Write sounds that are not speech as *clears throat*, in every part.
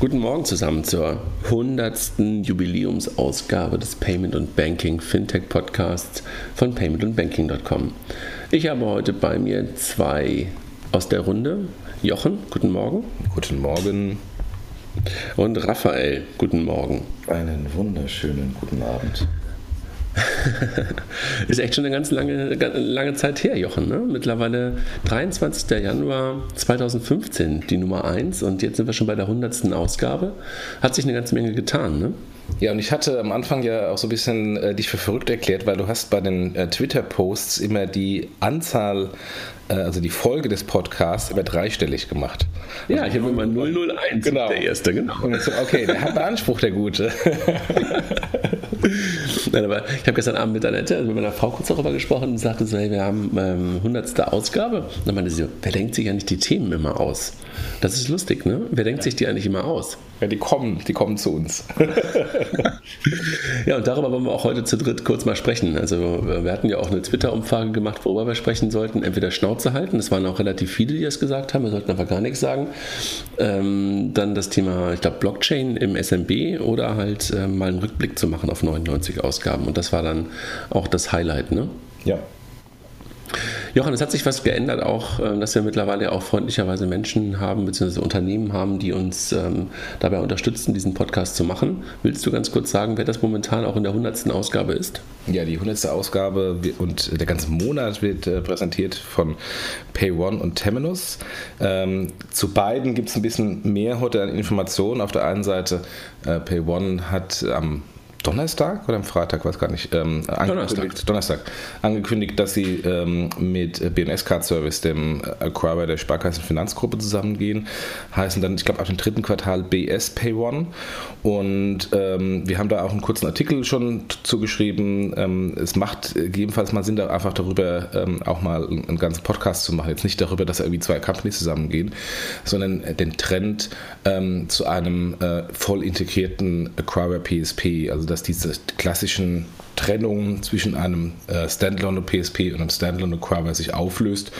Guten Morgen zusammen zur 100. Jubiläumsausgabe des Payment und Banking Fintech Podcasts von paymentandbanking.com. Ich habe heute bei mir zwei aus der Runde. Jochen, guten Morgen. Guten Morgen. Und Raphael, guten Morgen. Einen wunderschönen guten Abend. *laughs* ist echt schon eine ganz lange, lange Zeit her, Jochen. Ne? Mittlerweile 23. Januar 2015, die Nummer 1. Und jetzt sind wir schon bei der 100. Ausgabe. Hat sich eine ganze Menge getan, ne? Ja, und ich hatte am Anfang ja auch so ein bisschen äh, dich für verrückt erklärt, weil du hast bei den äh, Twitter-Posts immer die Anzahl, äh, also die Folge des Podcasts immer dreistellig gemacht. Ja, ich habe immer 001, genau. der erste, genau. Und so, okay, der hat einen Anspruch, der Gute. *laughs* *laughs* Nein, aber ich habe gestern Abend mit Annette, also mit meiner Frau kurz darüber gesprochen und sagte so, hey, wir haben ähm, 100. Ausgabe. Und dann meinte sie, wer denkt sich eigentlich die Themen immer aus? Das ist lustig, ne? Wer denkt sich die eigentlich immer aus? Ja, die kommen, die kommen zu uns. *laughs* ja, und darüber wollen wir auch heute zu dritt kurz mal sprechen. Also wir hatten ja auch eine Twitter-Umfrage gemacht, worüber wir sprechen sollten. Entweder Schnauze halten, es waren auch relativ viele, die das gesagt haben, wir sollten einfach gar nichts sagen. Ähm, dann das Thema, ich glaube, Blockchain im SMB oder halt äh, mal einen Rückblick zu machen auf 99 Ausgaben. Und das war dann auch das Highlight, ne? Ja. Johann, es hat sich was geändert, auch ähm, dass wir mittlerweile auch freundlicherweise Menschen haben, beziehungsweise Unternehmen haben, die uns ähm, dabei unterstützen, diesen Podcast zu machen. Willst du ganz kurz sagen, wer das momentan auch in der 100. Ausgabe ist? Ja, die 100. Ausgabe und der ganze Monat wird äh, präsentiert von PayOne und Temenus. Ähm, zu beiden gibt es ein bisschen mehr heute an Informationen. Auf der einen Seite, äh, PayOne hat am Donnerstag oder am Freitag, weiß gar nicht, ähm, Donnerstag. Donnerstag angekündigt, dass sie ähm, mit BNS Card Service, dem Acquirer der Sparkassen Finanzgruppe, zusammengehen. Heißen dann, ich glaube, ab dem dritten Quartal BS Pay One. Und ähm, wir haben da auch einen kurzen Artikel schon zugeschrieben. Ähm, es macht gegebenenfalls mal Sinn, da einfach darüber ähm, auch mal einen ganzen Podcast zu machen. Jetzt nicht darüber, dass irgendwie zwei Companies zusammengehen, sondern den Trend ähm, zu einem äh, voll integrierten Acquirer PSP, also dass diese klassischen Trennungen zwischen einem äh, Standalone PSP und einem Standalone Acquirer sich auflöst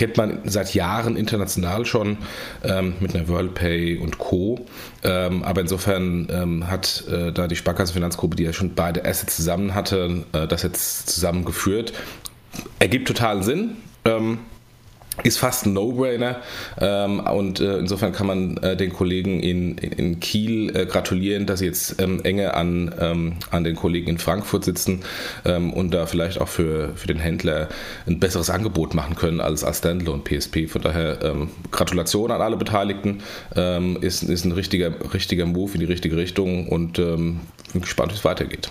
kennt man seit Jahren international schon ähm, mit einer WorldPay und Co. Ähm, aber insofern ähm, hat äh, da die Sparkassenfinanzgruppe, die ja schon beide Assets zusammen hatte, äh, das jetzt zusammengeführt. Ergibt totalen Sinn. Ähm, ist fast ein No-Brainer ähm, und äh, insofern kann man äh, den Kollegen in, in, Kiel äh, gratulieren, dass sie jetzt ähm, enge an, ähm, an den Kollegen in Frankfurt sitzen ähm, und da vielleicht auch für, für den Händler ein besseres Angebot machen können als, als Standalone PSP. Von daher ähm, Gratulation an alle Beteiligten, ähm, ist, ist ein richtiger, richtiger Move in die richtige Richtung und bin gespannt, wie es weitergeht.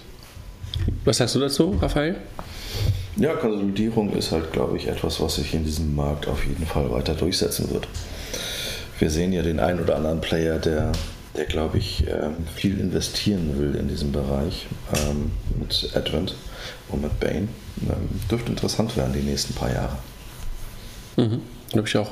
Was sagst du dazu, Raphael? Ja, Konsolidierung ist halt, glaube ich, etwas, was sich in diesem Markt auf jeden Fall weiter durchsetzen wird. Wir sehen ja den einen oder anderen Player, der, der glaube ich, ähm, viel investieren will in diesem Bereich ähm, mit Advent und mit Bane. Ähm, dürfte interessant werden die nächsten paar Jahre. Mhm, glaube ich auch.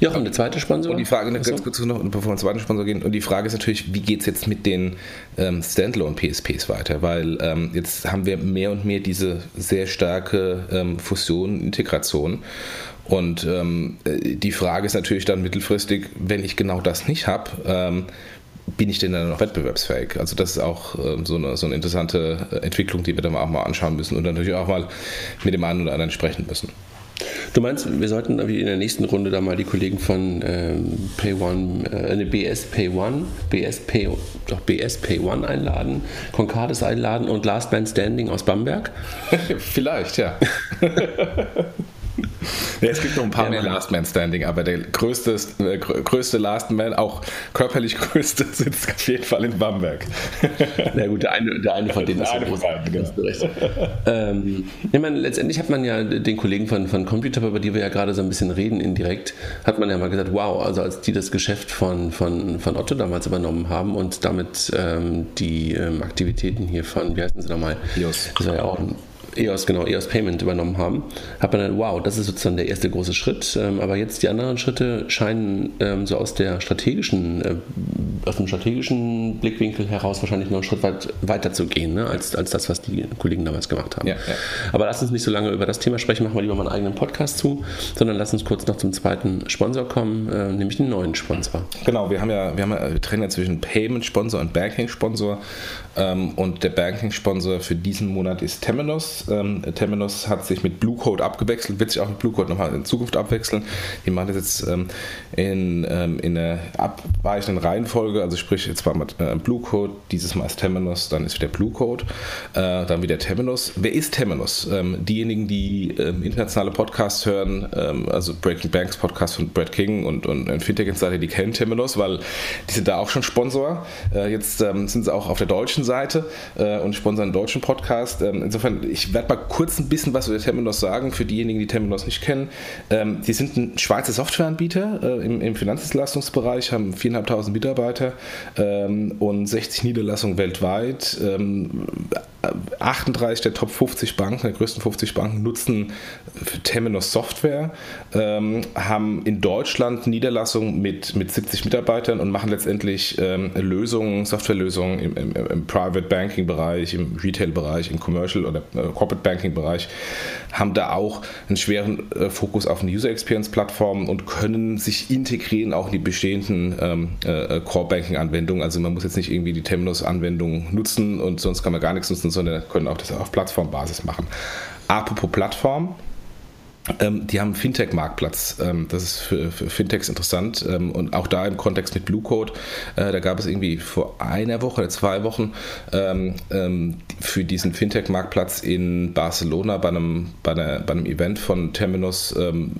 Jochen, der zweite Sponsor. Und die Frage, ganz kurz noch, bevor wir zum zweiten Sponsor gehen, und die Frage ist natürlich, wie geht es jetzt mit den ähm, Standalone-PSPs weiter? Weil ähm, jetzt haben wir mehr und mehr diese sehr starke ähm, Fusion, Integration. Und ähm, äh, die Frage ist natürlich dann mittelfristig, wenn ich genau das nicht habe, ähm, bin ich denn dann noch wettbewerbsfähig? Also das ist auch ähm, so, eine, so eine interessante äh, Entwicklung, die wir dann auch mal anschauen müssen und dann natürlich auch mal mit dem einen oder anderen sprechen müssen. Du meinst, wir sollten in der nächsten Runde da mal die Kollegen von ähm, Pay One, äh, BS Pay One, BS Pay, doch BS Pay One einladen, Concardis einladen und Last Man Standing aus Bamberg? *laughs* Vielleicht, ja. *laughs* Ja, es gibt noch ein paar ja, mehr Last Man Standing, aber der größte, äh, größte Last Man, auch körperlich *laughs* größte, sitzt auf jeden Fall in Bamberg. Na gut, der eine, der eine von denen ist ja groß. Genau. Ähm, ich meine, letztendlich hat man ja den Kollegen von, von Computer, über die wir ja gerade so ein bisschen reden, indirekt, hat man ja mal gesagt, wow, also als die das Geschäft von, von, von Otto damals übernommen haben und damit ähm, die ähm, Aktivitäten hier von, wie heißen sie nochmal? Just. Das war ja auch ein EOS, genau, EOS Payment übernommen haben, hat man dann, wow, das ist sozusagen der erste große Schritt. Ähm, aber jetzt die anderen Schritte scheinen ähm, so aus der strategischen äh, aus dem strategischen Blickwinkel heraus wahrscheinlich noch einen Schritt weit weiter zu gehen, ne, als, als das, was die Kollegen damals gemacht haben. Ja, ja. Aber lass uns nicht so lange über das Thema sprechen, machen wir lieber mal einen eigenen Podcast zu, sondern lass uns kurz noch zum zweiten Sponsor kommen, äh, nämlich den neuen Sponsor. Genau, wir haben ja, wir haben ja, wir trennen ja zwischen Payment-Sponsor und Banking-Sponsor. Ähm, und der Banking-Sponsor für diesen Monat ist Temenos. Ähm, Temenos hat sich mit Bluecode abgewechselt, wird sich auch mit Bluecode nochmal in Zukunft abwechseln. Die machen das jetzt ähm, in, ähm, in einer abweichenden Reihenfolge, also sprich jetzt war mit äh, Bluecode, dieses Mal ist Temenos, dann ist wieder Bluecode, äh, dann wieder Temenos. Wer ist Temenos? Ähm, diejenigen, die ähm, internationale Podcasts hören, also Breaking Banks Podcast von Brad King und, und, und Fintech Insider, die kennen Temenos, weil die sind da auch schon Sponsor. Äh, jetzt sind sie auch auf der deutschen Seite äh, und sponsern einen deutschen Podcast. Ähm, insofern, ich werde mal kurz ein bisschen was über Temenos sagen, für diejenigen, die Temenos nicht kennen. Ähm, die sind ein Schweizer Softwareanbieter äh, im, im Finanzdienstleistungsbereich, haben 4.500 Mitarbeiter ähm, und 60 Niederlassungen weltweit. Ähm, 38 der Top 50 Banken, der größten 50 Banken, nutzen Temenos Software, ähm, haben in Deutschland Niederlassungen mit, mit 70 Mitarbeitern und machen letztendlich ähm, Lösungen, Softwarelösungen im, im, im Private Banking Bereich, im Retail Bereich, im Commercial oder äh, Corporate Banking Bereich, haben da auch einen schweren äh, Fokus auf eine User Experience Plattform und können sich integrieren auch in die bestehenden ähm, äh, Core Banking Anwendungen. Also man muss jetzt nicht irgendwie die Temenos Anwendung nutzen und sonst kann man gar nichts nutzen, sondern können auch das auf Plattformbasis machen. Apropos Plattform, ähm, die haben Fintech-Marktplatz. Ähm, das ist für, für, Fintechs interessant. Ähm, und auch da im Kontext mit Blue Code, äh, da gab es irgendwie vor einer Woche oder zwei Wochen ähm, ähm, für diesen Fintech-Marktplatz in Barcelona bei einem, bei, einer, bei einem Event von Terminus ähm,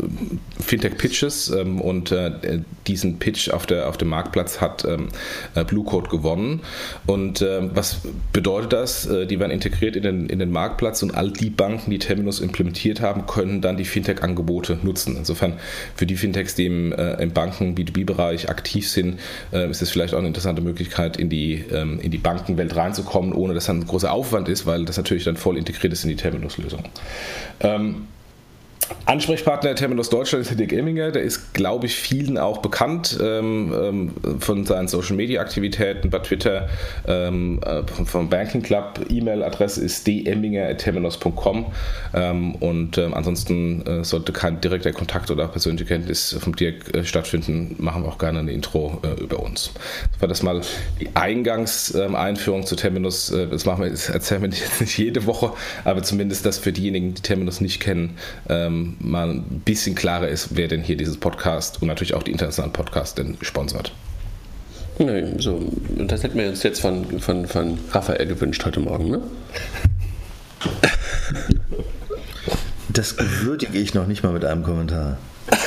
Fintech-Pitches. und äh, diesen Pitch auf, der, auf dem Marktplatz hat äh, Blue Code gewonnen. Und was bedeutet das? Äh, die werden integriert in den, in den Marktplatz und all die Banken, die Terminus implementiert haben, können dann die Fintech-Angebote nutzen. Insofern für die Fintechs, die im, äh, im Banken, B2B-Bereich aktiv sind, äh, ist es vielleicht auch eine interessante Möglichkeit, in die, ähm, in die Bankenwelt reinzukommen, ohne dass dann ein großer Aufwand ist, weil das natürlich dann voll integriert ist in die Terminus-Lösung. Ähm, Ansprechpartner der Terminus Deutschland ist Dick Emminger, der ist, glaube ich, vielen auch bekannt ähm, ähm, von seinen Social Media Aktivitäten bei Twitter, ähm, äh, vom Banking Club. E-Mail-Adresse ist demminger.terminus.com ähm, und ähm, ansonsten äh, sollte kein direkter Kontakt oder persönliche Kenntnis vom Dirk äh, stattfinden, machen wir auch gerne eine Intro äh, über uns. Das war das mal die Eingangseinführung zu Terminus. Äh, das machen wir, das erzählen wir *laughs* jetzt nicht jede Woche, aber zumindest das für diejenigen, die Terminus nicht kennen, ähm, ähm, mal ein bisschen klarer ist, wer denn hier dieses Podcast und natürlich auch die internationalen Podcasts denn sponsert. Nee, so, das hätten wir uns jetzt von, von, von Raphael gewünscht heute Morgen, ne? Das würdige ich noch nicht mal mit einem Kommentar. *laughs*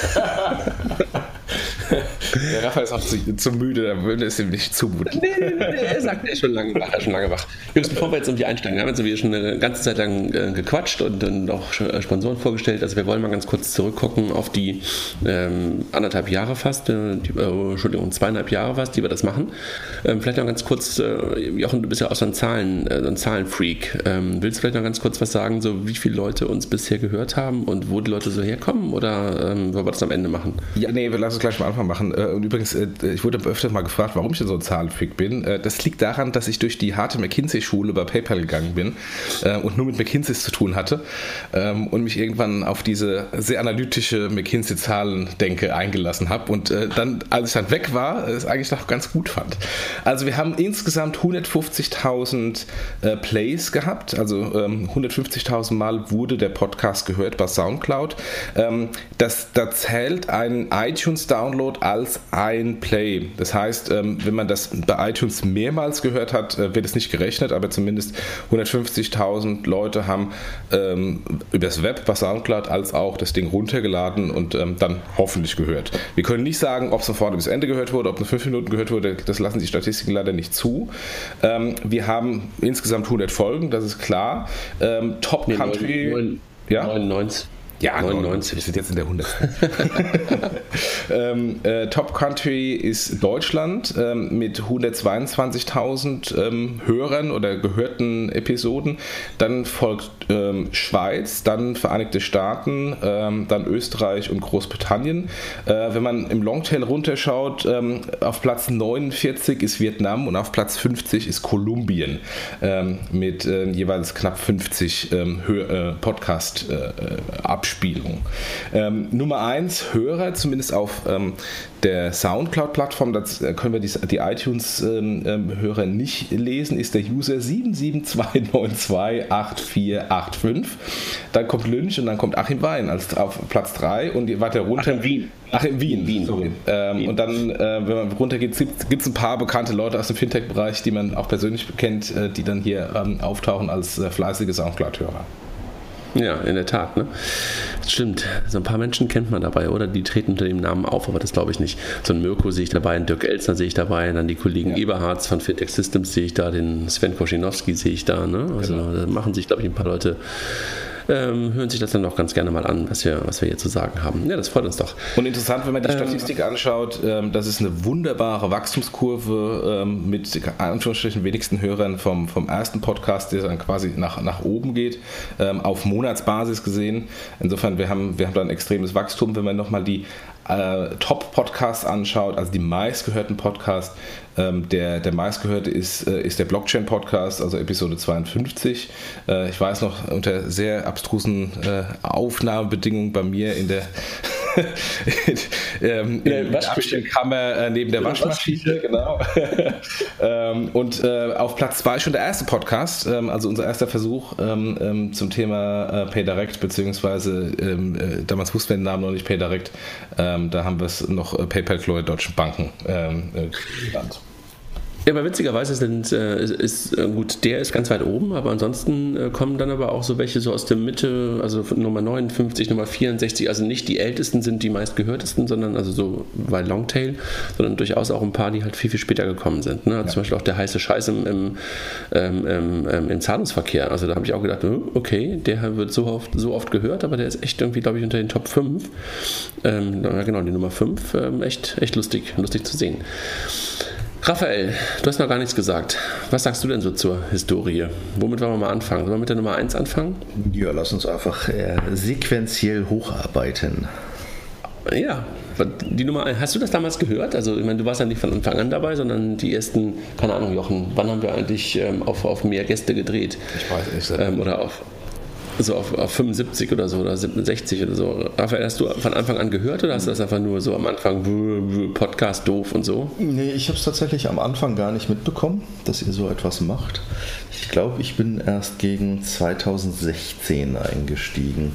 Der Rafa ist auch zu, zu müde, da würde es ihm nicht zumuten. Nee, nee, nee, er sagt, er ist schon lange wach. Er ist schon lange wach. Jungs, bevor wir jetzt irgendwie einsteigen, wir haben jetzt schon eine ganze Zeit lang äh, gequatscht und, und auch äh, Sponsoren vorgestellt. Also wir wollen mal ganz kurz zurückgucken auf die ähm, anderthalb Jahre fast, äh, die, äh, Entschuldigung, zweieinhalb Jahre fast, die wir das machen. Ähm, vielleicht noch ganz kurz, äh, Jochen, du bist ja auch so ein, Zahlen, äh, so ein Zahlenfreak. Ähm, willst du vielleicht noch ganz kurz was sagen, so wie viele Leute uns bisher gehört haben und wo die Leute so herkommen oder ähm, wollen wir das am Ende machen? Ja, nee, wir lassen es gleich mal Anfang machen. Äh, und übrigens, äh, ich wurde öfter mal gefragt, warum ich denn so ein Zahlenfreak bin. Äh, das liegt daran, dass ich durch die harte McKinsey-Schule bei PayPal gegangen bin und nur mit McKinseys zu tun hatte ähm, und mich irgendwann auf diese sehr analytische McKinsey-Zahlen-Denke eingelassen habe. Und dann, als ich dann weg war, es eigentlich noch ganz gut fand. Also wir haben insgesamt 150.000 Plays gehabt. Also 150.000 ähm, Mal wurde der Podcast gehört bei SoundCloud. Ähm, das, da zählt ein iTunes-Download als ein Play. Das heißt, ähm, wenn man das bei iTunes mehrmals gehört hat, äh, wird es nicht gerechnet, aber zumindest 150.000 Leute haben ähm, über das Web bei Soundcloud als auch das Ding runtergeladen und ähm, dann hoffentlich gehört. Wir können nicht sagen, ob es vorne bis Ende gehört wurde, ob nur fünf Minuten gehört wurde, das lassen die Statistiken leider nicht zu. wir haben insgesamt 100 Folgen, das ist klar. Top Country. 9, ja? 99. Ja, 99. Wir sind jetzt in der 100. *laughs* ähm, äh, Top Country ist Deutschland ähm, mit 122.000 ähm, Hörern oder gehörten Episoden. Dann folgt ähm, Schweiz, dann Vereinigte Staaten, ähm, dann Österreich und Großbritannien. Äh, wenn man im Longtail runterschaut, ähm, auf Platz 49 ist Vietnam und auf Platz 50 ist Kolumbien mit äh, jeweils knapp 50 äh, Podcast-Abschnitten. Abspielung. Ähm, Nummer 1, Hörer, zumindest auf ähm, der Soundcloud-Plattform, da äh, können wir die, die iTunes-Hörer ähm, nicht lesen, ist der User 772928485. Dann kommt Lynch und dann kommt Achim Wein als, auf Platz 3 und weiter runter. Ach, Wien. Ach, in Wien. Wien. Sorry. Ähm, Wien. Und dann, äh, wenn man runtergeht, gibt es ein paar bekannte Leute aus dem Fintech-Bereich, die man auch persönlich kennt, äh, die dann hier ähm, auftauchen als äh, fleißige Soundcloud-Hörer. Ja, in der Tat. Ne? Das stimmt. So ein paar Menschen kennt man dabei, oder? Die treten unter dem Namen auf, aber das glaube ich nicht. So ein Mirko sehe ich dabei, einen Dirk Elsner sehe ich dabei, dann die Kollegen ja. Eberhards von Fintech Systems sehe ich da, den Sven Koschinowski sehe ich da. Ne? Also genau. da machen sich, glaube ich, ein paar Leute ähm, hören sich das dann auch ganz gerne mal an, was wir, was wir hier zu sagen haben. Ja, das freut uns doch. Und interessant, wenn man die ähm, Statistik anschaut, ähm, das ist eine wunderbare Wachstumskurve ähm, mit Anführungsstrichen wenigsten Hörern vom, vom ersten Podcast, der dann quasi nach, nach oben geht, ähm, auf Monatsbasis gesehen. Insofern, wir haben, wir haben da ein extremes Wachstum. Wenn man nochmal die äh, Top-Podcasts anschaut, also die meistgehörten Podcasts, ähm, der, der meistgehörte ist, äh, ist der Blockchain-Podcast, also Episode 52. Äh, ich weiß noch, unter sehr abstrusen äh, Aufnahmebedingungen bei mir in der *laughs* ähm, in der Waschküchenkammer äh, neben der Waschmaschine, genau. *laughs* ähm, und äh, auf Platz 2 schon der erste Podcast, ähm, also unser erster Versuch ähm, ähm, zum Thema äh, PayDirect, beziehungsweise ähm, äh, damals wussten wir den Namen noch nicht PayDirect, da haben wir es noch äh, PayPal Chloe Deutschen Banken äh, genannt. Ja, aber witzigerweise sind, äh, ist, äh, gut, der ist ganz weit oben, aber ansonsten äh, kommen dann aber auch so welche so aus der Mitte, also Nummer 59, Nummer 64, also nicht die ältesten sind die meistgehörtesten, sondern also so bei Longtail, sondern durchaus auch ein paar, die halt viel, viel später gekommen sind. Ne? Ja. Zum Beispiel auch der heiße Scheiß im, im, ähm, im, im Zahlungsverkehr. Also da habe ich auch gedacht, oh, okay, der wird so oft, so oft gehört, aber der ist echt irgendwie, glaube ich, unter den Top 5. Ähm, ja, genau, die Nummer 5, ähm, echt, echt lustig, lustig zu sehen. Raphael, du hast noch gar nichts gesagt. Was sagst du denn so zur Historie? Womit wollen wir mal anfangen? Sollen wir mit der Nummer 1 anfangen? Ja, lass uns einfach äh, sequenziell hocharbeiten. Ja, die Nummer 1, hast du das damals gehört? Also, ich meine, du warst ja nicht von Anfang an dabei, sondern die ersten, keine Ahnung, Jochen, wann haben wir eigentlich ähm, auf, auf mehr Gäste gedreht? Ich weiß nicht. Ähm, oder auf, so auf, auf 75 oder so oder 67 oder so. Raphael, hast du von Anfang an gehört oder hast du das einfach nur so am Anfang Podcast doof und so? Nee, ich habe es tatsächlich am Anfang gar nicht mitbekommen, dass ihr so etwas macht. Ich glaube, ich bin erst gegen 2016 eingestiegen.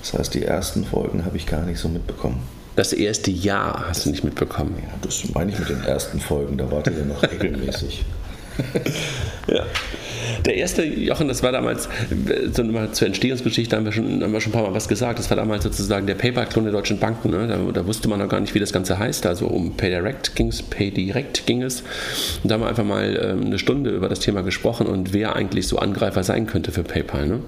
Das heißt, die ersten Folgen habe ich gar nicht so mitbekommen. Das erste Jahr hast du nicht mitbekommen. Ja, das meine ich mit den ersten Folgen, da wart ihr ja noch *laughs* regelmäßig. *laughs* ja. Der erste, Jochen, das war damals, so mal zur Entstehungsgeschichte haben wir, schon, haben wir schon ein paar Mal was gesagt. Das war damals sozusagen der PayPal-Klon der deutschen Banken. Ne? Da, da, wusste man noch gar nicht, wie das Ganze heißt. Also um PayDirect ging es, PayDirect ging es. Und da haben wir einfach mal ähm, eine Stunde über das Thema gesprochen und wer eigentlich so Angreifer sein könnte für PayPal. Ne?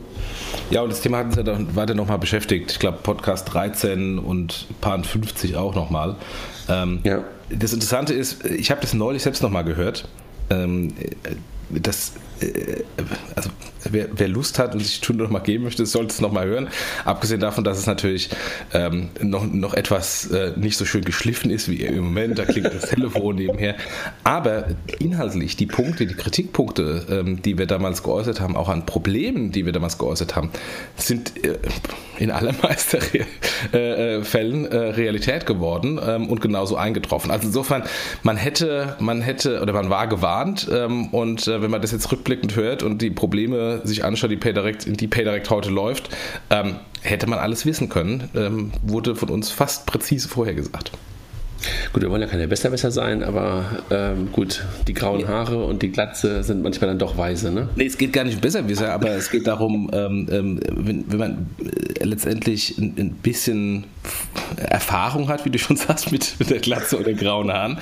Ja, und das Thema hat uns ja dann weiter nochmal beschäftigt. Ich glaube, Podcast 13 und Paar 50 auch nochmal. Ähm, ja. Das Interessante ist, ich habe das neulich selbst nochmal gehört. Ähm, das äh, also wer, wer, Lust hat und sich die Stunde noch mal geben möchte, sollte es noch mal hören. Abgesehen davon, dass es natürlich ähm, noch, noch etwas äh, nicht so schön geschliffen ist wie im Moment, da klingt das *laughs* Telefon nebenher. Aber inhaltlich, die Punkte, die Kritikpunkte, ähm, die wir damals geäußert haben, auch an Problemen, die wir damals geäußert haben, sind äh, in allermeisten äh, äh, Fällen äh, Realität geworden ähm, und genauso eingetroffen. Also insofern, man hätte, man hätte oder man war gewarnt ähm, und wenn man das jetzt rückblickend hört und die Probleme sich anschaut, die PayDirect, die PayDirect heute läuft, ähm, hätte man alles wissen können. Ähm, wurde von uns fast präzise vorher gesagt. Gut, wir wollen ja keine Besserwisser sein, aber ähm, gut, die grauen Haare und die Glatze sind manchmal dann doch weise, ne? Nee, es geht gar nicht um Besserwisser, aber es geht darum, ähm, ähm, wenn, wenn, man äh, letztendlich ein, ein, bisschen Erfahrung hat, wie du schon *laughs* sagst, mit, mit der Glatze oder grauen Haaren,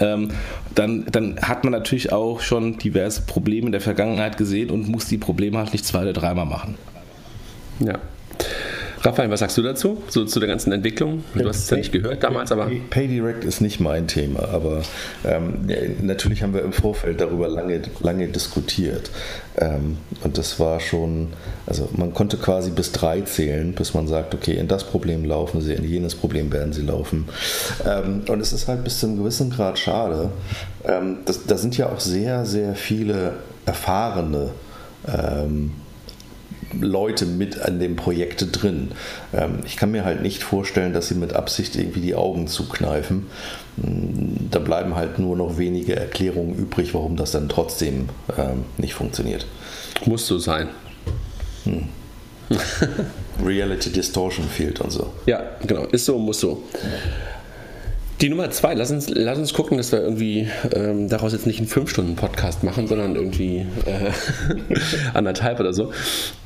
ähm, dann, dann hat man natürlich auch schon diverse Probleme in der Vergangenheit gesehen und muss die Probleme halt nicht zwei oder dreimal machen. Ja. Raphael, was sagst du dazu, so zu der ganzen Entwicklung? Du hast es ja nicht gehört damals, aber. PayDirect ist nicht mein Thema, aber ähm, natürlich haben wir im Vorfeld darüber lange, lange diskutiert. Ähm, und das war schon, also man konnte quasi bis drei zählen, bis man sagt, okay, in das Problem laufen sie, in jenes Problem werden sie laufen. Ähm, und es ist halt bis zu einem gewissen Grad schade. Ähm, das, da sind ja auch sehr, sehr viele erfahrene ähm, Leute mit an dem Projekt drin. Ähm, ich kann mir halt nicht vorstellen, dass sie mit Absicht irgendwie die Augen zukneifen. Mm, da bleiben halt nur noch wenige Erklärungen übrig, warum das dann trotzdem ähm, nicht funktioniert. Muss so sein. Hm. *laughs* Reality Distortion fehlt und so. Ja, genau. Ist so, muss so. Die Nummer zwei, lass uns, lass uns gucken, dass wir irgendwie ähm, daraus jetzt nicht einen 5-Stunden-Podcast machen, sondern irgendwie äh, *laughs* anderthalb oder so.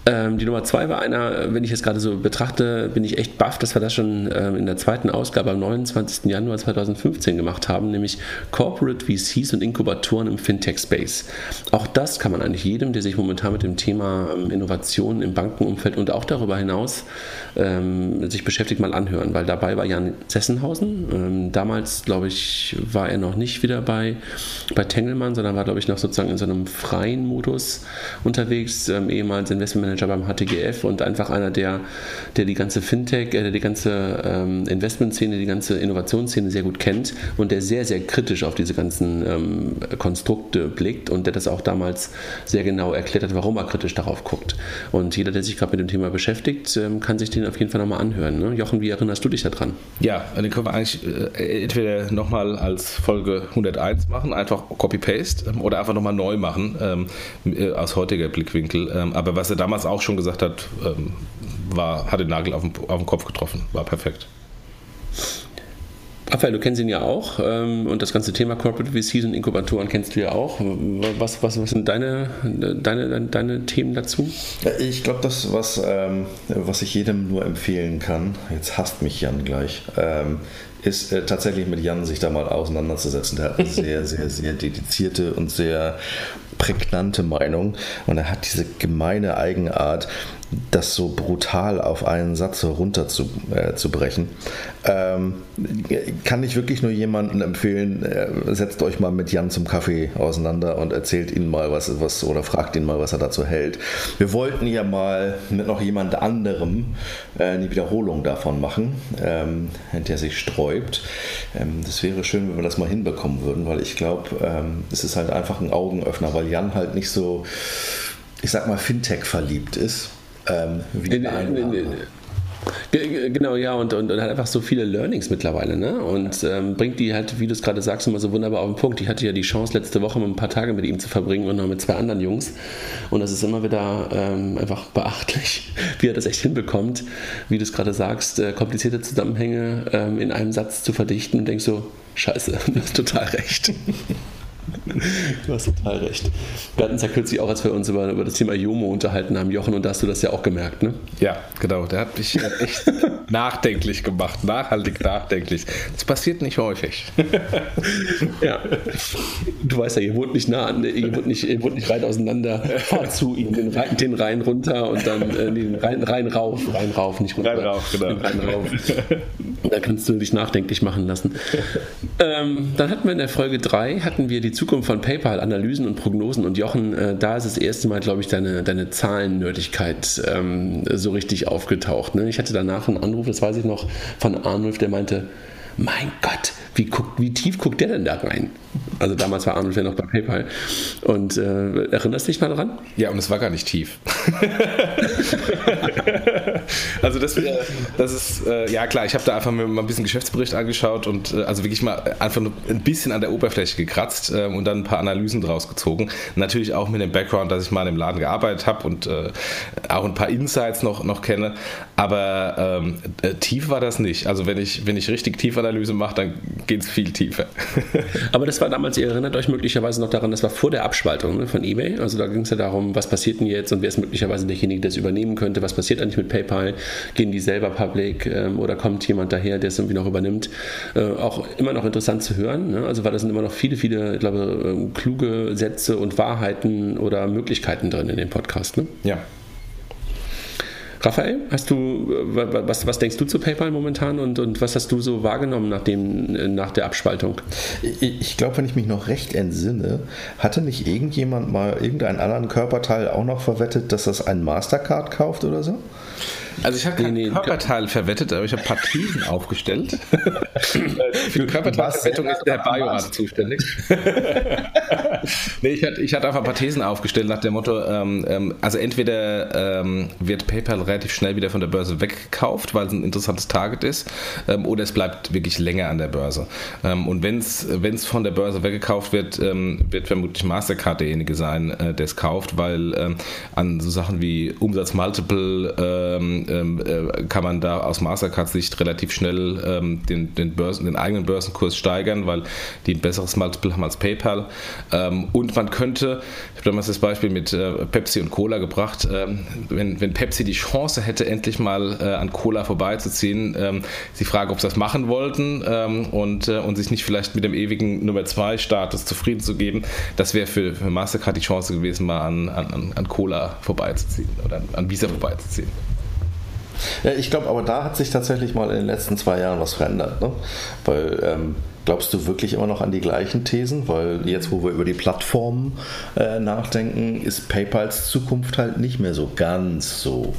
Ähm, die Nummer zwei war einer, wenn ich jetzt gerade so betrachte, bin ich echt baff, dass wir das schon ähm, in der zweiten Ausgabe am 29. Januar 2015 gemacht haben, nämlich Corporate VCs und Inkubatoren im Fintech-Space. Auch das kann man eigentlich jedem, der sich momentan mit dem Thema ähm, Innovation im Bankenumfeld und auch darüber hinaus ähm, sich beschäftigt, mal anhören, weil dabei war Jan Sessenhausen. Ähm, damals, glaube ich, war er noch nicht wieder bei, bei Tengelmann, sondern war, glaube ich, noch sozusagen in so einem freien Modus unterwegs, ähm, ehemals Investment Manager beim HTGF und einfach einer, der, der die ganze Fintech, äh, die ganze ähm, Investmentszene, die ganze Innovationsszene sehr gut kennt und der sehr, sehr kritisch auf diese ganzen ähm, Konstrukte blickt und der das auch damals sehr genau erklärt hat, warum er kritisch darauf guckt. Und jeder, der sich gerade mit dem Thema beschäftigt, ähm, kann sich den auf jeden Fall nochmal anhören. Ne? Jochen, wie erinnerst du dich daran? Ja, den können wir eigentlich äh, entweder nochmal als Folge 101 machen, einfach Copy-Paste ähm, oder einfach nochmal neu machen ähm, äh, aus heutiger Blickwinkel. Ähm, aber was er damals damals auch schon gesagt hat, ähm, war, hat den Nagel auf den, auf den Kopf getroffen. War perfekt. Raphael, du kennst ihn ja auch ähm, und das ganze Thema Corporate VCs und Inkubatoren kennst du ja auch. Was, was, was sind deine, deine, deine Themen dazu? Ich glaube, das, was, ähm, was ich jedem nur empfehlen kann, jetzt hasst mich Jan gleich, ähm, ist äh, tatsächlich mit Jan sich da mal auseinanderzusetzen. Der hat eine sehr, *laughs* sehr, sehr dedizierte und sehr prägnante Meinung und er hat diese gemeine Eigenart, das so brutal auf einen Satz herunterzubrechen. Äh, ähm, kann ich wirklich nur jemanden empfehlen, äh, setzt euch mal mit Jan zum Kaffee auseinander und erzählt ihn mal was, was oder fragt ihn mal, was er dazu hält. Wir wollten ja mal mit noch jemand anderem äh, eine Wiederholung davon machen, ähm, der sich sträubt. Ähm, das wäre schön, wenn wir das mal hinbekommen würden, weil ich glaube, ähm, es ist halt einfach ein Augenöffner, weil Jan halt nicht so, ich sag mal, Fintech verliebt ist ähm, wie in, in, in, Genau, ja, und, und, und, hat einfach so viele Learnings mittlerweile, ne? Und ähm, bringt die halt, wie du es gerade sagst, immer so wunderbar auf den Punkt. Ich hatte ja die Chance, letzte Woche mal ein paar Tage mit ihm zu verbringen und noch mit zwei anderen Jungs. Und das ist immer wieder ähm, einfach beachtlich, *laughs* wie er das echt hinbekommt, wie du es gerade sagst, äh, komplizierte Zusammenhänge ähm, in einem Satz zu verdichten und denkst so, scheiße, *laughs* du hast total recht. *laughs* Du hast total recht. Wir hatten es ja kürzlich auch, als wir uns über, über das Thema Jomo unterhalten haben, Jochen, und da hast du das ja auch gemerkt, ne? Ja, genau. Der hat mich echt *laughs* nachdenklich gemacht, nachhaltig nachdenklich. Das passiert nicht häufig. *laughs* ja. Du weißt ja, ihr wohnt nicht nah an, ihr wohnt nicht, ihr wohnt nicht rein auseinander. Fahr zu ihm, den, Rhein, den Rhein runter und dann äh, den Rhein, Rhein rauf, Rhein rauf, nicht runter. Rhein rauf, genau. Rhein rauf. Da kannst du dich nachdenklich machen lassen. Ähm, dann hatten wir in der Folge 3 hatten wir die Zukunft von PayPal, Analysen und Prognosen. Und Jochen, äh, da ist das erste Mal, glaube ich, deine, deine Zahlennördigkeit ähm, so richtig aufgetaucht. Ne? Ich hatte danach einen Anruf, das weiß ich noch, von Arnulf, der meinte, mein Gott, wie, guckt, wie tief guckt der denn da rein? Also damals war Arnold ja noch bei PayPal. Und äh, erinnerst du dich mal daran? Ja, und es war gar nicht tief. *laughs* also das, das ist, äh, ja klar, ich habe da einfach mir mal ein bisschen Geschäftsbericht angeschaut und äh, also wirklich mal einfach nur ein bisschen an der Oberfläche gekratzt äh, und dann ein paar Analysen draus gezogen. Natürlich auch mit dem Background, dass ich mal im Laden gearbeitet habe und äh, auch ein paar Insights noch, noch kenne. Aber ähm, äh, tief war das nicht. Also wenn ich, wenn ich richtig Tiefanalyse mache, dann geht es viel tiefer. *laughs* Aber das war damals, ihr erinnert euch möglicherweise noch daran, das war vor der Abspaltung ne, von eBay. Also da ging es ja darum, was passiert denn jetzt und wer ist möglicherweise derjenige, der es übernehmen könnte. Was passiert eigentlich mit PayPal? Gehen die selber public ähm, oder kommt jemand daher, der es irgendwie noch übernimmt? Äh, auch immer noch interessant zu hören. Ne? Also weil da sind immer noch viele, viele, ich glaube, äh, kluge Sätze und Wahrheiten oder Möglichkeiten drin in dem Podcast. Ne? Ja. Raphael, hast du, was, was denkst du zu PayPal momentan und, und was hast du so wahrgenommen nach, dem, nach der Abspaltung? Ich, ich glaube, wenn ich mich noch recht entsinne, hatte nicht irgendjemand mal irgendeinen anderen Körperteil auch noch verwettet, dass das ein Mastercard kauft oder so? Also ich habe kein nee, Körperteil verwettet, aber ich habe Partien aufgestellt. *laughs* Für Körperteilverwettung ist der Biorat zuständig. nee, ich hatte, ich hatte einfach ein paar Thesen aufgestellt nach dem Motto, ähm, ähm, also entweder ähm, wird PayPal relativ schnell wieder von der Börse weggekauft, weil es ein interessantes Target ist, ähm, oder es bleibt wirklich länger an der Börse. Ähm, und wenn es von der Börse weggekauft wird, ähm, wird vermutlich Mastercard derjenige sein, äh, der es kauft, weil an so Sachen wie Umsatzmultiple ähm, äh, kann man da aus Mastercards Sicht relativ schnell ähm, den, den, Börsen, den eigenen Börsenkurs steigern, weil die ein besseres Multiple haben als PayPal. Ähm, und man könnte, ich habe damals das Beispiel mit äh, Pepsi und Cola gebracht, ähm, wenn, wenn Pepsi die Chance hätte, endlich mal äh, an Cola vorbeizuziehen, ähm, ist die Frage, ob sie das machen wollten ähm, und, äh, und sich nicht vielleicht mit dem ewigen Nummer 2 Status zufrieden zu geben. Das wäre für, für Mastercard die Chance gewesen, mal an, an, an Cola vorbeizuziehen oder an Visa vorbeizuziehen. Ja, ich glaube, aber da hat sich tatsächlich mal in den letzten zwei Jahren was verändert. Ne? Weil ähm, glaubst du wirklich immer noch an die gleichen Thesen? Weil jetzt, wo wir über die Plattformen äh, nachdenken, ist PayPals Zukunft halt nicht mehr so ganz so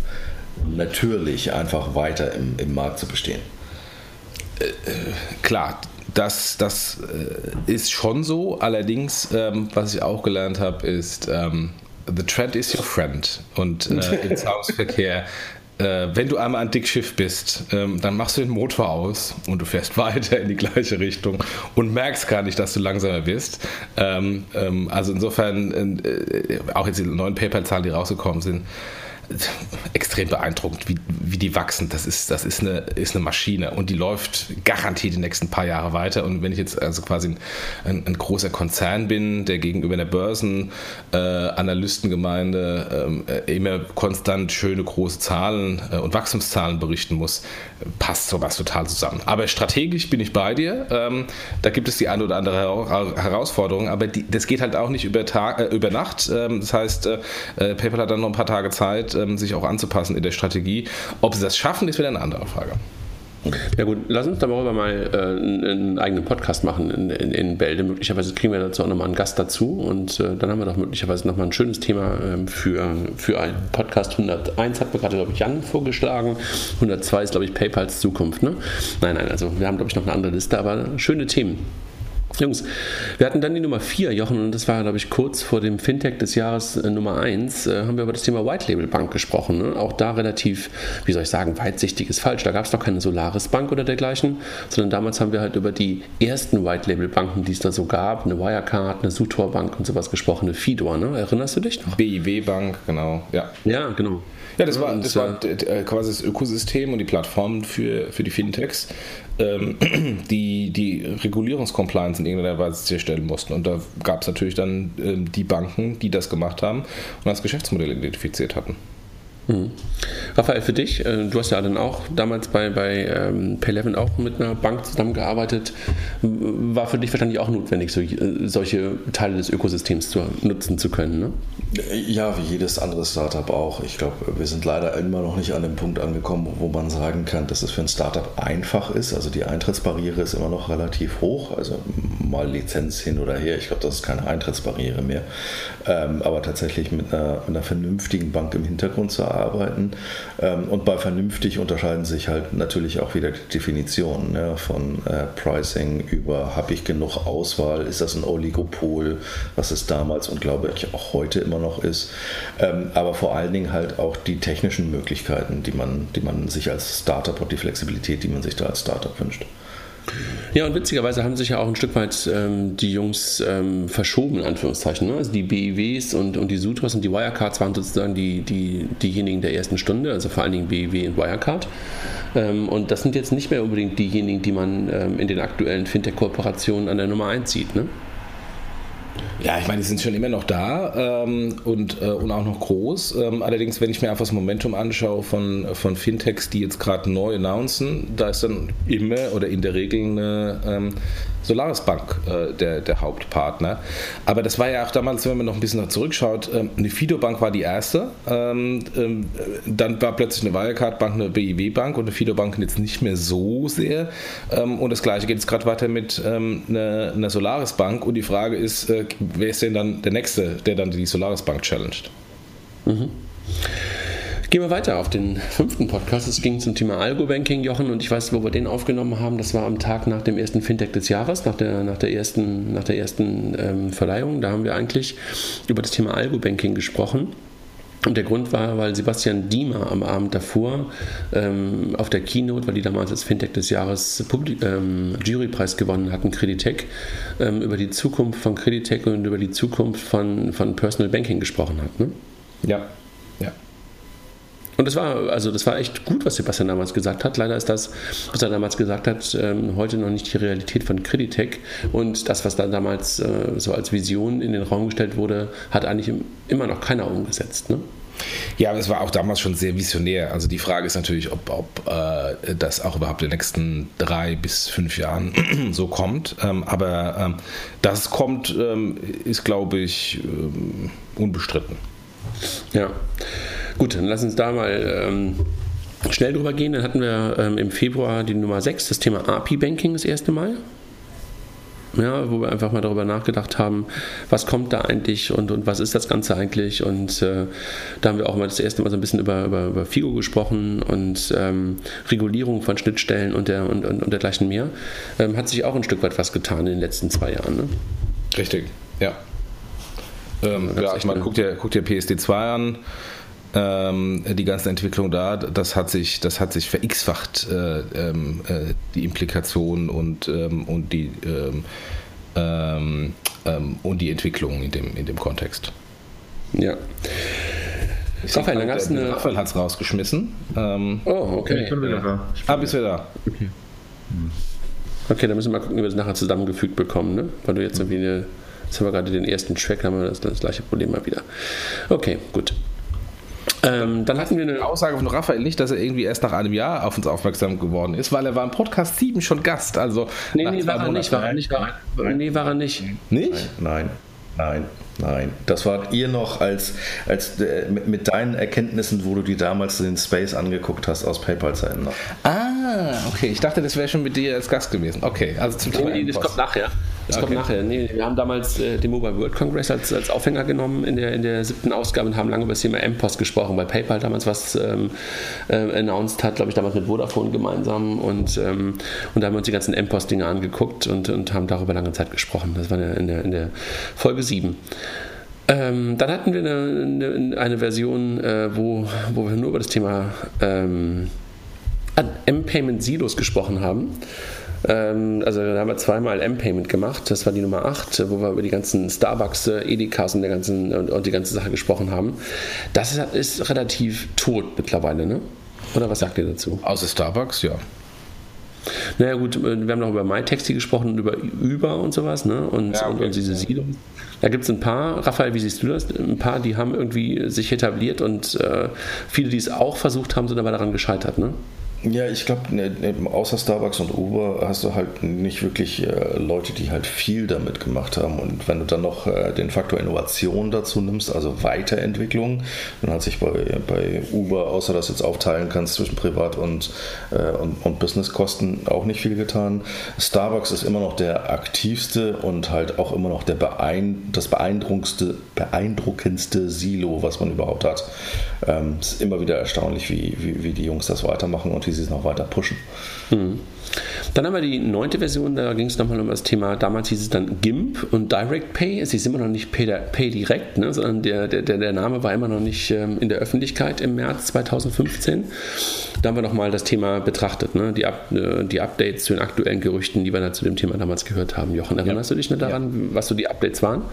natürlich einfach weiter im, im Markt zu bestehen. Äh, äh klar, das, das äh, ist schon so. Allerdings, ähm, was ich auch gelernt habe, ist, ähm, The trend is your friend. Und äh, im *laughs* Zahlungsverkehr äh, wenn du einmal ein Dickschiff bist, ähm, dann machst du den Motor aus und du fährst *laughs* weiter in die gleiche Richtung und merkst gar nicht, dass du langsamer wirst. Ähm, ähm, also insofern, äh, auch jetzt die neuen PayPal-Zahlen, die rausgekommen sind, *laughs* extrem beeindruckend, wie, wie die wachsen. Das ist, das ist eine, ist eine Maschine und die läuft garantiert die nächsten paar Jahre weiter. Und wenn ich jetzt also quasi ein, ein großer Konzern bin, der gegenüber der Börsenanalystengemeinde ähm, äh, immer konstant schöne große Zahlen äh, und Wachstumszahlen berichten muss, passt sowas total zusammen. Aber strategisch bin ich bei dir. Ähm, da gibt es die eine oder andere Herausforderung, aber die, das geht halt auch nicht über, Tag, äh, über Nacht. Ähm, das heißt, äh, äh PayPal hat dann noch ein paar Tage Zeit, ähm, sich auch anzupassen in der Strategie. Ob sie das schaffen, ist wieder eine andere Frage. Ja gut, lass uns darüber mal äh, einen, eigenen Podcast machen in, in, in, Bälde. Möglicherweise kriegen wir dazu auch nochmal einen Gast dazu und äh, dann haben wir doch möglicherweise nochmal ein schönes Thema äh, für, für einen Podcast. 101 hat mir gerade, glaube ich, Jan vorgeschlagen. 102 ist, glaube ich, PayPals Zukunft. Ne? Nein, nein, also wir haben, glaube ich, noch eine andere Liste, aber schöne Themen. Jungs, wir hatten dann die Nummer 4, Jochen, und das war, glaube ich, kurz vor dem Fintech des Jahres äh, Nummer 1, äh, haben wir über das Thema White Label Bank gesprochen. Ne? Auch da relativ, wie soll ich sagen, weitsichtig ist falsch. Da gab es noch keine Solaris Bank oder dergleichen, sondern damals haben wir halt über die ersten White Label Banken, die es da so gab, eine Wirecard, eine Sutor Bank und sowas gesprochen, eine Fidor. Ne? Erinnerst du dich noch? BIW Bank, genau. Ja, ja genau. Ja, das war, das war äh, quasi das Ökosystem und die Plattform für, für die Fintechs, ähm, *clears throat* die die Regulierungscompliance in irgendeiner Weise sicherstellen mussten. Und da gab es natürlich dann ähm, die Banken, die das gemacht haben und das Geschäftsmodell identifiziert hatten. Mhm. Raphael, für dich, äh, du hast ja dann auch damals bei, bei ähm, Pay11 auch mit einer Bank zusammengearbeitet. War für dich wahrscheinlich auch notwendig, so, äh, solche Teile des Ökosystems zu, nutzen zu können, ne? Ja, wie jedes andere Startup auch. Ich glaube, wir sind leider immer noch nicht an dem Punkt angekommen, wo man sagen kann, dass es für ein Startup einfach ist. Also die Eintrittsbarriere ist immer noch relativ hoch. Also mal Lizenz hin oder her. Ich glaube, das ist keine Eintrittsbarriere mehr. Ähm, aber tatsächlich mit einer, mit einer vernünftigen Bank im Hintergrund zu arbeiten. Ähm, und bei vernünftig unterscheiden sich halt natürlich auch wieder die Definitionen ne, von äh, Pricing über habe ich genug Auswahl, ist das ein Oligopol, was es damals und glaube ich auch heute immer noch ist. Ähm, aber vor allen Dingen halt auch die technischen Möglichkeiten, die man, die man sich als Startup und die Flexibilität, die man sich da als Startup wünscht. Ja, und witzigerweise haben sich ja auch ein Stück weit ähm, die Jungs ähm, verschoben, in Anführungszeichen. Ne? Also die BIWs und, und die Sutras und die Wirecards waren sozusagen die, die, diejenigen der ersten Stunde, also vor allen Dingen BIW und Wirecard. Ähm, und das sind jetzt nicht mehr unbedingt diejenigen, die man ähm, in den aktuellen Fintech-Kooperationen an der Nummer 1 sieht. Ne? Ja, ich meine, die sind schon immer noch da ähm, und, äh, und auch noch groß. Ähm, allerdings, wenn ich mir einfach das Momentum anschaue von, von Fintechs, die jetzt gerade neu announcen, da ist dann immer oder in der Regel eine, ähm, Solaris Bank äh, der, der Hauptpartner. Aber das war ja auch damals, wenn man noch ein bisschen zurückschaut, ähm, eine Fido Bank war die erste. Ähm, ähm, dann war plötzlich eine Wirecard Bank, eine BIW Bank und eine Fido Bank jetzt nicht mehr so sehr. Ähm, und das gleiche geht jetzt gerade weiter mit ähm, einer, einer, Solaris Bank. Und die Frage ist, äh, wer ist denn dann der Nächste, der dann die Solaris Bank challenged? Mhm. Gehen wir weiter auf den fünften Podcast. Es ging zum Thema Algo-Banking, Jochen, und ich weiß, wo wir den aufgenommen haben. Das war am Tag nach dem ersten Fintech des Jahres, nach der, nach der ersten, nach der ersten ähm, Verleihung. Da haben wir eigentlich über das Thema Algo-Banking gesprochen. Und der Grund war, weil Sebastian Diemer am Abend davor ähm, auf der Keynote, weil die damals als Fintech des Jahres Publi ähm, Jurypreis gewonnen hatten, Creditech, ähm, über die Zukunft von Creditech und über die Zukunft von, von Personal Banking gesprochen hat. Ne? Ja. Und das war, also das war echt gut, was Sebastian damals gesagt hat. Leider ist das, was er damals gesagt hat, ähm, heute noch nicht die Realität von Creditec. Und das, was dann damals äh, so als Vision in den Raum gestellt wurde, hat eigentlich immer noch keiner umgesetzt. Ne? Ja, aber es war auch damals schon sehr visionär. Also die Frage ist natürlich, ob, ob äh, das auch überhaupt in den nächsten drei bis fünf Jahren *clears throat* so kommt. Ähm, aber ähm, dass es kommt, ähm, ist, glaube ich, ähm, unbestritten. Ja. Gut, dann lass uns da mal ähm, schnell drüber gehen. Dann hatten wir ähm, im Februar die Nummer 6, das Thema API-Banking das erste Mal. Ja, wo wir einfach mal darüber nachgedacht haben, was kommt da eigentlich und, und was ist das Ganze eigentlich. Und äh, da haben wir auch mal das erste Mal so ein bisschen über, über, über FIGO gesprochen und ähm, Regulierung von Schnittstellen und, der, und, und, und dergleichen mehr. Ähm, hat sich auch ein Stück weit was getan in den letzten zwei Jahren. Ne? Richtig, ja. Ähm, ja, ich meine, guck dir, guck dir PSD2 an ähm, die ganze Entwicklung da, das hat sich, das hat sich verX-facht, äh, ähm, äh, die Implikationen und, ähm, und, die, ähm, ähm, ähm, und die Entwicklung in dem, in dem Kontext. Ja. Raphael, dann hast eine... Raphael hat es rausgeschmissen. oh, okay. Ich bin wieder da. Ah, bist du da? Okay. Okay, dann müssen wir mal gucken, wie wir das nachher zusammengefügt bekommen, ne? Weil du jetzt irgendwie eine. Jetzt haben wir gerade den ersten Track, haben wir das, das gleiche Problem mal wieder. Okay, gut. Ähm, dann hatten wir eine Aussage von Raphael nicht, dass er irgendwie erst nach einem Jahr auf uns aufmerksam geworden ist, weil er war im Podcast 7 schon Gast. Also nee, nee, war er nicht, war er nicht, war er, nee, war er nicht. Nicht? Nein, nein, nein. Das wart ihr noch als, als äh, mit, mit, deinen Erkenntnissen, wo du dir damals den Space angeguckt hast aus PayPal-Zeiten noch. Ah, okay. Ich dachte, das wäre schon mit dir als Gast gewesen. Okay, also zum Thema. Nee, das kommt nachher. Das okay. kommt nachher. Nee, wir haben damals äh, den Mobile World Congress als, als Aufhänger genommen in der, in der siebten Ausgabe und haben lange über das Thema M-Post gesprochen, weil PayPal damals was ähm, äh, announced hat, glaube ich, damals mit Vodafone gemeinsam. Und, ähm, und da haben wir uns die ganzen M-Post-Dinge angeguckt und, und haben darüber lange Zeit gesprochen. Das war in der, in der Folge 7. Ähm, dann hatten wir eine, eine, eine Version, äh, wo, wo wir nur über das Thema ähm, M-Payment Silos gesprochen haben. Ähm, also da haben wir zweimal M-Payment gemacht. Das war die Nummer 8, wo wir über die ganzen Starbucks, äh, Edekas und, der ganzen, und, und die ganze Sache gesprochen haben. Das ist, ist relativ tot mittlerweile, ne? Oder was sagt ihr dazu? Außer Starbucks, ja. Naja gut, äh, wir haben noch über MyTaxi gesprochen und über Uber und sowas, ne? Und, ja, okay. und, und diese Siedlung. Da gibt es ein paar, Raphael, wie siehst du das? Ein paar, die haben irgendwie sich etabliert und äh, viele, die es auch versucht haben, sind aber daran gescheitert, ne? Ja, ich glaube, ne, ne, außer Starbucks und Uber hast du halt nicht wirklich äh, Leute, die halt viel damit gemacht haben. Und wenn du dann noch äh, den Faktor Innovation dazu nimmst, also Weiterentwicklung, dann hat sich bei, bei Uber, außer dass du jetzt aufteilen kannst zwischen Privat- und, äh, und, und Businesskosten, auch nicht viel getan. Starbucks ist immer noch der aktivste und halt auch immer noch der beein das beeindruckendste, beeindruckendste Silo, was man überhaupt hat. Ähm, ist immer wieder erstaunlich, wie, wie, wie die Jungs das weitermachen und wie sie es noch weiter pushen. Mhm. Dann haben wir die neunte Version, da ging es nochmal um das Thema, damals hieß es dann GIMP und Direct Pay. Es ist immer noch nicht Pay, Pay Direct, ne, sondern der, der, der Name war immer noch nicht ähm, in der Öffentlichkeit im März 2015. Da haben wir nochmal das Thema betrachtet, ne, die, Up, äh, die Updates zu den aktuellen Gerüchten, die wir da zu dem Thema damals gehört haben. Jochen, erinnerst ja. du dich noch daran, ja. was so die Updates waren?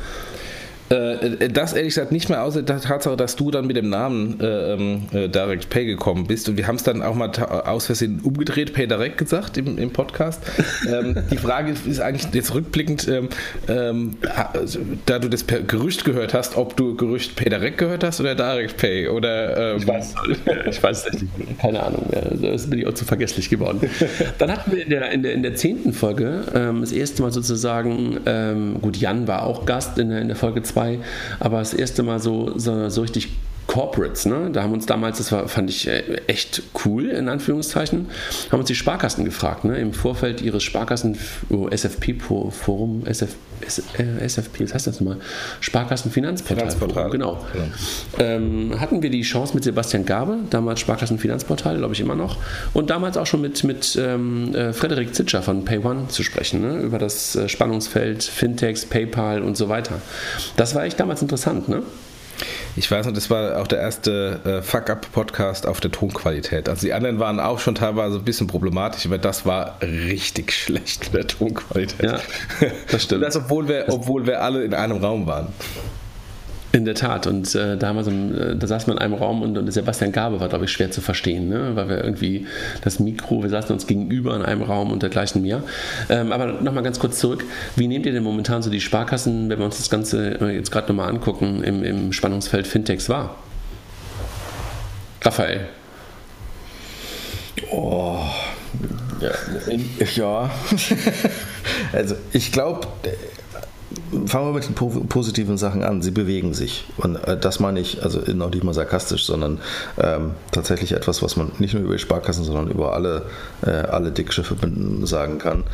Äh, das ehrlich gesagt nicht mehr außer der Tatsache, dass du dann mit dem Namen äh, ähm, äh, Direct Pay gekommen bist. Und wir haben es dann auch mal aus Versehen umgedreht, Pay Direct gesagt im, im Podcast. ähm, die Frage ist eigentlich jetzt rückblickend, ähm, ähm, also, da du das Gerücht gehört hast, ob du Gerücht Pay Direct gehört hast oder Direct Pay oder ähm, ich weiß, ich weiß es nicht, keine Ahnung mehr. Das bin ich auch zu vergesslich geworden. Dann hatten wir in der, in der, in der zehnten Folge ähm, das erste Mal sozusagen, gut, Jan war auch Gast in der, in der Folge 2 2, aber das erste Mal so, so, so richtig Corporates, ne? Da haben uns damals, das war, fand ich äh, echt cool, in Anführungszeichen, haben uns die Sparkassen gefragt, ne? Im Vorfeld ihres Sparkassen oh, SFP-Forum, SF, äh, SFP, was heißt das nochmal? Sparkassenfinanzportal. Finanzportal. Genau. genau. Ähm, hatten wir die Chance mit Sebastian Gabe, damals Sparkassenfinanzportal, glaube ich immer noch, und damals auch schon mit, mit ähm, äh, Frederik Zitscher von PayOne zu sprechen, ne? über das äh, Spannungsfeld Fintechs, PayPal und so weiter. Das war echt damals interessant, ne? Ich weiß noch, das war auch der erste äh, Fuck-Up-Podcast auf der Tonqualität. Also die anderen waren auch schon teilweise ein bisschen problematisch, aber das war richtig *laughs* schlecht mit der Tonqualität. Ja, das stimmt. *laughs* Das, obwohl wir, obwohl wir alle in einem Raum waren. In der Tat. Und äh, damals, äh, da saß man in einem Raum und, und Sebastian Gabe war, glaube ich, schwer zu verstehen, ne? weil wir irgendwie das Mikro, wir saßen uns gegenüber in einem Raum und dergleichen mehr. Ähm, aber nochmal ganz kurz zurück. Wie nehmt ihr denn momentan so die Sparkassen, wenn wir uns das Ganze äh, jetzt gerade nochmal angucken, im, im Spannungsfeld Fintechs wahr? Raphael. Oh. Ja, ja. *laughs* also ich glaube, fangen wir mit den positiven Sachen an. Sie bewegen sich. Und äh, das meine ich, also noch nicht mal sarkastisch, sondern ähm, tatsächlich etwas, was man nicht nur über die Sparkassen, sondern über alle, äh, alle Dickschiffe sagen kann.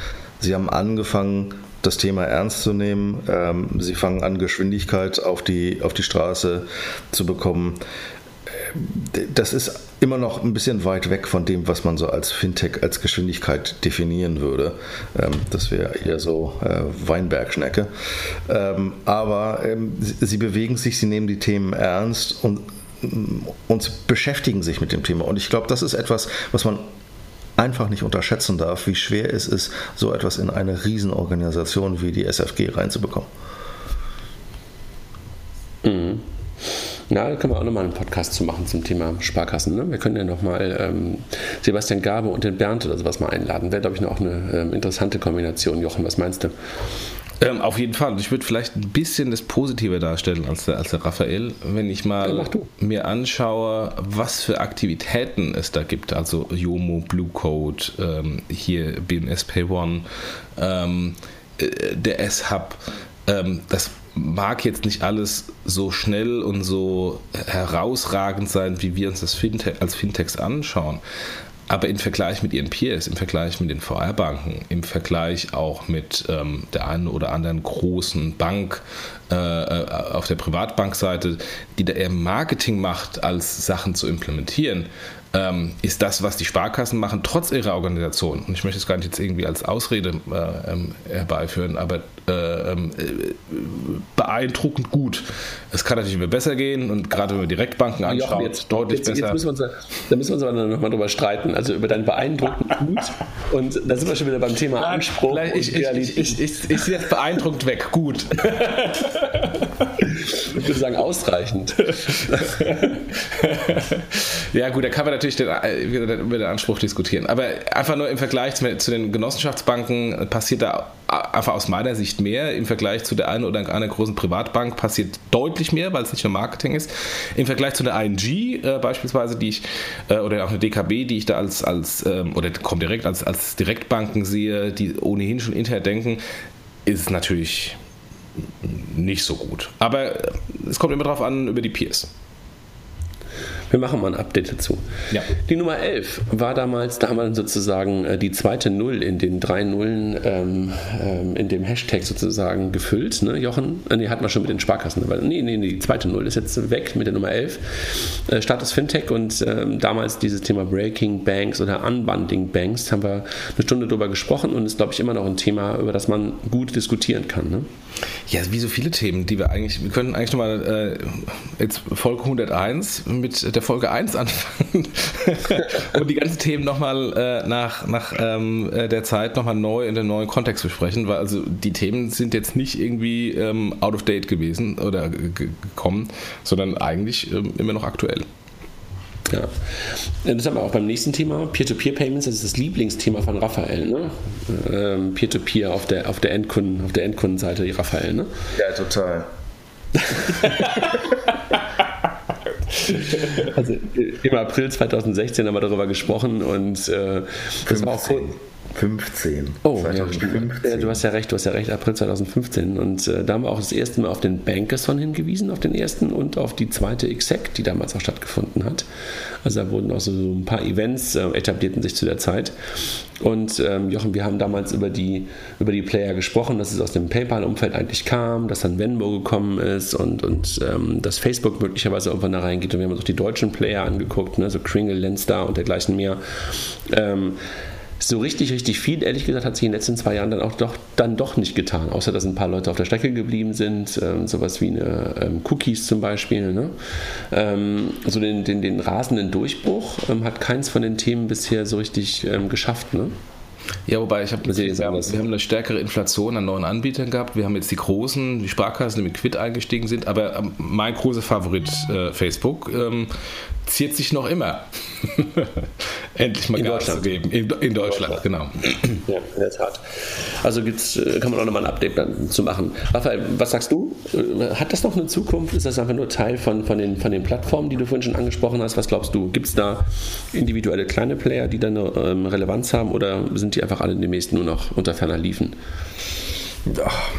Sie haben angefangen, das Thema ernst zu nehmen. Ähm, sie fangen an, Geschwindigkeit auf die, auf die Straße zu bekommen das ist immer noch ein bisschen weit weg von dem, was man so als Fintech, als Geschwindigkeit definieren würde. Ähm, das wäre eher so äh, Weinbergschnecke. Ähm, aber ähm, sie bewegen sich, sie nehmen die Themen ernst und, und beschäftigen sich mit dem Thema. Und ich glaube, das ist etwas, was man einfach nicht unterschätzen darf, wie schwer es ist, so etwas in eine Riesenorganisation wie die SFG reinzubekommen. Mhm. Ja, da können wir auch nochmal einen Podcast zu machen zum Thema Sparkassen. Ne? Wir können ja nochmal ähm, Sebastian Gabe und den Bernd oder sowas mal einladen. Wäre, glaube ich, noch eine ähm, interessante Kombination. Jochen, was meinst du? Ähm, auf jeden Fall. Ich würde vielleicht ein bisschen das Positive darstellen als der, als der Raphael, wenn ich mal ja, mir anschaue, was für Aktivitäten es da gibt. Also Yomo, Blue Code, ähm, hier BMS Pay One, ähm, äh, der S-Hub. Ähm, das mag jetzt nicht alles so schnell und so herausragend sein, wie wir uns das Fintech, als Fintechs anschauen. Aber im Vergleich mit ihren Peers, im Vergleich mit den VR-Banken, im Vergleich auch mit ähm, der einen oder anderen großen Bank äh, äh, auf der Privatbankseite, die da eher Marketing macht, als Sachen zu implementieren, ähm, ist das, was die Sparkassen machen, trotz ihrer Organisation. Und ich möchte es gar nicht jetzt irgendwie als Ausrede äh, ähm, herbeiführen, aber äh, ähm, äh, beeindruckend gut. Es kann natürlich immer besser gehen und gerade wenn wir Direktbanken anschauen, jetzt, deutlich jetzt, besser. Jetzt müssen wir uns, da müssen wir uns aber nochmal drüber streiten, also über dein beeindruckend gut. Und da sind wir schon wieder beim Thema Anspruch. Ich, ich, ich, ich, ich, ich sehe jetzt beeindruckt weg, gut. *laughs* ich würde sagen, ausreichend. *laughs* ja, gut, da kann man natürlich den, äh, über den Anspruch diskutieren. Aber einfach nur im Vergleich zu den Genossenschaftsbanken passiert da einfach aus meiner Sicht mehr. Im Vergleich zu der einen oder anderen großen Privatbank passiert deutlich mehr, weil es nicht nur Marketing ist. Im Vergleich zu der ING äh, beispielsweise, die ich, äh, oder auch eine DKB, die ich da als, als ähm, oder Comdirect als, als Direktbanken sehe, die ohnehin schon Internet denken, ist es natürlich nicht so gut. Aber es kommt immer darauf an, über die Peers. Wir machen mal ein Update dazu. Ja. Die Nummer 11 war damals, da haben wir sozusagen äh, die zweite Null in den drei Nullen ähm, ähm, in dem Hashtag sozusagen gefüllt. Ne, Jochen? Äh, nee, hatten wir schon mit den Sparkassen. Aber nee, nee, nee, die zweite Null ist jetzt weg mit der Nummer 11. Äh, Status Fintech und ähm, damals dieses Thema Breaking Banks oder Unbundling Banks haben wir eine Stunde drüber gesprochen und ist, glaube ich, immer noch ein Thema, über das man gut diskutieren kann. Ne? Ja, wie so viele Themen, die wir eigentlich, wir könnten eigentlich nochmal äh, jetzt Folge 101 mit der Folge 1 anfangen *laughs* und die ganzen Themen nochmal äh, nach, nach ähm, äh, der Zeit nochmal neu in einem neuen Kontext besprechen, weil also die Themen sind jetzt nicht irgendwie ähm, out of date gewesen oder gekommen, sondern eigentlich ähm, immer noch aktuell. Ja. Das haben wir auch beim nächsten Thema. Peer-to-Peer-Payments, das ist das Lieblingsthema von Raphael. Ne? Ähm, Peer-to-Peer auf der, auf der, Endkunden, auf der Endkundenseite, Raphael. Ne? Ja, total. *laughs* also im April 2016 haben wir darüber gesprochen und äh, das war auch 15. Oh, 2015. Ja, du hast ja recht, du hast ja recht, April 2015. Und äh, da haben wir auch das erste Mal auf den Bankerson hingewiesen, auf den ersten und auf die zweite Exec, die damals auch stattgefunden hat. Also da wurden auch so, so ein paar Events äh, etablierten sich zu der Zeit. Und ähm, Jochen, wir haben damals über die, über die Player gesprochen, dass es aus dem PayPal-Umfeld eigentlich kam, dass dann Venmo gekommen ist und, und ähm, dass Facebook möglicherweise irgendwann da reingeht. Und wir haben uns auch die deutschen Player angeguckt, ne, so Kringle, Lenstar und dergleichen mehr. Ähm, so richtig, richtig viel, ehrlich gesagt, hat sich in den letzten zwei Jahren dann auch doch, dann doch nicht getan, außer dass ein paar Leute auf der Strecke geblieben sind, ähm, sowas wie eine ähm, Cookies zum Beispiel. Ne? Ähm, so den, den, den rasenden Durchbruch ähm, hat keins von den Themen bisher so richtig ähm, geschafft. Ne? Ja, wobei ich habe gesehen, wir, wir haben eine stärkere Inflation an neuen Anbietern gehabt. Wir haben jetzt die großen, die Sparkassen, die mit Quid eingestiegen sind. Aber ähm, mein großer Favorit, äh, Facebook, ähm, ziert sich noch immer. *laughs* Endlich mal in Gas Deutschland. geben. In, in Deutschland, genau. *clears throat* Ja, in der Tat. Also gibt's, äh, kann man auch nochmal ein Update dann zu machen. Raphael, was sagst du? Äh, hat das noch eine Zukunft? Ist das einfach nur Teil von, von, den, von den Plattformen, die du vorhin schon angesprochen hast? Was glaubst du? Gibt es da individuelle kleine Player, die dann eine ähm, Relevanz haben oder sind die einfach alle demnächst nur noch unter ferner Liefen? Ach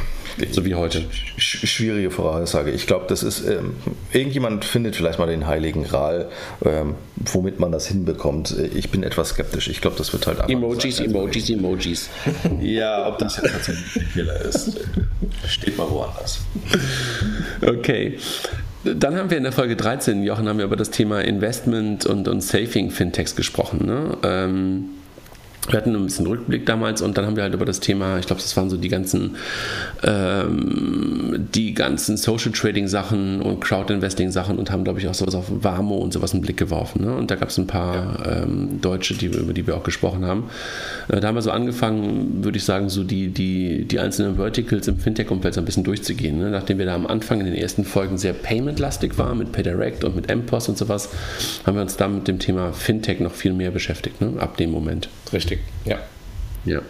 so wie heute. Schwierige Voraussage. Ich glaube, das ist, ähm, irgendjemand findet vielleicht mal den heiligen Gral, ähm, womit man das hinbekommt. Ich bin etwas skeptisch. Ich glaube, das wird halt Emojis, Emojis, Emojis. *laughs* ja, ob das jetzt tatsächlich der Fehler ist, steht mal woanders. Okay. Dann haben wir in der Folge 13, Jochen, haben wir über das Thema Investment und, und Saving Fintechs gesprochen. Ne? Ähm, wir hatten ein bisschen Rückblick damals und dann haben wir halt über das Thema, ich glaube, das waren so die ganzen, ähm, die ganzen Social Trading Sachen und Crowd Investing Sachen und haben, glaube ich, auch sowas auf Warmo und sowas einen Blick geworfen. Ne? Und da gab es ein paar ja. ähm, Deutsche, die, über die wir auch gesprochen haben. Äh, da haben wir so angefangen, würde ich sagen, so die, die, die einzelnen Verticals im Fintech-Umfeld so ein bisschen durchzugehen. Ne? Nachdem wir da am Anfang in den ersten Folgen sehr payment-lastig waren mit PayDirect und mit MPOS und sowas, haben wir uns da mit dem Thema Fintech noch viel mehr beschäftigt, ne? ab dem Moment. Richtig, ja. Ja.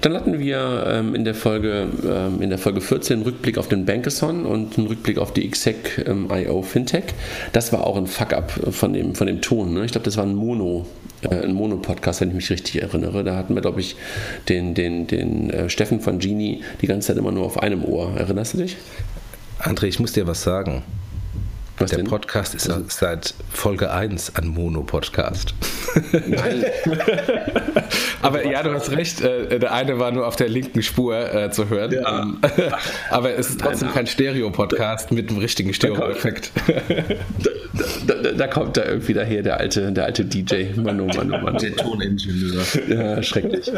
Dann hatten wir ähm, in, der Folge, ähm, in der Folge 14 einen Rückblick auf den Bankathon und einen Rückblick auf die XSEC ähm, IO Fintech. Das war auch ein Fuck-up von dem, von dem Ton. Ne? Ich glaube, das war ein Mono, äh, ein Mono-Podcast, wenn ich mich richtig erinnere. Da hatten wir, glaube ich, den, den, den äh, Steffen von Genie die ganze Zeit immer nur auf einem Ohr. Erinnerst du dich? André, ich muss dir was sagen. Was der denn? Podcast ist also, seit Folge 1 ein Mono-Podcast. Nein. *laughs* aber ja, du hast recht. Äh, der eine war nur auf der linken Spur äh, zu hören. Ja. Ähm, *laughs* aber es ist trotzdem kein Stereo-Podcast mit einem richtigen Stereo-Effekt. *laughs* Da, da, da, kommt da irgendwie daher der alte, der alte DJ. Manu, Manu, Manu. Der Toningenieur. Ja, schrecklich.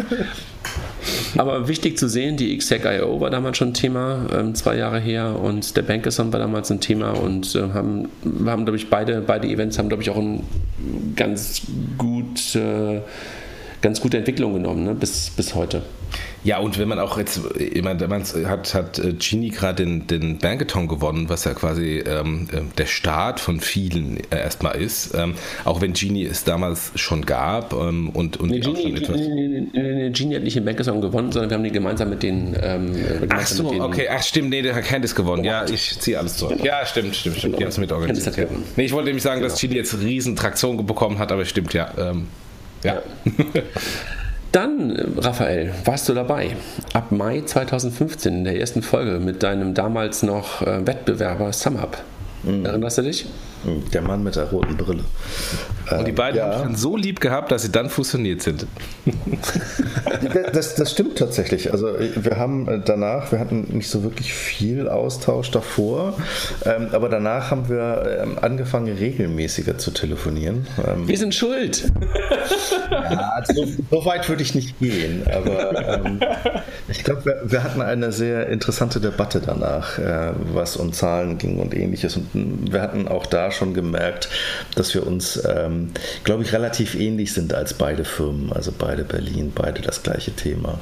Aber wichtig zu sehen, die XSEC.io war damals schon ein Thema, ähm, zwei Jahre her, und der Bankathon war damals ein Thema und äh, haben, haben glaube ich, beide, beide Events haben, glaube ich, auch ein ganz gut, äh, ganz gute Entwicklung genommen, ne? bis, bis heute. Ja, und wenn man auch jetzt, ich meine, man hat, hat äh, Genie gerade den, den Bankathon gewonnen, was ja quasi ähm, äh, der Start von vielen äh, erstmal ist. Ähm, auch wenn Genie es damals schon gab ähm, und, und nee, Genie, etwas nee, nee, Genie hat nicht den Bankathon gewonnen, sondern wir haben den gemeinsam mit den. Ähm, ach so, den, okay, ach stimmt, nee, der hat Candice gewonnen. Ja, ich ziehe alles zurück. Ja, stimmt, stimmt, stimmt. Die haben es mit organisiert. Ja. Nee, ich wollte nämlich sagen, genau. dass Genie jetzt riesen Traktion bekommen hat, aber stimmt, ja. Ähm, ja. ja. *laughs* Dann, Raphael, warst du dabei. Ab Mai 2015 in der ersten Folge mit deinem damals noch äh, Wettbewerber SumUp. Mhm. Erinnerst du dich? Der Mann mit der roten Brille. Und die beiden ja. haben sich dann so lieb gehabt, dass sie dann fusioniert sind. *laughs* das, das stimmt tatsächlich. Also wir haben äh, danach, wir hatten nicht so wirklich viel Austausch davor, ähm, aber danach haben wir ähm, angefangen, regelmäßiger zu telefonieren. Ähm, wir sind schuld. *laughs* Ja, so, so, weit würde ich nicht gehen, aber ähm, ich glaube, wir, wir, hatten eine sehr interessante Debatte danach, äh, was um Zahlen ging und ähnliches. Und wir hatten auch da schon gemerkt, dass wir uns, ähm, glaube ich, relativ ähnlich sind als beide Firmen, also beide Berlin, beide das gleiche Thema,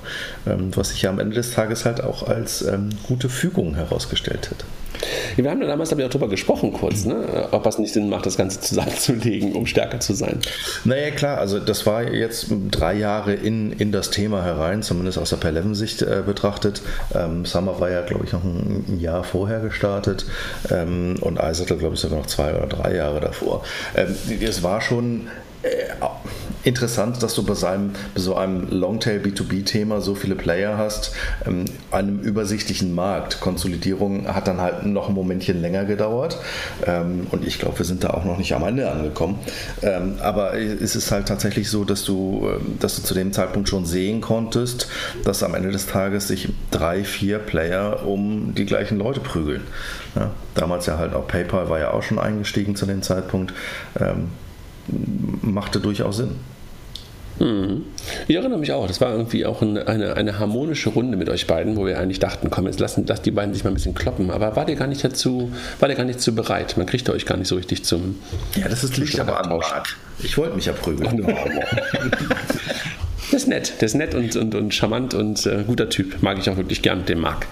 ähm, was sich ja am Ende des Tages halt auch als ähm, gute Fügung herausgestellt hat. Wir haben da damals aber auch darüber gesprochen, kurz, ne? ob es nicht Sinn macht, das Ganze zusammenzulegen, um stärker zu sein. Naja, klar, also das war jetzt drei Jahre in, in das Thema herein, zumindest aus der Per-11-Sicht äh, betrachtet. Ähm, Summer war ja, glaube ich, noch ein, ein, Jahr vorher gestartet ähm, und Eisertel, glaube ich, sogar noch zwei oder drei Jahre davor. Ähm, es war schon interessant, dass du bei, seinem, bei so einem Longtail B2B-Thema so viele Player hast, ähm, einem übersichtlichen Markt. Konsolidierung hat dann halt noch ein Momentchen länger gedauert ähm, und ich glaube, wir sind da auch noch nicht am Ende angekommen. Ähm, aber es ist halt tatsächlich so, dass du, ähm, dass du zu dem Zeitpunkt schon sehen konntest, dass am Ende des Tages sich drei, vier Player um die gleichen Leute prügeln. Ja, damals ja halt auch PayPal war ja auch schon eingestiegen zu dem Zeitpunkt. Machte durchaus Sinn. Mhm. Ich erinnere mich auch, das war irgendwie auch eine, eine, eine, harmonische Runde mit euch beiden, wo wir eigentlich dachten, komm, jetzt lassen, lasst die beiden sich mal ein bisschen kloppen. Aber war der gar nicht dazu, war der gar nicht zu bereit? Man kriegt euch gar nicht so richtig zum. Ja, das ist liegt aber an Marc. Ich wollte mich ja prügeln. *laughs* Das ist nett, das ist nett und, und, und charmant und äh, guter Typ. Mag ich auch wirklich gern, den mag.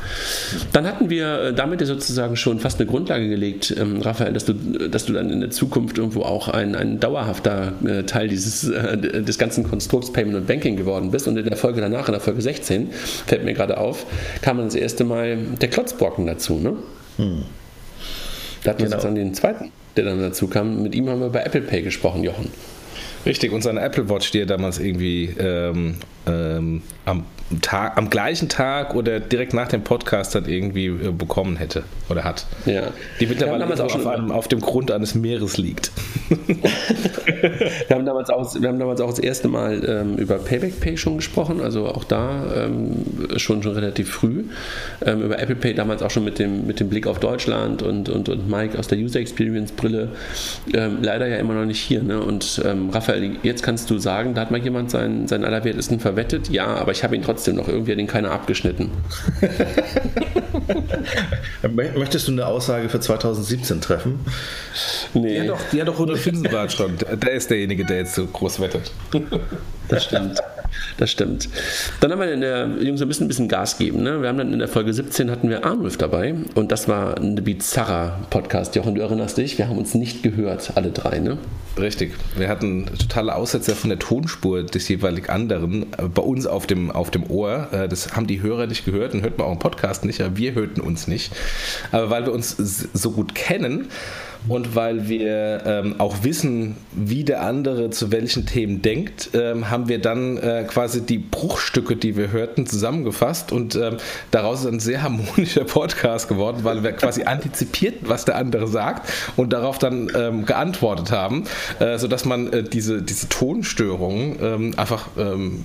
Dann hatten wir äh, damit ja sozusagen schon fast eine Grundlage gelegt, ähm, Raphael, dass du, dass du dann in der Zukunft irgendwo auch ein, ein dauerhafter äh, Teil dieses, äh, des ganzen Konstrukts Payment und Banking geworden bist. Und in der Folge danach, in der Folge 16, fällt mir gerade auf, kam dann das erste Mal der Klotzbrocken dazu. Ne? Hm. Da hatten wir genau. sozusagen den zweiten, der dann dazu kam. Mit ihm haben wir bei Apple Pay gesprochen, Jochen. Richtig, und seine Apple Watch, die er damals irgendwie ähm, ähm, am, Tag, am gleichen Tag oder direkt nach dem Podcast dann irgendwie äh, bekommen hätte oder hat. Ja. Die mittlerweile auch auf, einem, auf, dem Grund eines Meeres liegt. *laughs* wir, haben damals auch, wir haben damals auch das erste Mal ähm, über Payback Pay schon gesprochen, also auch da ähm, schon, schon relativ früh. Ähm, über Apple Pay damals auch schon mit dem, mit dem Blick auf Deutschland und, und, und Mike aus der User Experience Brille. Ähm, leider ja immer noch nicht hier. Ne? Und ähm, Raphael, jetzt kannst du sagen, da hat mal jemand seinen, seinen allerwertesten Ver verwettet? Ja, aber ich habe ihn trotzdem noch. Irgendwie hat ihn keiner abgeschnitten. *laughs* Möchtest du eine Aussage für 2017 treffen? Nee. Die hat doch, hat doch Rudolf Finsenbart schon. Der ist derjenige, der jetzt so groß wettet. Das stimmt. Das stimmt. Dann haben wir in der, Jungs, ein bisschen, ein bisschen Gas geben. Ne? Wir haben dann in der Folge 17 hatten wir Arnulf dabei und das war ein bizarrer Podcast. Jochen, du erinnerst dich, wir haben uns nicht gehört, alle drei, ne? Richtig. Wir hatten totale Aussetzer von der Tonspur des jeweilig anderen äh, bei uns auf dem, auf dem Ohr. Äh, das haben die Hörer nicht gehört und hört man auch im Podcast nicht, aber wir hörten uns nicht. Aber weil wir uns so gut kennen, und weil wir ähm, auch wissen, wie der andere zu welchen Themen denkt, ähm, haben wir dann äh, quasi die Bruchstücke, die wir hörten, zusammengefasst. Und ähm, daraus ist ein sehr harmonischer *laughs* Podcast geworden, weil wir quasi antizipierten, was der andere sagt und darauf dann ähm, geantwortet haben, äh, sodass man äh, diese, diese Tonstörungen ähm, einfach ähm,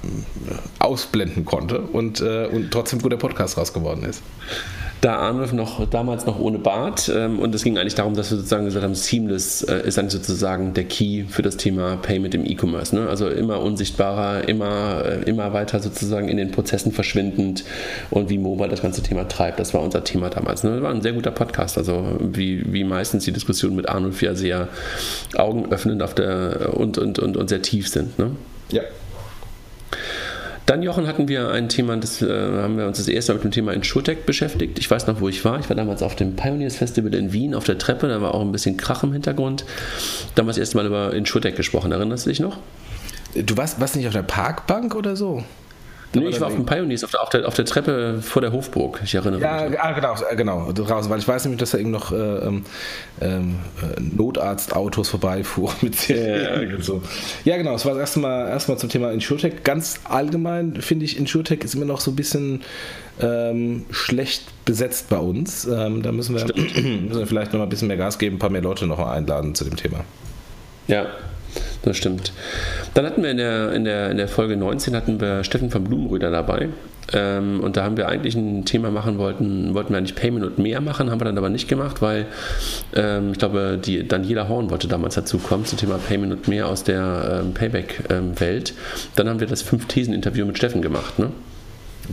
ausblenden konnte und, äh, und trotzdem guter Podcast raus geworden ist da Arnulf noch damals noch ohne Bart ähm, und es ging eigentlich darum, dass wir sozusagen gesagt haben, Seamless äh, ist eigentlich sozusagen der Key für das Thema Payment im E-Commerce. Ne? Also immer unsichtbarer, immer, äh, immer weiter sozusagen in den Prozessen verschwindend und wie Mobile das ganze Thema treibt. Das war unser Thema damals. Ne? Das war ein sehr guter Podcast. Also wie, wie meistens die Diskussionen mit Arnulf ja sehr augenöffnend auf der und, und, und, und sehr tief sind. Ne? Ja. Dann, Jochen, hatten wir ein Thema, das äh, haben wir uns das erste Mal mit dem Thema Insurtech beschäftigt. Ich weiß noch, wo ich war. Ich war damals auf dem Pioneers Festival in Wien auf der Treppe. Da war auch ein bisschen Krach im Hintergrund. Da haben wir das erste Mal über Insurtech gesprochen. Erinnerst du dich noch? Du warst, warst nicht auf der Parkbank oder so? Nee, ich war auf dem Pioneers, auf der, auf, der, auf der Treppe vor der Hofburg. Ich erinnere ja, mich. Ja, ah, genau, genau, draußen, weil ich weiß nämlich, dass da eben noch äh, ähm, ähm äh, Notarztautos vorbeifuhren *laughs* mit ja, ja, so. ja, genau, es war erstmal erstmal zum Thema Insurtech. Ganz allgemein finde ich, Insurtech ist immer noch so ein bisschen ähm, schlecht besetzt bei uns. Ähm, da müssen wir, *clears throat* müssen wir vielleicht noch mal ein bisschen mehr Gas geben, ein paar mehr Leute noch mal einladen zu dem Thema. Ja, das stimmt. Dann hatten wir in der, in der, in der Folge 19 hatten wir Steffen von Blumenröder dabei. Ähm, und da haben wir eigentlich ein Thema machen wollten, wollten wir eigentlich Payment und mehr machen, haben wir dann aber nicht gemacht, weil ähm, ich glaube, die Daniela Horn wollte damals dazu kommen zum Thema Payment und mehr aus der ähm, Payback-Welt. dann haben wir das Fünf-Thesen-Interview mit Steffen gemacht, ne?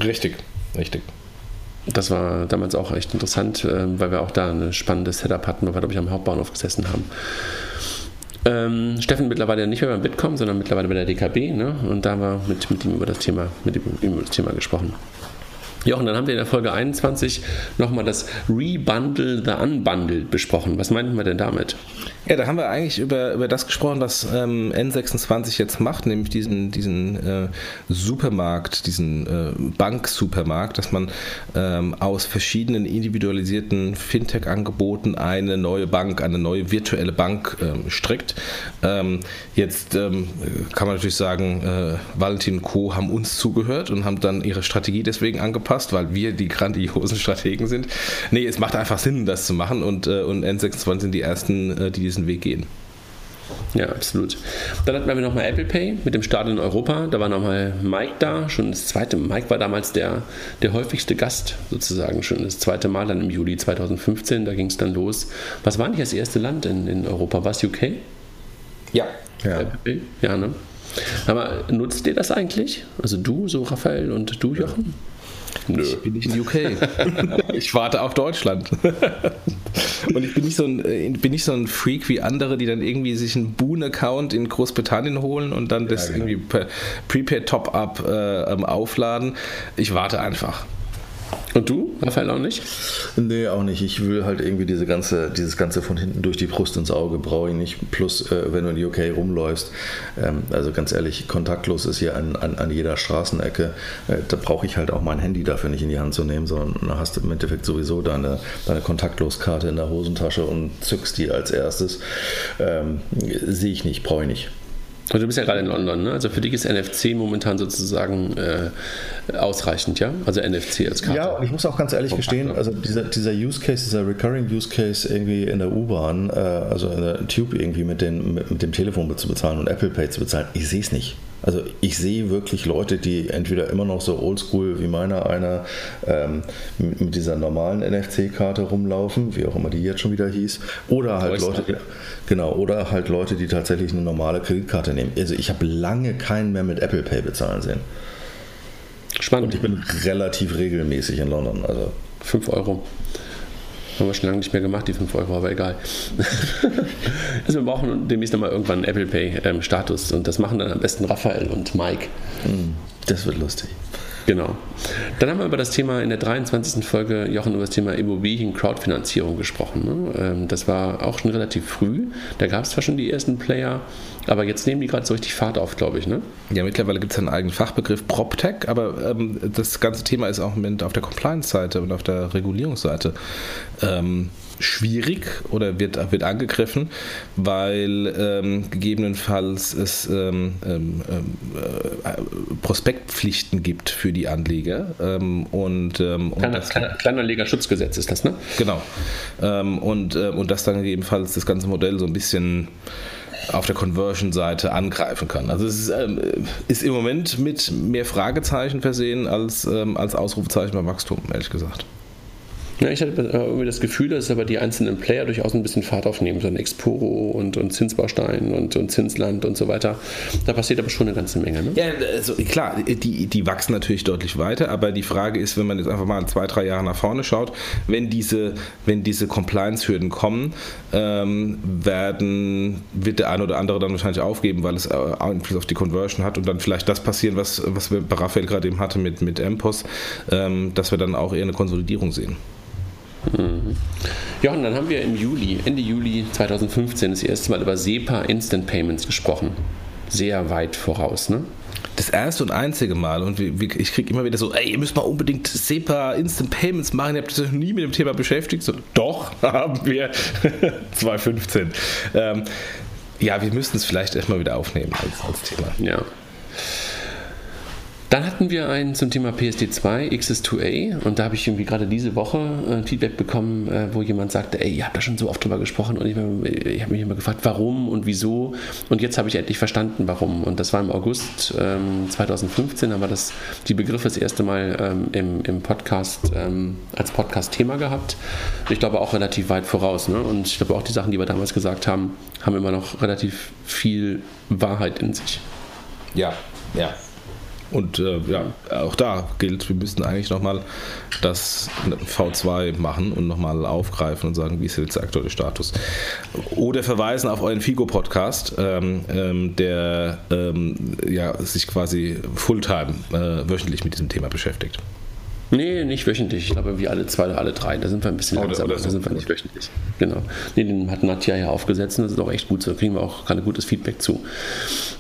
Richtig, richtig. Das war damals auch echt interessant, ähm, weil wir auch da ein spannendes Setup hatten, weil wir, glaube ich, am Hauptbahnhof gesessen haben. Ähm, Steffen mittlerweile nicht mehr beim Bitkom, sondern mittlerweile bei der DKB. Ne? Und da haben wir mit, mit ihm über das Thema, mit ihm über das Thema gesprochen. Jochen, dann haben wir in der Folge 21 nochmal das Rebundle the Unbundled besprochen. Was meinten wir denn damit? Ja, da haben wir eigentlich über, über das gesprochen, was ähm, N26 jetzt macht, nämlich diesen, diesen äh, Supermarkt, diesen äh, Bank-Supermarkt, dass man ähm, aus verschiedenen individualisierten Fintech-Angeboten eine neue Bank, eine neue virtuelle Bank ähm, strickt. Ähm, jetzt ähm, kann man natürlich sagen, äh, Valentin und Co. haben uns zugehört und haben dann ihre Strategie deswegen angepasst, weil wir die grandiosen Strategen sind. Nee, es macht einfach Sinn, das zu machen und, äh, und N26 sind die ersten, äh, die diesen Weg gehen. Ja, absolut. Dann hatten wir nochmal Apple Pay mit dem Start in Europa. Da war nochmal Mike da, schon das zweite. Mike war damals der, der häufigste Gast sozusagen, schon das zweite Mal dann im Juli 2015. Da ging es dann los. Was war nicht das erste Land in, in Europa? War es UK? Ja. Ja, ja ne? Aber nutzt ihr das eigentlich? Also du, so Raphael und du, Jochen? Nö. Ich bin nicht in UK. *laughs* ich warte auf Deutschland. Und ich bin nicht, so ein, äh, bin nicht so ein Freak wie andere, die dann irgendwie sich einen Boon-Account in Großbritannien holen und dann das ja, genau. irgendwie per Prepaid Top-Up äh, ähm, aufladen. Ich warte einfach. Und du, Raphael, auch nicht? Nee, auch nicht. Ich will halt irgendwie diese ganze, dieses Ganze von hinten durch die Brust ins Auge, brauche ich nicht. Plus, äh, wenn du in die UK rumläufst, ähm, also ganz ehrlich, kontaktlos ist hier an, an, an jeder Straßenecke. Äh, da brauche ich halt auch mein Handy dafür nicht in die Hand zu nehmen, sondern hast im Endeffekt sowieso deine, deine Kontaktloskarte in der Hosentasche und zückst die als erstes. Ähm, Sehe ich nicht, brauche ich nicht. Also du bist ja gerade in London, ne? Also für dich ist NFC momentan sozusagen äh, ausreichend, ja? Also NFC als Karte. Ja, und ich muss auch ganz ehrlich gestehen, also dieser, dieser Use Case, dieser Recurring Use Case irgendwie in der U-Bahn, äh, also in der Tube irgendwie mit, den, mit, mit dem Telefon zu bezahlen und Apple Pay zu bezahlen, ich sehe es nicht. Also ich sehe wirklich Leute, die entweder immer noch so oldschool wie meiner einer ähm, mit, dieser normalen NFC-Karte rumlaufen, wie auch immer die jetzt schon wieder hieß, oder halt Leute, die, genau, oder halt Leute, die tatsächlich eine normale Kreditkarte nehmen. Also ich habe lange keinen mehr mit Apple Pay bezahlen sehen. Spannend. Und ich bin relativ regelmäßig in London. Also 5 Euro. Haben wir schon lange nicht mehr gemacht, die 5 Euro, aber egal. *laughs* also wir brauchen demnächst nochmal irgendwann einen Apple Pay-Status ähm, und das machen dann am besten Raphael und Mike. Hm, das wird lustig. Genau. Dann haben wir über das Thema in der 23. Folge, Jochen, über das Thema Immobilien-Crowdfinanzierung gesprochen. Ne? Ähm, das war auch schon relativ früh. Da gab es zwar schon die ersten Player, aber jetzt nehmen die gerade so richtig Fahrt auf, glaube ich. Ne? Ja, mittlerweile gibt es einen eigenen Fachbegriff PropTech, aber ähm, das ganze Thema ist auch auf der Compliance-Seite und auf der Regulierungsseite ähm, schwierig oder wird, wird angegriffen, weil ähm, gegebenenfalls es ähm, ähm, äh, Prospektpflichten gibt für die Anleger. Ähm, und, ähm, und Kleiner, kleiner, Kleinanlegerschutzgesetz ist das, ne? Genau. Ähm, und, äh, und das dann gegebenenfalls das ganze Modell so ein bisschen auf der Conversion-Seite angreifen kann. Also es ist, ähm, ist, im Moment mit mehr Fragezeichen versehen als, ähm, als Ausrufezeichen beim Wachstum, ehrlich gesagt. Ja, ich hatte irgendwie das Gefühl, dass aber die einzelnen Player durchaus ein bisschen Fahrt aufnehmen, so ein Exporo und, und Zinsbaustein und, und Zinsland und so weiter. Da passiert aber schon eine ganze Menge. Ne? Ja, also klar, die, die wachsen natürlich deutlich weiter, aber die Frage ist, wenn man jetzt einfach mal zwei, drei Jahre nach vorne schaut, wenn diese, wenn diese Compliance-Hürden kommen, ähm, werden, wird der eine oder andere dann wahrscheinlich aufgeben, weil es äh, Einfluss auf die Conversion hat und dann vielleicht das passieren, was, was wir bei Raphael gerade eben hatte mit, mit MPOS, ähm, dass wir dann auch eher eine Konsolidierung sehen. Mhm. Jochen, dann haben wir im Juli, Ende Juli 2015 das erste Mal über SEPA Instant Payments gesprochen. Sehr weit voraus, ne? das erste und einzige Mal und ich kriege immer wieder so, ey, ihr müsst mal unbedingt SEPA Instant Payments machen, ihr habt euch nie mit dem Thema beschäftigt. So, doch, *laughs* haben wir *laughs* 2015. Ähm, ja, wir müssten es vielleicht erstmal wieder aufnehmen als, als Thema. Ja. Dann hatten wir einen zum Thema PSD2 XS2A und da habe ich irgendwie gerade diese Woche äh, Feedback bekommen, äh, wo jemand sagte, ey, ihr habt da schon so oft drüber gesprochen und ich, habe mich immer gefragt, warum und wieso und jetzt habe ich endlich verstanden, warum und das war im August ähm, 2015, haben wir das, die Begriffe das erste Mal ähm, im, im Podcast ähm, als Podcast-Thema gehabt. Ich glaube auch relativ weit voraus ne? und ich glaube auch die Sachen, die wir damals gesagt haben, haben immer noch relativ viel Wahrheit in sich. Ja, ja, und äh, ja, auch da gilt, wir müssten eigentlich nochmal das V2 machen und nochmal aufgreifen und sagen, wie ist jetzt der aktuelle Status. Oder verweisen auf euren Figo-Podcast, ähm, ähm, der ähm, ja, sich quasi fulltime äh, wöchentlich mit diesem Thema beschäftigt. Nee, nicht wöchentlich. Ich glaube, wie alle zwei oder alle drei. Da sind wir ein bisschen oder, langsamer. Oder so. Da sind wir nicht wöchentlich. Genau. Nee, den hat Nadja ja aufgesetzt und das ist auch echt gut so. Da kriegen wir auch gerade gutes Feedback zu.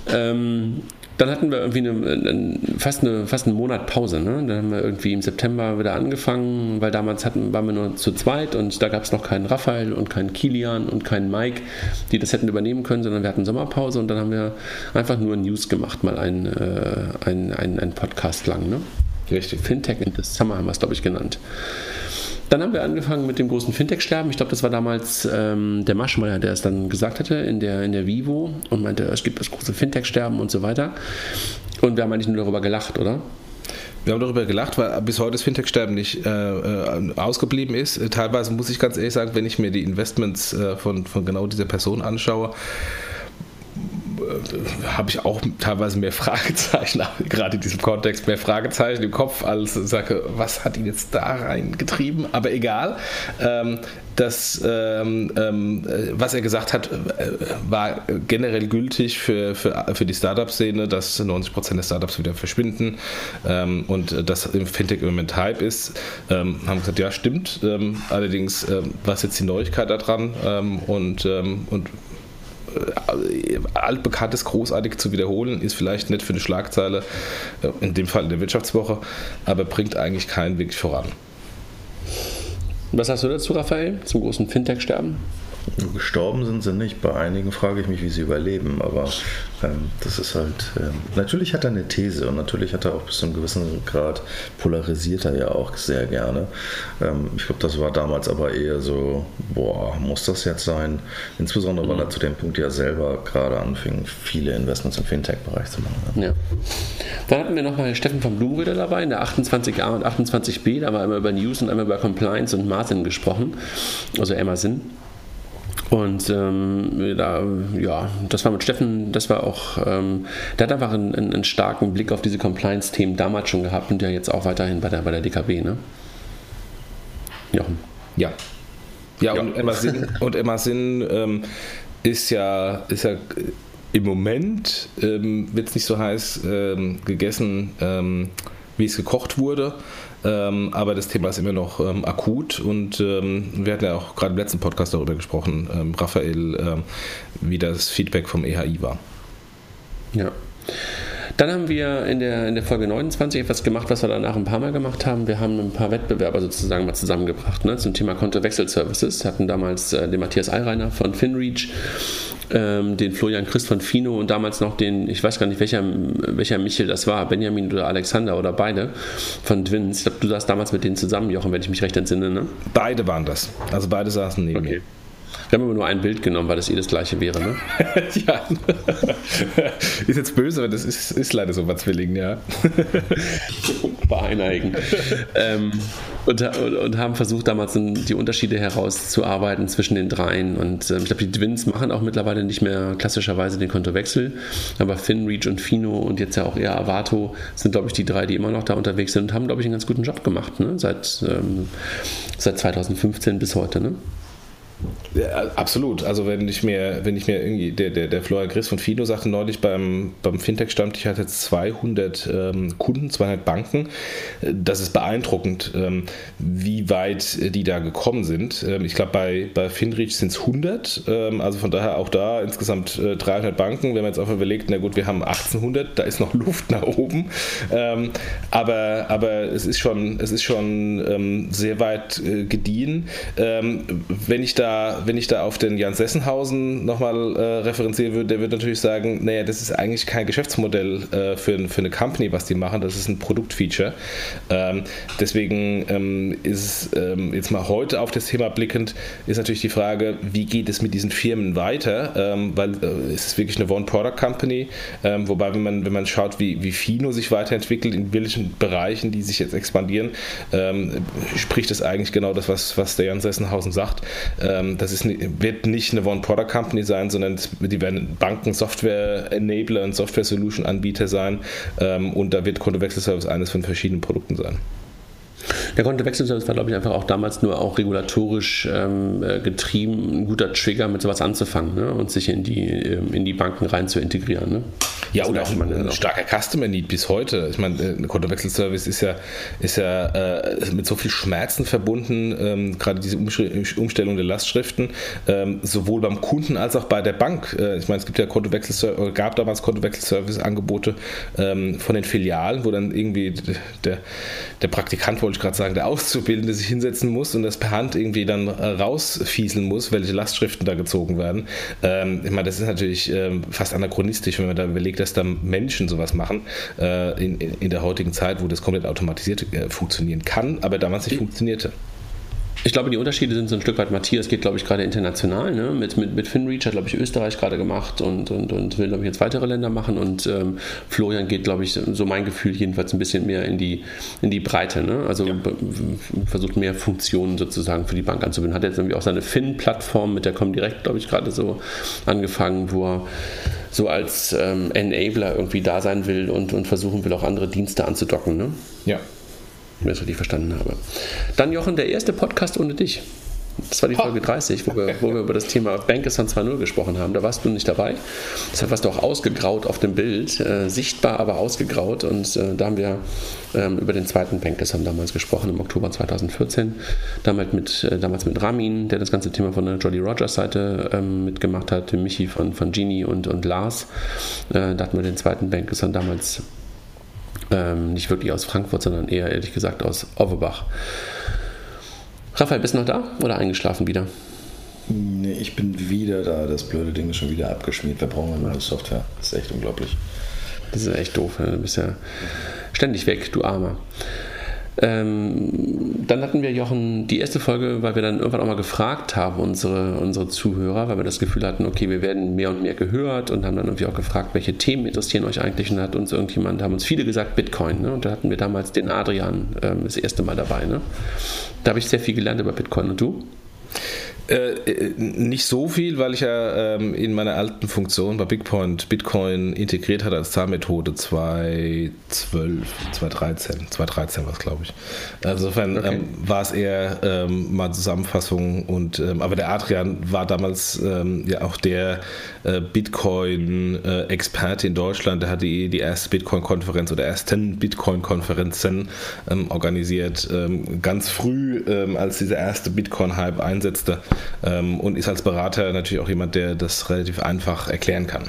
Ähm, dann hatten wir irgendwie eine, fast, eine, fast einen Monat Pause. Ne? Dann haben wir irgendwie im September wieder angefangen, weil damals hatten, waren wir nur zu zweit und da gab es noch keinen Raphael und keinen Kilian und keinen Mike, die das hätten übernehmen können, sondern wir hatten Sommerpause und dann haben wir einfach nur News gemacht, mal einen äh, ein, ein, ein Podcast lang. Ne? Richtig. Fintech in the Summer haben wir es, glaube ich, genannt. Dann haben wir angefangen mit dem großen Fintech-Sterben. Ich glaube, das war damals ähm, der Maschmeyer, der es dann gesagt hatte in der, in der Vivo und meinte, es gibt das große Fintech-Sterben und so weiter. Und wir haben eigentlich nur darüber gelacht, oder? Wir haben darüber gelacht, weil bis heute das Fintech-Sterben nicht äh, äh, ausgeblieben ist. Teilweise muss ich ganz ehrlich sagen, wenn ich mir die Investments äh, von, von genau dieser Person anschaue, habe ich auch teilweise mehr *laughs* Fragezeichen, gerade in diesem Kontext, mehr Fragezeichen im Kopf, als sage, was hat ihn jetzt da reingetrieben? Aber egal. Ähm, das, ähm, ähm, was er gesagt hat, äh, war generell gültig für, für, für die Startup-Szene, dass 90% der Startups wieder verschwinden ähm, und dass im Fintech im Moment Hype ist. Ähm, haben gesagt, ja, stimmt. Ähm, allerdings, was jetzt die Neuigkeit daran und, und äh, altbekanntes großartig zu wiederholen, ist vielleicht nicht für eine Schlagzeile, äh, in dem Fall in der Wirtschaftswoche, aber bringt eigentlich keinen wirklich voran. Was hast du dazu, Raphael, zum großen Fintech-Sterben? Gestorben sind sie nicht. Bei einigen frage ich mich, wie sie überleben. Aber ähm, das ist halt. Ähm, natürlich hat er eine These und natürlich hat er auch bis zu einem gewissen Grad polarisiert er ja auch sehr gerne. Ähm, ich glaube, das war damals aber eher so: Boah, muss das jetzt sein? Insbesondere, weil er zu dem Punkt ja selber gerade anfing, viele Investments im Fintech-Bereich zu machen. Ja. ja. Dann hatten wir nochmal Steffen von Blum wieder dabei in der 28a und 28b. Da haben wir einmal über News und einmal über Compliance und Martin gesprochen. Also Amazon. Und ähm, da, ja, das war mit Steffen, das war auch, ähm, der hat einfach einen, einen, starken Blick auf diese Compliance-Themen damals schon gehabt und ja jetzt auch weiterhin bei der, bei der DKB, ne? Jochen. Ja. Ja, ja. und Emma *laughs* Sinn, und Emma Sinn ähm, ist ja, ist ja im Moment, ähm, wird es nicht so heiß ähm, gegessen, ähm, wie es gekocht wurde. Ähm, aber das Thema ist immer noch ähm, akut und ähm, wir hatten ja auch gerade im letzten Podcast darüber gesprochen, ähm, Raphael, ähm, wie das Feedback vom EHI war. Ja. Dann haben wir in der, in der Folge 29 etwas gemacht, was wir danach ein paar Mal gemacht haben. Wir haben ein paar Wettbewerber sozusagen mal zusammengebracht ne, zum Thema Kontowechselservices. Wir hatten damals äh, den Matthias Eilreiner von FinReach ähm, den Florian Christ von Fino und damals noch den, ich weiß gar nicht, welcher, welcher Michel das war, Benjamin oder Alexander oder beide von Twins. Ich glaube, du saßt damals mit denen zusammen, Jochen, wenn ich mich recht entsinne, ne? Beide waren das. Also beide saßen neben okay. mir. Wir haben aber nur ein Bild genommen, weil das eh das gleiche wäre, ne? *laughs* ja. *laughs* ist jetzt böse, aber das ist, ist leider so bei Zwillingen, ja. *laughs* Vereineigen. ähm, und, und, und, haben versucht, damals die Unterschiede herauszuarbeiten zwischen den dreien. Und ähm, ich glaube, die Twins machen auch mittlerweile nicht mehr klassischerweise den Kontowechsel. Aber Finn, Reach und Fino und jetzt ja auch eher Avato sind, glaube ich, die drei, die immer noch da unterwegs sind und haben, glaube ich, einen ganz guten Job gemacht, ne? Seit, ähm, seit 2015 bis heute, ne? Ja, absolut. Also wenn ich mir, wenn ich mir irgendwie, der, der, der Florian Chris von Fido sagte neulich beim, beim Fintech-Stammtisch hat jetzt 200 ähm, Kunden, 200 Banken. Das ist beeindruckend, ähm, wie weit die da gekommen sind. Ähm, ich glaube, bei, bei Finreach sind es 100. also von daher auch da insgesamt äh, 300 Banken. Wenn man jetzt auch überlegt, na gut, wir haben 1800, da ist noch Luft nach oben. Ähm, aber, aber es ist schon, es ist schon ähm, sehr weit äh, gediehen. Ähm, wenn ich da wenn ich da auf den Jan Sessenhausen nochmal äh, referenzieren würde, der würde natürlich sagen, naja, das ist eigentlich kein Geschäftsmodell äh, für, für eine Company, was die machen, das ist ein Produktfeature. Ähm, deswegen ähm, ist ähm, jetzt mal heute auf das Thema blickend, ist natürlich die Frage, wie geht es mit diesen Firmen weiter, ähm, weil äh, es ist wirklich eine One-Product-Company, ähm, wobei wenn man, wenn man schaut, wie, wie Fino sich weiterentwickelt, in welchen Bereichen die sich jetzt expandieren, ähm, spricht das eigentlich genau das, was, was der Jan Sessenhausen sagt. Das ist, wird nicht eine One-Product-Company sein, sondern die werden Banken, Software-Enabler und Software-Solution-Anbieter sein ähm, und da wird Kontowechselservice eines von verschiedenen Produkten sein. Der Kontowechselservice war, glaube ich, einfach auch damals nur auch regulatorisch ähm, äh, getrieben, ein guter Trigger, mit sowas anzufangen ne? und sich in die, ähm, in die Banken rein zu integrieren. Ne? Ja, und auch ein, ein starker Customer Need bis heute. Ich meine, äh, ein Kontowechselservice ist ja, ist ja äh, mit so viel Schmerzen verbunden, ähm, gerade diese Umstellung der Lastschriften, ähm, sowohl beim Kunden als auch bei der Bank. Äh, ich meine, es gibt ja Kontowechselservice, gab damals Kontowechselservice-Angebote ähm, von den Filialen, wo dann irgendwie der, der Praktikant, wollte ich gerade sagen, der Auszubildende sich hinsetzen muss und das per Hand irgendwie dann äh, rausfieseln muss, welche Lastschriften da gezogen werden. Ähm, ich meine, das ist natürlich ähm, fast anachronistisch, wenn man da überlegt, dass da Menschen sowas machen äh, in, in, der heutigen Zeit, wo das komplett automatisiert äh, funktionieren kann, aber damals nicht funktionierte. Ich glaube, die Unterschiede sind so ein Stück weit, Matthias geht, glaube ich, gerade international. Ne? Mit, mit, mit FinReach hat, glaube ich, Österreich gerade gemacht und, und, und will, glaube ich, jetzt weitere Länder machen. Und ähm, Florian geht, glaube ich, so mein Gefühl jedenfalls ein bisschen mehr in die, in die Breite. Ne? Also ja. versucht mehr Funktionen sozusagen für die Bank anzubinden. Hat jetzt irgendwie auch seine Fin-Plattform, mit der kommen direkt, glaube ich, gerade so angefangen, wo er so als ähm, Enabler irgendwie da sein will und, und versuchen will, auch andere Dienste anzudocken. Ne? Ja, wenn ich das richtig verstanden habe. Dann, Jochen, der erste Podcast ohne dich. Das war die Folge 30, wo wir, wo wir über das Thema Bankesan 2.0 gesprochen haben. Da warst du nicht dabei. Deshalb warst du auch ausgegraut auf dem Bild, äh, sichtbar, aber ausgegraut. Und äh, da haben wir ähm, über den zweiten Bankesan damals gesprochen, im Oktober 2014. Damals mit, äh, damals mit Ramin, der das ganze Thema von der Jolly Rogers Seite ähm, mitgemacht hat, Michi von, von Genie und, und Lars. Äh, da hatten wir den zweiten Bankesan damals ähm, nicht wirklich aus Frankfurt, sondern eher ehrlich gesagt aus Overbach. Raphael, bist du noch da oder eingeschlafen wieder? Nee, ich bin wieder da. Das blöde Ding ist schon wieder abgeschmiert. Wir brauchen eine neue Software. Das ist echt unglaublich. Das ist echt doof. Ne? Du bist ja ständig weg, du Armer. Ähm, dann hatten wir Jochen die erste Folge, weil wir dann irgendwann auch mal gefragt haben, unsere, unsere Zuhörer, weil wir das Gefühl hatten, okay, wir werden mehr und mehr gehört und haben dann irgendwie auch gefragt, welche Themen interessieren euch eigentlich. Und hat uns irgendjemand, haben uns viele gesagt, Bitcoin. Ne? Und da hatten wir damals den Adrian ähm, das erste Mal dabei. Ne? Da habe ich sehr viel gelernt über Bitcoin. Und du? Äh, äh, nicht so viel, weil ich ja ähm, in meiner alten Funktion bei BigPoint Bitcoin integriert hatte als Zahlmethode 2012, 2013, 2013 war es, glaube ich. Also insofern okay. ähm, war es eher ähm, mal Zusammenfassung und ähm, aber der Adrian war damals ähm, ja auch der äh, Bitcoin-Experte in Deutschland, der hat die, die erste Bitcoin-Konferenz oder ersten Bitcoin-Konferenzen ähm, organisiert, ganz früh, als dieser erste Bitcoin-Hype einsetzte ähm, und ist als Berater natürlich auch jemand, der das relativ einfach erklären kann.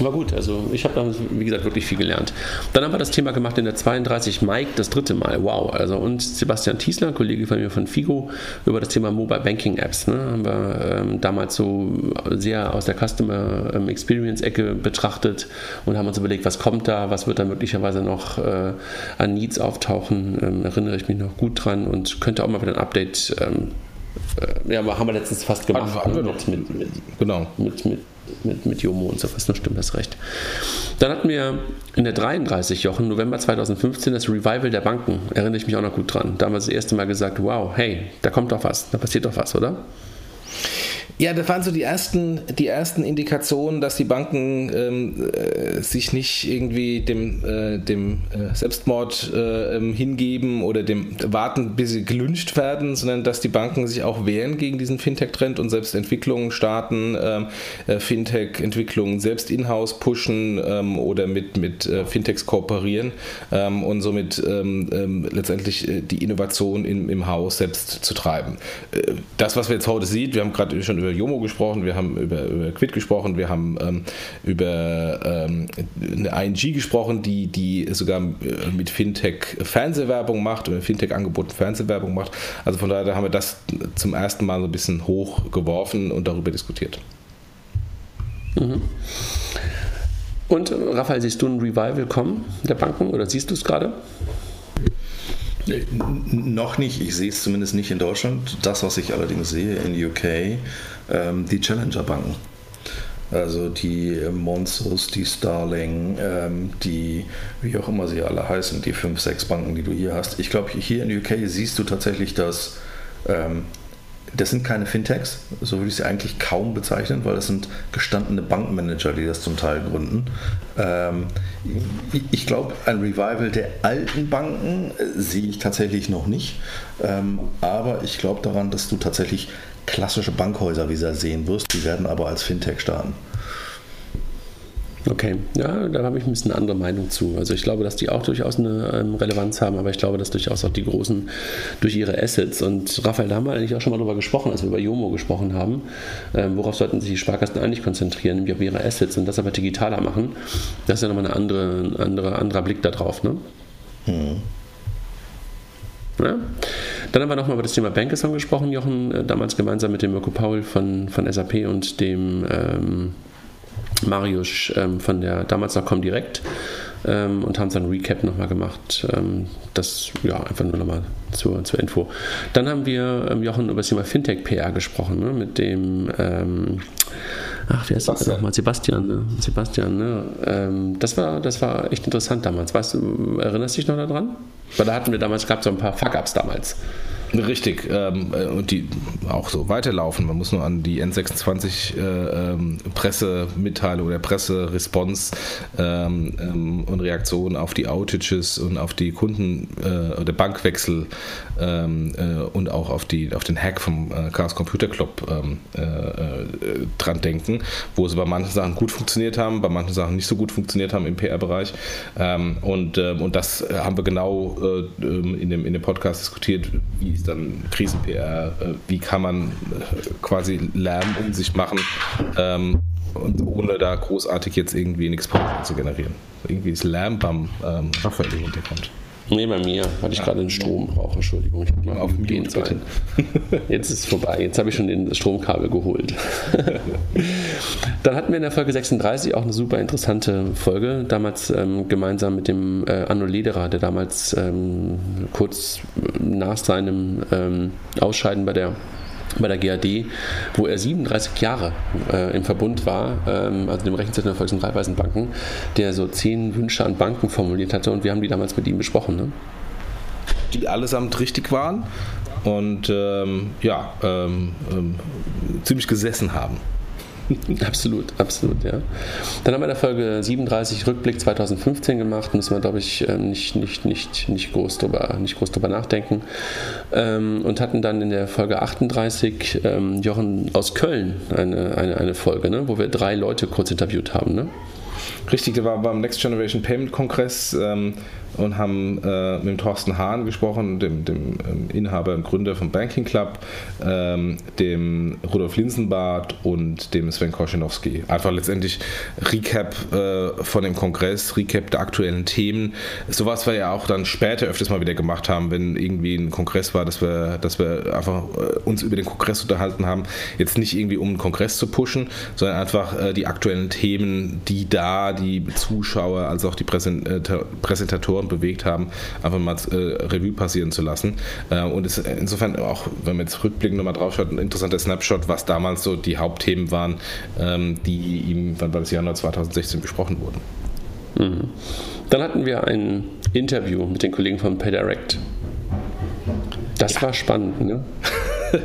War gut, also ich habe da, wie gesagt, wirklich viel gelernt. Dann haben wir das Thema gemacht in der 32 Mike, das dritte Mal, wow. Also und Sebastian Tiesler, Kollege von mir von Figo, über das Thema Mobile Banking Apps. Ne, haben wir ähm, damals so sehr aus der Customer ähm, Experience Ecke betrachtet und haben uns überlegt, was kommt da, was wird da möglicherweise noch äh, an Needs auftauchen. Ähm, erinnere ich mich noch gut dran und könnte auch mal wieder ein Update ähm, äh, ja, haben wir letztens fast gemacht. Haben wir mit, mit, mit, genau. Mit, mit, mit, mit Jomo und sowas. Das stimmt, das recht. Dann hatten wir in der 33 Jochen, November 2015, das Revival der Banken. Erinnere ich mich auch noch gut dran. Da haben wir das erste Mal gesagt: Wow, hey, da kommt doch was, da passiert doch was, oder? Ja, das waren so die ersten, die ersten Indikationen, dass die Banken ähm, äh, sich nicht irgendwie dem, äh, dem äh, Selbstmord äh, ähm, hingeben oder dem warten, bis sie gelünscht werden, sondern dass die Banken sich auch wehren gegen diesen Fintech-Trend und selbst Entwicklungen starten, ähm, äh, Fintech-Entwicklungen selbst in-house pushen ähm, oder mit, mit Fintechs kooperieren und somit letztendlich die Innovation im, im Haus selbst zu treiben. das, was wir jetzt heute sehen, wir haben gerade schon über Jomo gesprochen, wir haben über, über Quid gesprochen, wir haben ähm, über ähm, eine ING gesprochen, die, die sogar äh, mit Fintech Fernsehwerbung macht oder Fintech-Angeboten Fernsehwerbung macht. Also von daher haben wir das zum ersten Mal so ein bisschen hochgeworfen und darüber diskutiert. Mhm. Und Raphael, siehst du ein Revival kommen der Banken oder siehst du es gerade? Noch nicht, ich sehe es zumindest nicht in Deutschland. Das, was ich allerdings sehe in UK, ähm, die Challenger-Banken. Also die Monsters, die Starling, ähm, die, wie auch immer sie alle heißen, die fünf, sechs Banken, die du hier hast. Ich glaube, hier in UK siehst du tatsächlich, dass ähm, das sind keine Fintechs, so würde ich sie eigentlich kaum bezeichnen, weil das sind gestandene Bankmanager, die das zum Teil gründen. Ähm, ich glaube, ein Revival der alten Banken äh, sehe ich tatsächlich noch nicht. Ähm, aber ich glaube daran, dass du tatsächlich klassische Bankhäuser wieder sehen wirst. Die werden aber als Fintech starten. Okay, ja, da habe ich ein bisschen eine andere Meinung zu. Also ich glaube, dass die auch durchaus eine ähm, Relevanz haben, aber ich glaube, dass durchaus auch die Großen durch ihre Assets und Raphael, da haben wir eigentlich auch schon mal drüber gesprochen, als wir über Jomo gesprochen haben, ähm, worauf sollten sich die Sparkassen eigentlich konzentrieren, nämlich auf ihre Assets und das aber digitaler machen. Das ist ja nochmal ein andere, andere, anderer Blick darauf, ne? Hm. Ja? Dann haben wir nochmal über das Thema Bankathon gesprochen, Jochen, äh, damals gemeinsam mit dem Mirko Paul von, von SAP und dem ähm, Marius ähm, von der damals noch Comdirect ähm, und haben dann Recap nochmal gemacht. Ähm, das, ja, einfach nur nochmal zur, zur Info. Dann haben wir, ähm, Jochen, über das Thema Fintech-PR gesprochen, ne, mit dem, ähm, ach, wie heißt das nochmal? Sebastian, ne? Sebastian, ne? Ähm, das, war, das war echt interessant damals. Weißt du, erinnerst du dich noch daran? Weil da hatten wir damals, gab es so ein paar Fuck-Ups damals. Richtig, ähm, äh, und die auch so weiterlaufen. Man muss nur an die N26 äh, ähm, Pressemitteilung oder Presseresponse ähm, ähm, und Reaktion auf die Outages und auf die Kunden- äh, oder Bankwechsel ähm, äh, und auch auf, die, auf den Hack vom äh, Chaos Computer Club ähm, äh, dran denken, wo sie bei manchen Sachen gut funktioniert haben, bei manchen Sachen nicht so gut funktioniert haben im PR-Bereich. und, und das haben wir genau in, dem, in dem Podcast diskutiert, wie ist dann Krisen-PR, äh, wie kann man äh, quasi Lärm um sich machen ähm, und ohne da großartig jetzt irgendwie nichts zu generieren. Irgendwie ist Lärm beim ähm, Raphael im Hintergrund. Nee, bei mir, weil ich ja. gerade den Strom brauche. Entschuldigung, ich habe mal auf gehen sollen. Jetzt ist es vorbei. Jetzt habe ich schon den Stromkabel geholt. Dann hatten wir in der Folge 36 auch eine super interessante Folge. Damals ähm, gemeinsam mit dem äh, Anno Lederer, der damals ähm, kurz nach seinem ähm, Ausscheiden bei der bei der GAD, wo er 37 Jahre äh, im Verbund war, ähm, also dem Rechenzentrum der Volks- und Raiffeisenbanken, der so zehn Wünsche an Banken formuliert hatte und wir haben die damals mit ihm besprochen. Ne? Die allesamt richtig waren und ähm, ja, ähm, ähm ziemlich gesessen haben. *laughs* absolut, absolut, ja. Dann haben wir in der Folge 37 Rückblick 2015 gemacht, müssen wir, glaube ich, ähm, nicht, nicht, nicht, nicht, groß drüber, nicht groß drüber nachdenken. Ähm, und hatten dann in der Folge 38 ähm, Jochen aus Köln eine, eine, eine Folge, ne, wo wir drei Leute kurz interviewt haben. Ne? Richtig, der war beim Next Generation Payment Kongress. Ähm, und haben äh, mit Thorsten Hahn gesprochen, dem, dem ähm, Inhaber und Gründer vom Banking Club, ähm, dem Rudolf Linsenbart und dem Sven Koschinowski. Einfach letztendlich Recap äh, von dem Kongress, Recap der aktuellen Themen. Sowas wir ja auch dann später öfters mal wieder gemacht haben, wenn irgendwie ein Kongress war, dass wir, dass wir einfach äh, uns über den Kongress unterhalten haben. Jetzt nicht irgendwie um einen Kongress zu pushen, sondern einfach äh, die aktuellen Themen, die da die Zuschauer als auch die Präsentatoren Autoren bewegt haben, einfach mal äh, Revue passieren zu lassen. Äh, und es, insofern auch, wenn man jetzt rückblickend nochmal drauf schaut, ein interessanter Snapshot, was damals so die Hauptthemen waren, ähm, die ihm, war das Januar 2016 besprochen wurden. Mhm. Dann hatten wir ein Interview mit den Kollegen von PayDirect. Das ja. war spannend, ne? *laughs*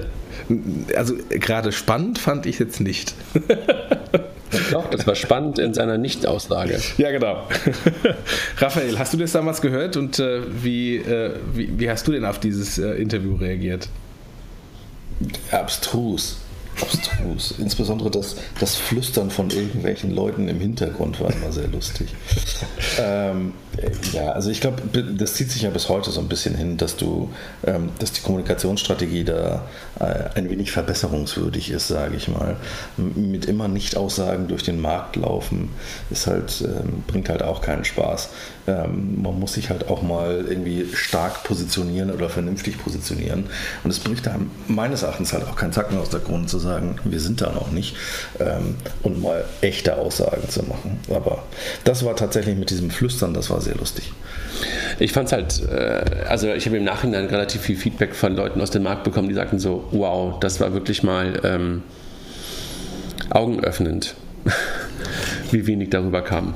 Also gerade spannend fand ich jetzt nicht. *laughs* Doch, das war spannend in seiner Nicht-Aussage. Ja, genau. *laughs* Raphael, hast du das damals gehört und äh, wie, äh, wie, wie, hast du denn auf dieses äh, Interview reagiert? Abstrus abstrus. Insbesondere das, das Flüstern von irgendwelchen Leuten im Hintergrund war immer sehr lustig. *laughs* ähm, ja, also ich glaube, das zieht sich ja bis heute so ein bisschen hin, dass du, ähm, dass die Kommunikationsstrategie da äh, ein wenig verbesserungswürdig ist, sage ich mal. Mit immer Nicht-Aussagen durch den Markt laufen ist halt, ähm, bringt halt auch keinen Spaß. Ähm, man muss sich halt auch mal irgendwie stark positionieren oder vernünftig positionieren. Und es bricht da meines Erachtens halt auch keinen Zacken aus der Krone zu sagen, wir sind da noch nicht ähm, und mal echte Aussagen zu machen. Aber das war tatsächlich mit diesem Flüstern, das war sehr lustig. Ich fand es halt, äh, also ich habe im Nachhinein relativ viel Feedback von Leuten aus dem Markt bekommen, die sagten so, wow, das war wirklich mal ähm, augenöffnend, *laughs* wie wenig darüber kam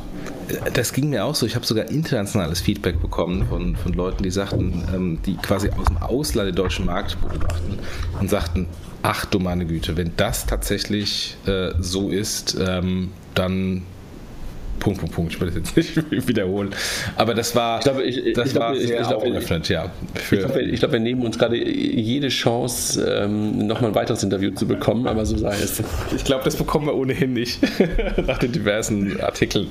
das ging mir auch so. Ich habe sogar internationales Feedback bekommen von, von Leuten, die sagten, ähm, die quasi aus dem Ausland den deutschen Markt beobachten und sagten, ach du meine Güte, wenn das tatsächlich äh, so ist, ähm, dann Punkt, Punkt, Punkt. Ich will das jetzt nicht *laughs* wiederholen. Aber das war, ich glaube, ich, das ich war glaube, sehr ich, glaube, ja. ich glaube, ich glaube, wir nehmen uns gerade jede Chance, ähm, nochmal ein weiteres Interview zu bekommen, aber so sei es. Ich glaube, das bekommen wir ohnehin nicht. *laughs* Nach den diversen Artikeln.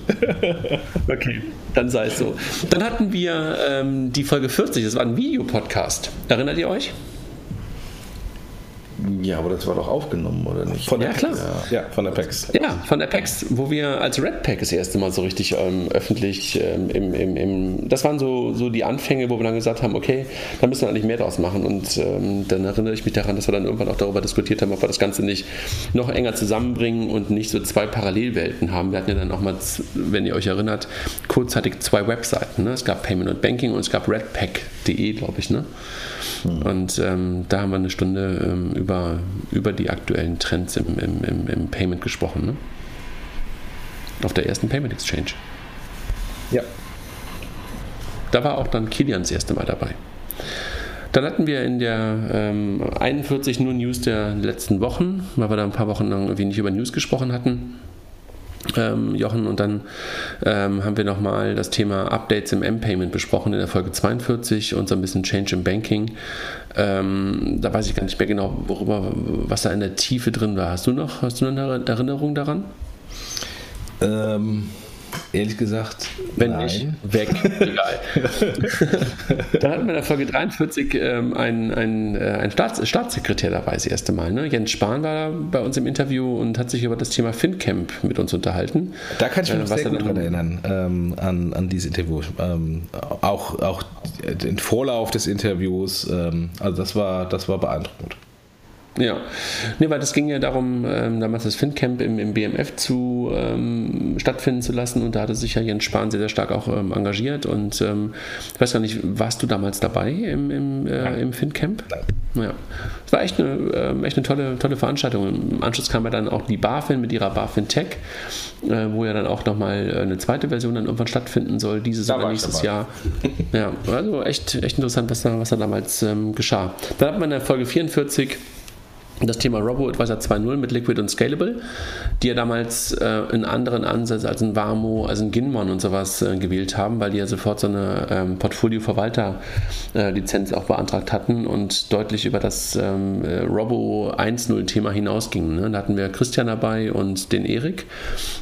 *laughs* okay, dann sei es so. Dann hatten wir ähm, die Folge 40, das war ein Videopodcast. Erinnert ihr euch? Ja, aber das war doch aufgenommen, oder nicht? Von ja, klar. Ja, von Apex. Ja, von Apex, wo wir als Red Pack das erste Mal so richtig ähm, öffentlich ähm, im, im, im, das waren so, so die Anfänge, wo wir dann gesagt haben, okay, da müssen wir eigentlich mehr draus machen. Und ähm, dann erinnere ich mich daran, dass wir dann irgendwann auch darüber diskutiert haben, ob wir das Ganze nicht noch enger zusammenbringen und nicht so zwei Parallelwelten haben. Wir hatten ja dann auch mal, wenn ihr euch erinnert, kurzzeitig zwei Webseiten. Ne? Es gab Payment und Banking und es gab redpack.de, glaube ich. Ne? Mhm. Und ähm, da haben wir eine Stunde ähm, über, über die aktuellen Trends im, im, im, im Payment gesprochen. Ne? Auf der ersten Payment Exchange. Ja. Da war auch dann Kilian das erste Mal dabei. Dann hatten wir in der ähm, 41 nur News der letzten Wochen, weil wir da ein paar Wochen lang wenig über News gesprochen hatten ähm, Jochen. Und dann ähm, haben wir nochmal das Thema Updates im M-Payment besprochen in der Folge 42 und so ein bisschen Change im Banking. Ähm, da weiß ich gar nicht mehr genau, worüber, was da in der Tiefe drin war. Hast du noch, hast du eine Erinnerung daran? Ähm, Ehrlich gesagt, wenn nein. nicht, *laughs* weg. Egal. da hatten wir in der Folge 43 ähm, einen, einen, äh, einen Staats Staatssekretär dabei, das erste Mal. Ne? Jens Spahn war bei uns im Interview und hat sich über das Thema FinCamp mit uns unterhalten. Da kann ich mich äh, sehr gut daran erinnern, ähm, an, an dieses Interview. Ähm, auch, auch den Vorlauf des Interviews. Ähm, also das war, das war beeindruckend. Ja, nee, weil das ging ja darum, ähm, damals das FinCamp im, im BMF zu ähm, stattfinden zu lassen und da hatte sich ja Jens Spahn sehr, sehr stark auch ähm, engagiert und ähm, ich weiß gar nicht, warst du damals dabei im, im, äh, im FinCamp? Nein. Ja, es war echt eine, äh, echt eine tolle, tolle Veranstaltung. Im Anschluss kam ja dann auch die BaFin mit ihrer BaFin Tech, äh, wo ja dann auch nochmal äh, eine zweite Version dann irgendwann stattfinden soll, dieses da oder nächstes Jahr. Ja, also echt, echt interessant, was da, was da damals ähm, geschah. Dann hat man in der Folge 44 das Thema RoboAdvisor 2.0 mit Liquid und Scalable, die ja damals äh, einen anderen Ansatz als ein Warmo, als ein Ginmon und sowas äh, gewählt haben, weil die ja sofort so eine ähm, Portfolio-Verwalter-Lizenz äh, auch beantragt hatten und deutlich über das ähm, äh, Robo 1.0-Thema hinausgingen. Ne? Da hatten wir Christian dabei und den Erik.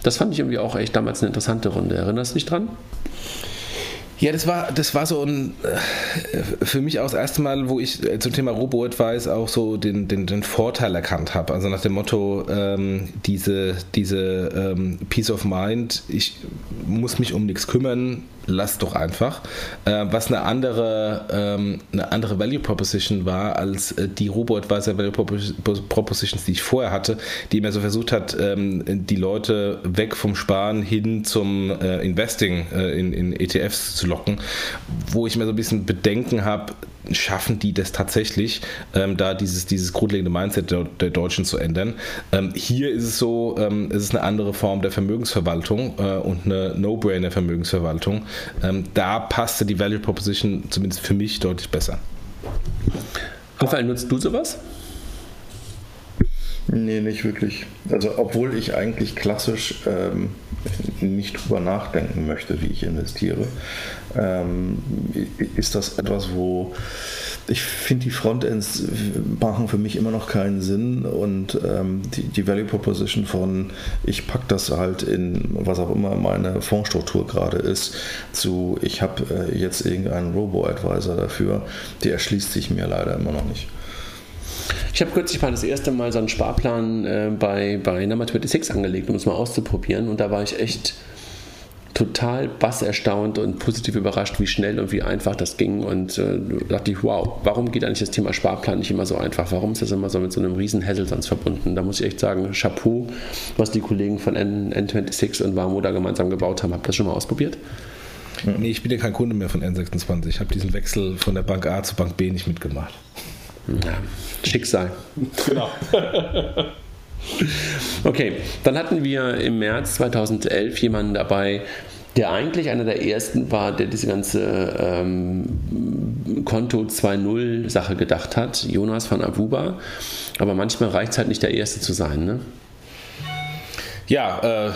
Das fand ich irgendwie auch echt damals eine interessante Runde. Erinnerst du dich dran? Ja, das war, das war so ein, äh, für mich auch das erste Mal, wo ich äh, zum Thema Robo-Advice auch so den, den, den Vorteil erkannt habe. Also nach dem Motto, ähm, diese, diese ähm, Peace of Mind, ich muss mich um nichts kümmern, lass doch einfach. Äh, was eine andere, ähm, eine andere Value Proposition war als äh, die Robo-Advisor Value Propositions, die ich vorher hatte, die mir so versucht hat, ähm, die Leute weg vom Sparen hin zum äh, Investing äh, in, in ETFs zu locken, wo ich mir so ein bisschen Bedenken habe, schaffen die das tatsächlich, ähm, da dieses, dieses grundlegende Mindset der, der Deutschen zu ändern. Ähm, hier ist es so, ähm, es ist eine andere Form der Vermögensverwaltung äh, und eine No-Brainer Vermögensverwaltung. Ähm, da passte die Value Proposition zumindest für mich deutlich besser. Raphael, nutzt du sowas? Nee, nicht wirklich. Also obwohl ich eigentlich klassisch ähm, nicht drüber nachdenken möchte, wie ich investiere, ähm, ist das etwas, wo ich finde, die Frontends machen für mich immer noch keinen Sinn und ähm, die, die, Value Proposition von ich packe das halt in was auch immer meine Fondsstruktur gerade ist, zu ich habe äh, jetzt irgendeinen Robo-Advisor dafür, die erschließt sich mir leider immer noch nicht. Ich habe kürzlich mal das erste Mal so einen Sparplan äh, bei, bei Number 26 angelegt, um es mal auszuprobieren. Und da war ich echt total bass erstaunt und positiv überrascht, wie schnell und wie einfach das ging. Und äh, dachte ich, wow, warum geht eigentlich das Thema Sparplan nicht immer so einfach? Warum ist das immer so mit so einem riesen Hassel sonst verbunden? Da muss ich echt sagen, Chapeau, was die Kollegen von N N26 und Warmo da gemeinsam gebaut haben. Habt ihr das schon mal ausprobiert? Nee, ich bin ja kein Kunde mehr von N26. Ich habe diesen Wechsel von der Bank A zur Bank B nicht mitgemacht. Ja, Schicksal. *laughs* Genau. *laughs* okay, dann hatten wir im März 2011 jemanden dabei, der eigentlich einer der ersten war, der diese ganze ähm, Konto 2.0 Sache gedacht hat, Jonas von Abuba. Aber manchmal reicht es halt nicht der Erste zu sein, ne? Ja, äh,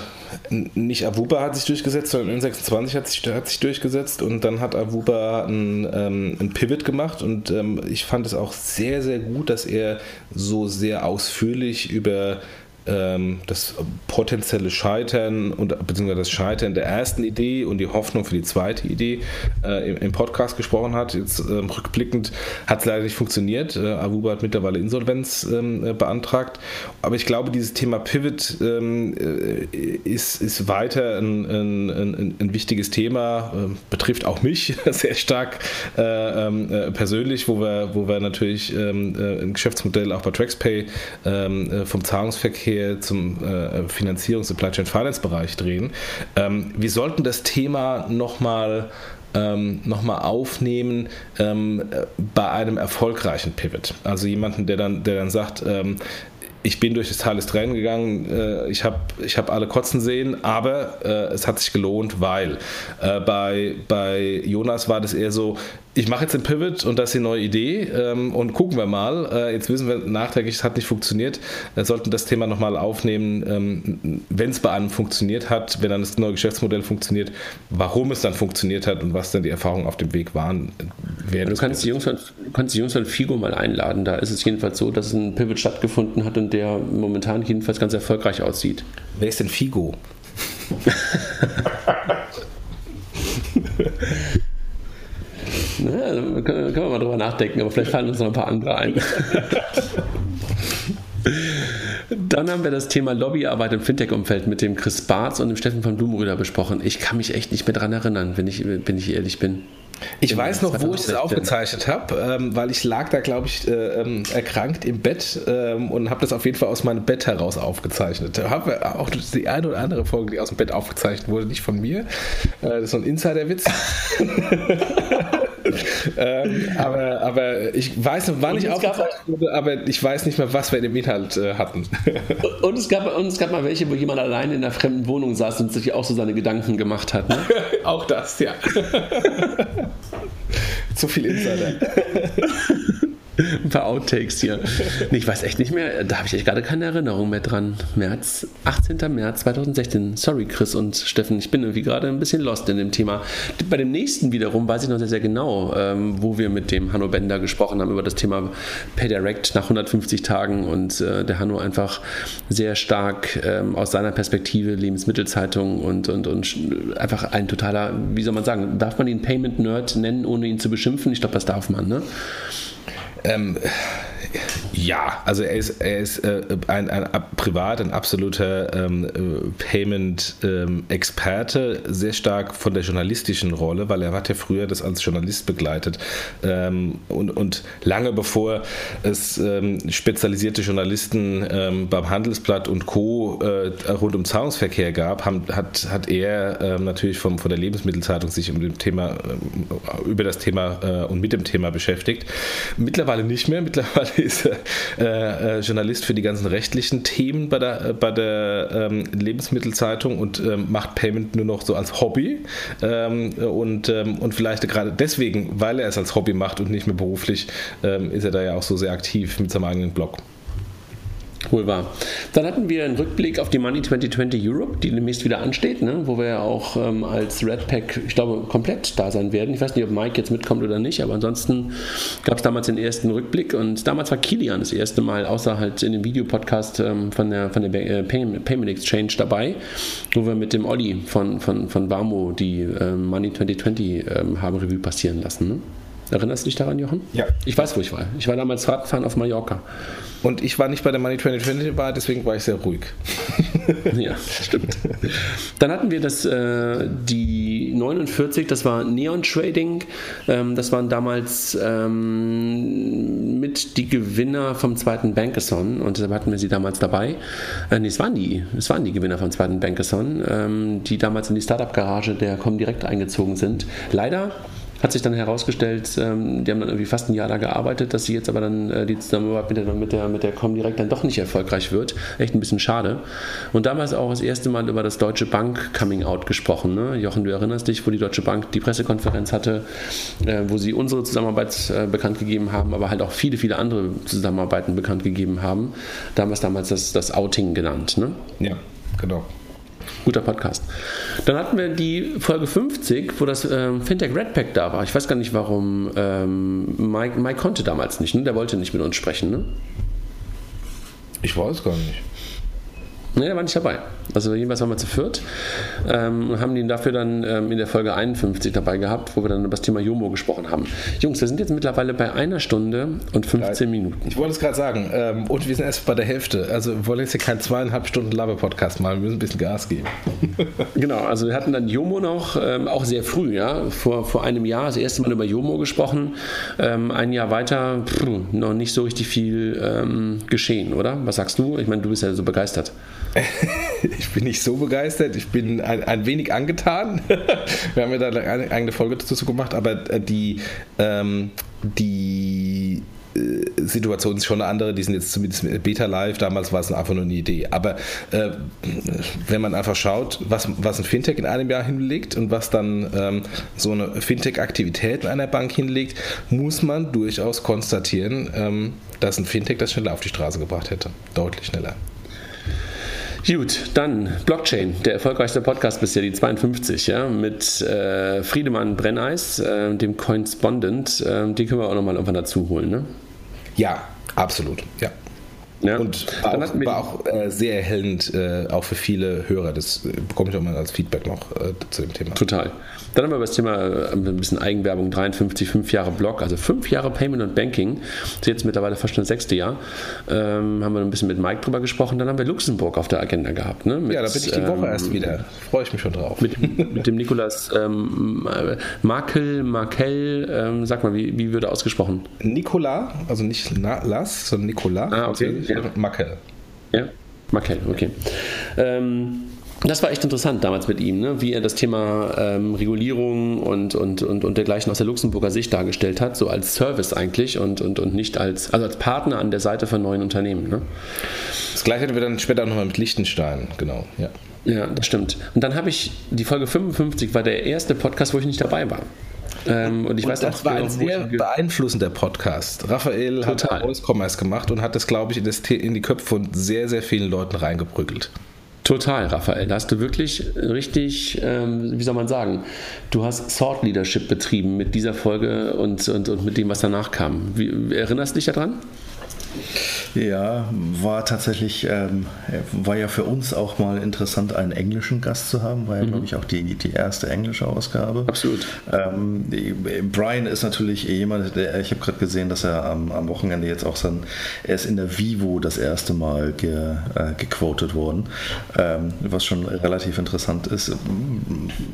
nicht Avuba hat sich durchgesetzt, sondern N26 hat sich, hat sich durchgesetzt und dann hat Avuba ein, ähm, ein Pivot gemacht und ähm, ich fand es auch sehr, sehr gut, dass er so sehr ausführlich über das potenzielle Scheitern und beziehungsweise das Scheitern der ersten Idee und die Hoffnung für die zweite Idee äh, im, im, Podcast gesprochen hat. Jetzt ähm, rückblickend hat es leider nicht funktioniert. Äh, Aruba hat mittlerweile Insolvenz ähm, äh, beantragt. Aber ich glaube, dieses Thema Pivot ähm, äh, ist, ist weiter ein, ein, ein, ein wichtiges Thema, ähm, betrifft auch mich *laughs* sehr stark äh, ähm, äh, persönlich, wo wir, wo wir natürlich ein Geschäftsmodell auch bei TraxPay vom Zahlungsverkehr Verkehr zum äh, Finanzierungs- Supply Chain Finance Bereich drehen. Ähm, wir sollten das Thema nochmal ähm, nochmal aufnehmen ähm, bei einem erfolgreichen Pivot. Also jemanden, der dann, der dann sagt, ähm, ich bin durch das Tal des Tränen gegangen, äh, ich habe ich hab alle kotzen sehen, aber äh, es hat sich gelohnt, weil äh, bei, bei Jonas war das eher so, ich mache jetzt den Pivot und das ist die neue Idee ähm, und gucken wir mal. Äh, jetzt wissen wir nachträglich, es hat nicht funktioniert. Wir sollten das Thema nochmal aufnehmen, ähm, wenn es bei einem funktioniert hat, wenn dann das neue Geschäftsmodell funktioniert, warum es dann funktioniert hat und was dann die Erfahrungen auf dem Weg waren. Du kannst die, Jungs von, kannst die Jungs von Figo mal einladen. Da ist es jedenfalls so, dass ein Pivot stattgefunden hat und der momentan jedenfalls ganz erfolgreich aussieht. Wer ist denn Figo? *laughs* Ne, können, wir mal drüber nachdenken, aber vielleicht fallen uns noch ein paar andere ein. Dann haben wir das Thema Lobbyarbeit im Fintech-Umfeld mit dem Chris Barth und dem Steffen von Blumenröder besprochen. Ich kann mich echt nicht mehr daran erinnern, wenn ich, wenn ich ehrlich bin. Ich weiß noch, wo ich es aufgezeichnet habe, ähm, weil ich lag da, glaube ich, äh, ähm, erkrankt im Bett ähm, und habe das auf jeden Fall aus meinem Bett heraus aufgezeichnet. Habe auch die eine oder andere Folge, die aus dem Bett aufgezeichnet wurde, nicht von mir. Äh, das ist so ein Insider-Witz. *laughs* *laughs* ähm, aber, aber ich weiß noch, wann ich aufgezeichnet wurde, aber ich weiß nicht mehr, was wir in dem Inhalt äh, hatten. *laughs* und, es gab, und es gab mal welche, wo jemand allein in einer fremden Wohnung saß und sich auch so seine Gedanken gemacht hat. Ne? *laughs* auch das, ja. Zu viel Insider. Ein paar Outtakes hier. Nee, ich weiß echt nicht mehr, da habe ich echt gerade keine Erinnerung mehr dran. März, 18. März 2016. Sorry, Chris und Steffen, ich bin irgendwie gerade ein bisschen lost in dem Thema. Bei dem nächsten wiederum weiß ich noch sehr, sehr genau, ähm, wo wir mit dem Hanno Bender gesprochen haben über das Thema PayDirect nach 150 Tagen und äh, der Hanno einfach sehr stark ähm, aus seiner Perspektive Lebensmittelzeitung und, und, und einfach ein totaler, wie soll man sagen, darf man ihn Payment Nerd nennen, ohne ihn zu beschimpfen? Ich glaube, das darf man, ne? Ähm, ja, also er ist, er ist äh, ein, ein, ein, privat ein absoluter ähm, äh, Payment-Experte, ähm, sehr stark von der journalistischen Rolle, weil er hat ja früher das als Journalist begleitet ähm, und, und lange bevor es ähm, spezialisierte Journalisten ähm, beim Handelsblatt und Co. Äh, rund um Zahlungsverkehr gab, haben, hat, hat er ähm, natürlich vom, von der Lebensmittelzeitung sich um dem Thema, über das Thema äh, und mit dem Thema beschäftigt. Mittlerweile nicht mehr, mittlerweile ist er äh, äh, Journalist für die ganzen rechtlichen Themen bei der, äh, bei der ähm, Lebensmittelzeitung und ähm, macht Payment nur noch so als Hobby. Ähm, und, ähm, und vielleicht gerade deswegen, weil er es als Hobby macht und nicht mehr beruflich, ähm, ist er da ja auch so sehr aktiv mit seinem eigenen Blog. Wohl wahr. Dann hatten wir einen Rückblick auf die Money 2020 Europe, die demnächst wieder ansteht, ne? wo wir ja auch ähm, als Red Pack, ich glaube, komplett da sein werden. Ich weiß nicht, ob Mike jetzt mitkommt oder nicht, aber ansonsten gab es damals den ersten Rückblick und damals war Kilian das erste Mal, außer halt in dem Videopodcast ähm, von der, von der äh, Payment Exchange dabei, wo wir mit dem Olli von, von, von Warmo die ähm, Money 2020 ähm, haben Revue passieren lassen. Ne? Erinnerst du dich daran, Jochen? Ja. Ich weiß, wo ich war. Ich war damals Radfahren auf Mallorca. Und ich war nicht bei der Money 2020 dabei, deswegen war ich sehr ruhig. *laughs* ja, stimmt. Dann hatten wir das, äh, die 49, das war Neon Trading. Ähm, das waren damals ähm, mit die Gewinner vom zweiten Bankathon und deshalb hatten wir sie damals dabei. Äh, nee, es waren die, es waren die Gewinner vom zweiten Bankathon, ähm, die damals in die Startup-Garage der Comdirect eingezogen sind. Leider hat sich dann herausgestellt, ähm, die haben dann irgendwie fast ein Jahr da gearbeitet, dass sie jetzt aber dann äh, die Zusammenarbeit mit der, mit, der, mit der Comdirect dann doch nicht erfolgreich wird. Echt ein bisschen schade. Und damals auch das erste Mal über das Deutsche Bank Coming Out gesprochen. Ne? Jochen, du erinnerst dich, wo die Deutsche Bank die Pressekonferenz hatte, äh, wo sie unsere Zusammenarbeit äh, bekannt gegeben haben, aber halt auch viele, viele andere Zusammenarbeiten bekannt gegeben haben. Damals damals das, das Outing genannt. Ne? Ja, genau. Guter Podcast. Dann hatten wir die Folge 50, wo das ähm, Fintech Redpack da war. Ich weiß gar nicht, warum ähm, Mike, Mike konnte damals nicht. Ne? Der wollte nicht mit uns sprechen. Ne? Ich weiß gar nicht. Ne, der war nicht dabei. Also jedenfalls waren wir zu viert ähm, und haben ihn dafür dann ähm, in der Folge 51 dabei gehabt, wo wir dann über das Thema Jomo gesprochen haben. Jungs, wir sind jetzt mittlerweile bei einer Stunde und 15 Minuten. Ich wollte es gerade sagen. Ähm, und wir sind erst bei der Hälfte. Also wir wollen jetzt hier keinen zweieinhalb Stunden Laber-Podcast machen. Wir müssen ein bisschen Gas geben. *laughs* genau, also wir hatten dann Jomo noch, ähm, auch sehr früh, ja, vor, vor einem Jahr das erste Mal über Jomo gesprochen. Ähm, ein Jahr weiter pff, noch nicht so richtig viel ähm, geschehen, oder? Was sagst du? Ich meine, du bist ja so begeistert. *laughs* ich bin nicht so begeistert, ich bin ein, ein wenig angetan. *laughs* Wir haben ja da eine eigene Folge dazu gemacht, aber äh, die, ähm, die äh, Situation ist schon eine andere. Die sind jetzt zumindest Beta Live. Damals war es einfach nur eine Idee. Aber äh, wenn man einfach schaut, was, was ein Fintech in einem Jahr hinlegt und was dann ähm, so eine Fintech-Aktivität in einer Bank hinlegt, muss man durchaus konstatieren, ähm, dass ein Fintech das schneller auf die Straße gebracht hätte. Deutlich schneller. Gut, dann Blockchain, der erfolgreichste Podcast bisher, die 52, ja, mit äh, Friedemann Brenneis, äh, dem Coinspondent. Äh, die können wir auch nochmal irgendwann dazu holen, ne? Ja, absolut, ja. Ja. Und war auch, war auch äh, sehr erhellend, äh, auch für viele Hörer. Das äh, bekomme ich auch mal als Feedback noch äh, zu dem Thema. Total. Dann haben wir über das Thema äh, ein bisschen Eigenwerbung 53, fünf Jahre Blog, also fünf Jahre Payment und Banking. Das ist jetzt mittlerweile fast schon das sechste Jahr. Ähm, haben wir ein bisschen mit Mike drüber gesprochen. Dann haben wir Luxemburg auf der Agenda gehabt. Ne? Mit, ja, da bin ich die Woche ähm, erst wieder. Freue ich mich schon drauf. Mit, mit dem Nikolas ähm, Markel, Markel, ähm, sag mal, wie, wie würde ausgesprochen? Nikola, also nicht Las, sondern Nikola. Ah, okay. Ja. Markel. Ja, Markel, okay. Ähm, das war echt interessant damals mit ihm, ne? wie er das Thema ähm, Regulierung und, und, und, und dergleichen aus der Luxemburger Sicht dargestellt hat, so als Service eigentlich und, und, und nicht als, also als Partner an der Seite von neuen Unternehmen. Ne? Das gleiche hatten wir dann später auch nochmal mit Liechtenstein, genau, ja. Ja, das stimmt. Und dann habe ich, die Folge 55 war der erste Podcast, wo ich nicht dabei war. Ähm, und ich und weiß das auch, war ein sehr beeinflussender Podcast. Raphael Total. hat Voice Commerce gemacht und hat das, glaube ich, in, das, in die Köpfe von sehr, sehr vielen Leuten reingebrückelt. Total, Raphael. Da hast du wirklich richtig, ähm, wie soll man sagen, du hast Thought Leadership betrieben mit dieser Folge und, und, und mit dem, was danach kam. Wie, erinnerst du dich daran? Ja, war tatsächlich, ähm, war ja für uns auch mal interessant, einen englischen Gast zu haben, war ja, mhm. glaube ich, auch die, die erste englische Ausgabe. Absolut. Ähm, Brian ist natürlich jemand, der, ich habe gerade gesehen, dass er am, am, Wochenende jetzt auch sein, er ist in der Vivo das erste Mal ge, äh, gequotet worden, ähm, was schon relativ interessant ist.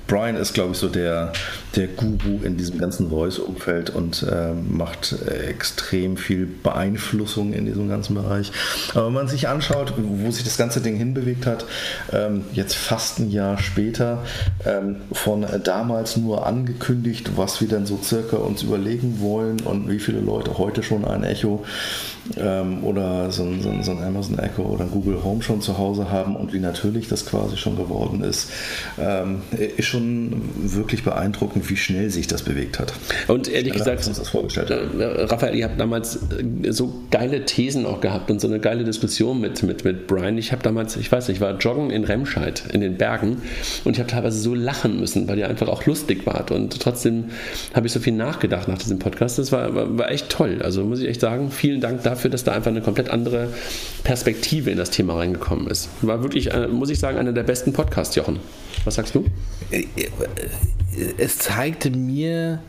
Brian ist, glaube ich, so der, der Guru in diesem ganzen Voice-Umfeld und äh, macht extrem viel Beeinflussung in diesem ganzen Bereich. Aber wenn man sich anschaut, wo sich das ganze Ding hinbewegt hat, ähm, jetzt fast ein Jahr später, ähm, von damals nur angekündigt, was wir dann so circa uns überlegen wollen und wie viele Leute heute schon ein Echo ähm, oder so ein, so, ein, so ein, Amazon Echo oder Google Home schon zu Hause haben und wie natürlich das quasi schon geworden ist, ist schon wirklich beeindruckend, wie schnell sich das bewegt hat. Und ehrlich gesagt, uns das vorgestellt äh, Raphael, ihr habt damals so geile geile Thesen auch gehabt und so eine geile Diskussion mit, mit, mit Brian. Ich habe damals, ich weiß nicht, ich war joggen in Remscheid in den Bergen und ich habe teilweise so lachen müssen, weil ihr einfach auch lustig wart und trotzdem habe ich so viel nachgedacht nach diesem Podcast. Das war, war, war echt toll. Also muss ich echt sagen, vielen Dank dafür, dass da einfach eine komplett andere Perspektive in das Thema reingekommen ist. War wirklich, äh, muss ich sagen, einer der besten Podcasts, Jochen. Was sagst du? Äh, äh, es zeigte mir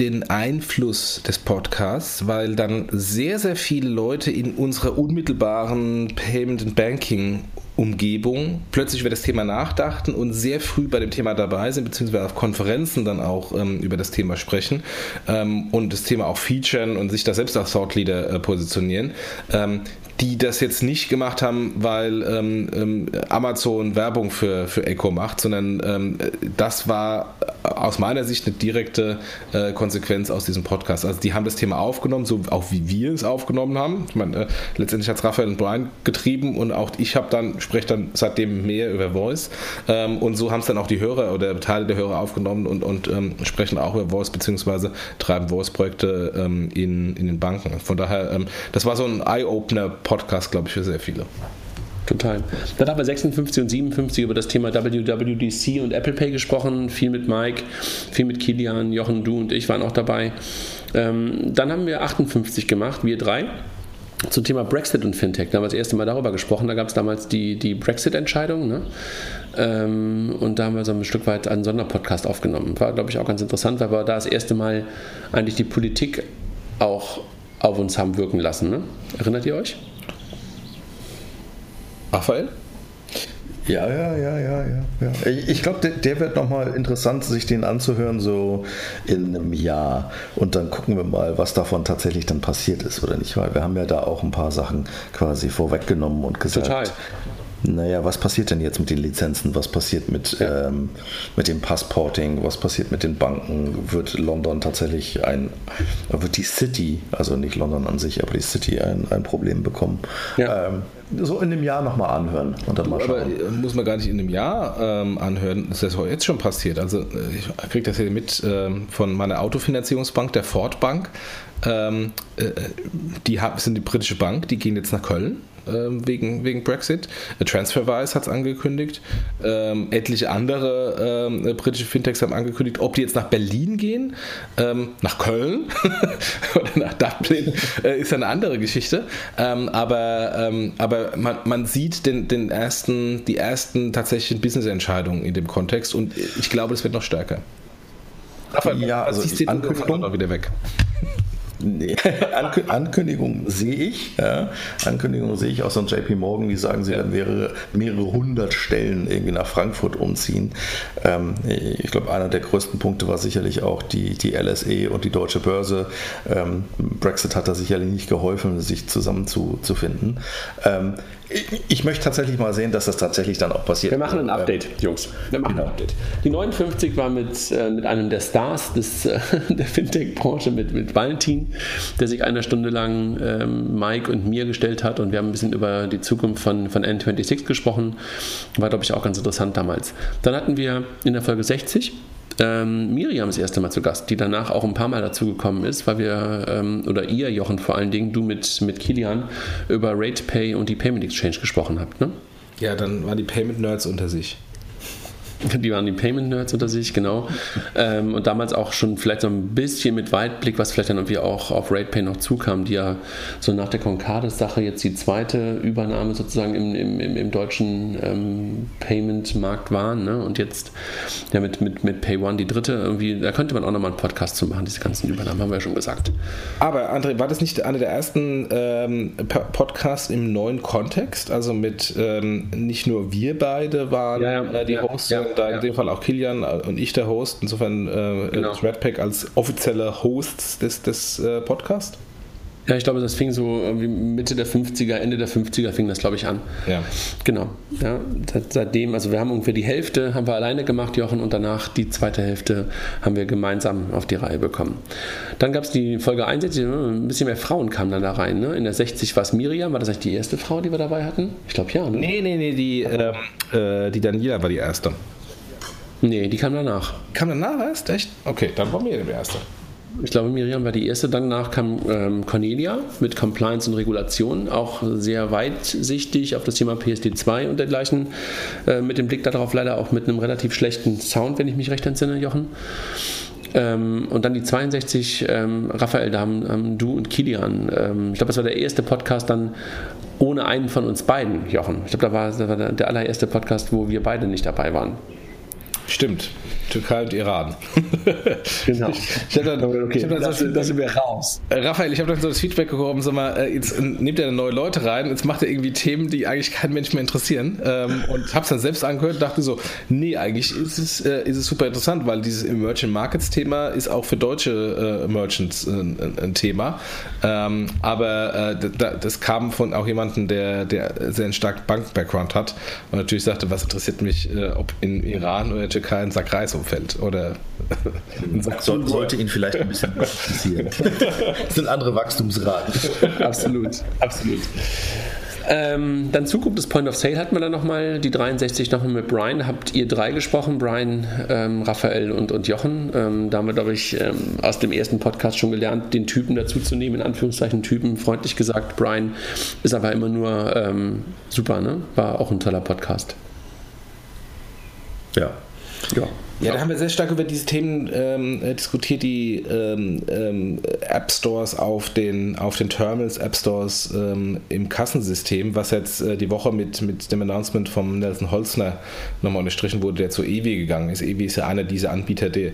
den Einfluss des Podcasts, weil dann sehr, sehr viele Leute in unserer unmittelbaren Payment and Banking Umgebung plötzlich über das Thema nachdachten und sehr früh bei dem Thema dabei sind, beziehungsweise auf Konferenzen dann auch ähm, über das Thema sprechen ähm, und das Thema auch featuren und sich da selbst als Thought Leader äh, positionieren. Ähm, die das jetzt nicht gemacht haben, weil ähm, ähm, Amazon Werbung für, für Echo macht, sondern ähm, das war aus meiner Sicht eine direkte äh, Konsequenz aus diesem Podcast. Also die haben das Thema aufgenommen, so auch wie wir es aufgenommen haben. Ich meine, äh, letztendlich hat es Raphael und Brian getrieben und auch ich habe dann, spreche dann seitdem mehr über Voice ähm, und so haben es dann auch die Hörer oder Teile der Hörer aufgenommen und, und ähm, sprechen auch über Voice beziehungsweise treiben Voice-Projekte ähm, in, in den Banken. Von daher, das war so ein Eye-Opener Podcast, glaube ich, für sehr viele. Total. Dann haben wir 56 und 57 über das Thema WWDC und Apple Pay gesprochen. Viel mit Mike, viel mit Kilian, Jochen, du und ich waren auch dabei. Ähm, dann haben wir 58 gemacht, wir drei zum Thema Brexit und Fintech. Da haben wir das erste Mal darüber gesprochen. Da gab es damals die, die Brexit-Entscheidung. Ne? Ähm, und da haben wir so ein Stück weit einen Sonderpodcast aufgenommen. War, glaube ich, auch ganz interessant, weil wir da das erste Mal eigentlich die Politik auch auf uns haben wirken lassen. Ne? Erinnert ihr euch? Raphael? Ja, ja, ja, ja, ja. Ich glaube, der, der, wird nochmal interessant, sich den anzuhören, so in einem Jahr. Und dann gucken wir mal, was davon tatsächlich dann passiert ist oder nicht. Weil wir haben ja da auch ein paar Sachen quasi vorweggenommen und gesagt, Total. Naja, was passiert denn jetzt mit den Lizenzen? Was passiert mit, ja. ähm, mit dem Passporting? Was passiert mit den Banken? Wird London tatsächlich ein, wird die City, also nicht London an sich, aber die City ein, ein Problem bekommen? Ja. Ähm, so in einem Jahr nochmal anhören und dann mal schauen. Aber muss man gar nicht in einem Jahr ähm, anhören, das ist jetzt schon passiert. Also äh, ich kriege das hier mit ähm, von meiner Autofinanzierungsbank, der Ford Bank. Ähm, äh, die sind die britische Bank, die gehen jetzt nach Köln ähm, wegen, wegen Brexit. TransferWise hat es angekündigt. Ähm, etliche andere ähm, äh, britische Fintechs haben angekündigt, ob die jetzt nach Berlin gehen, ähm, nach Köln *laughs* oder nach Dublin, äh, ist eine andere Geschichte. Ähm, aber ähm, aber man, man sieht den, den ersten, die ersten tatsächlichen Business-Entscheidungen in dem Kontext und ich glaube, es wird noch stärker. ja, also die Ankündigung wieder weg. Nee. *laughs* Ankündigung sehe ich. Ja. Ankündigung sehe ich auch so ein JP Morgan, die sagen, sie werden mehrere, mehrere hundert Stellen irgendwie nach Frankfurt umziehen. Ähm, ich glaube, einer der größten Punkte war sicherlich auch die, die LSE und die Deutsche Börse. Ähm, Brexit hat da sicherlich nicht geholfen, sich zusammenzufinden. Ähm, ich möchte tatsächlich mal sehen, dass das tatsächlich dann auch passiert. Wir machen ein Update, ähm, Jungs. Wir machen genau. ein Update. Die 59 war mit, äh, mit einem der Stars des, äh, *laughs* der Fintech-Branche, mit, mit Valentin, der sich eine Stunde lang ähm, Mike und mir gestellt hat und wir haben ein bisschen über die Zukunft von, von N26 gesprochen. War, glaube ich, auch ganz interessant damals. Dann hatten wir in der Folge 60 ähm, Miriam das erste Mal zu Gast, die danach auch ein paar Mal dazugekommen ist, weil wir, ähm, oder ihr, Jochen vor allen Dingen, du mit, mit Kilian, über RatePay und die Payment Exchange gesprochen habt, ne? Ja, dann waren die Payment Nerds unter sich. *laughs* Die waren die Payment Nerds unter sich, genau. Ähm, und damals auch schon vielleicht so ein bisschen mit Weitblick, was vielleicht dann irgendwie auch auf RatePay noch zukam, die ja so nach der Concardis-Sache jetzt die zweite Übernahme sozusagen im, im, im deutschen ähm, Payment-Markt waren. Ne? Und jetzt ja mit, mit, mit PayOne die dritte. Irgendwie, da könnte man auch nochmal einen Podcast zu machen, diese ganzen Übernahmen, haben wir ja schon gesagt. Aber André, war das nicht einer der ersten ähm, Podcasts im neuen Kontext? Also mit ähm, nicht nur wir beide waren ja, ja, die Hosts, ja da in dem Fall auch Kilian und ich der Host. Insofern äh, genau. das Redpack als offizieller Host des, des äh, Podcasts. Ja, ich glaube, das fing so Mitte der 50er, Ende der 50er fing das, glaube ich, an. Ja. Genau. Ja, seitdem, also wir haben ungefähr die Hälfte haben wir alleine gemacht, Jochen, und danach die zweite Hälfte haben wir gemeinsam auf die Reihe bekommen. Dann gab es die Folge 61, ein bisschen mehr Frauen kamen dann da rein. Ne? In der 60 war es Miriam, war das eigentlich die erste Frau, die wir dabei hatten? Ich glaube ja. Ne? Nee, nee, nee, die, äh, äh, die Daniela war die erste. Nee, die kam danach. Kam danach erst? Echt? Okay, dann war mir der erste. Ich glaube, Miriam war die erste. Danach kam ähm, Cornelia mit Compliance und Regulation, auch sehr weitsichtig auf das Thema PSD2 und dergleichen. Äh, mit dem Blick darauf leider auch mit einem relativ schlechten Sound, wenn ich mich recht entsinne, Jochen. Ähm, und dann die 62, ähm, Raphael, da haben, haben, du und Kilian. Ähm, ich glaube, das war der erste Podcast dann ohne einen von uns beiden, Jochen. Ich glaube, da war, das war der allererste Podcast, wo wir beide nicht dabei waren. Stimmt. Türkei und Iran. *laughs* genau. Ich habe dann, okay, ich hab dann das, so, das sind wir raus. Äh, Raphael, ich habe dann so das Feedback bekommen, sag mal, äh, jetzt nehmt er neue Leute rein, jetzt macht er irgendwie Themen, die eigentlich kein Mensch mehr interessieren. Ähm, und habe es dann selbst angehört und dachte so, nee, eigentlich ist es, äh, ist es super interessant, weil dieses Emerging Markets Thema ist auch für deutsche äh, Merchants äh, ein, Thema. Ähm, aber äh, das kam von auch jemandem, der, der sehr einen starken Bank-Background hat und natürlich sagte, was interessiert mich, ob in Iran oder Türkei ein Sack Reis umfällt. Oder *laughs* so, sollte ihn vielleicht ein bisschen interessieren. *laughs* Das sind andere Wachstumsraten. *laughs* absolut, absolut. Ähm, dann Zukunft des Point of Sale hatten wir dann nochmal, die 63 nochmal mit Brian. Habt ihr drei gesprochen, Brian, ähm, Raphael und, und Jochen. Ähm, da haben wir, glaube ich, ähm, aus dem ersten Podcast schon gelernt, den Typen dazuzunehmen, in Anführungszeichen Typen, freundlich gesagt. Brian ist aber immer nur ähm, super, ne? War auch ein toller Podcast. Ja, ja. Ja, da haben wir sehr stark über diese Themen ähm, äh, diskutiert, die ähm, ähm, App Stores auf den, auf den Terminals, App Stores ähm, im Kassensystem, was jetzt äh, die Woche mit, mit dem Announcement vom Nelson Holzner nochmal unterstrichen wurde, der zu EWI gegangen ist. EWI ist ja einer dieser Anbieter, die,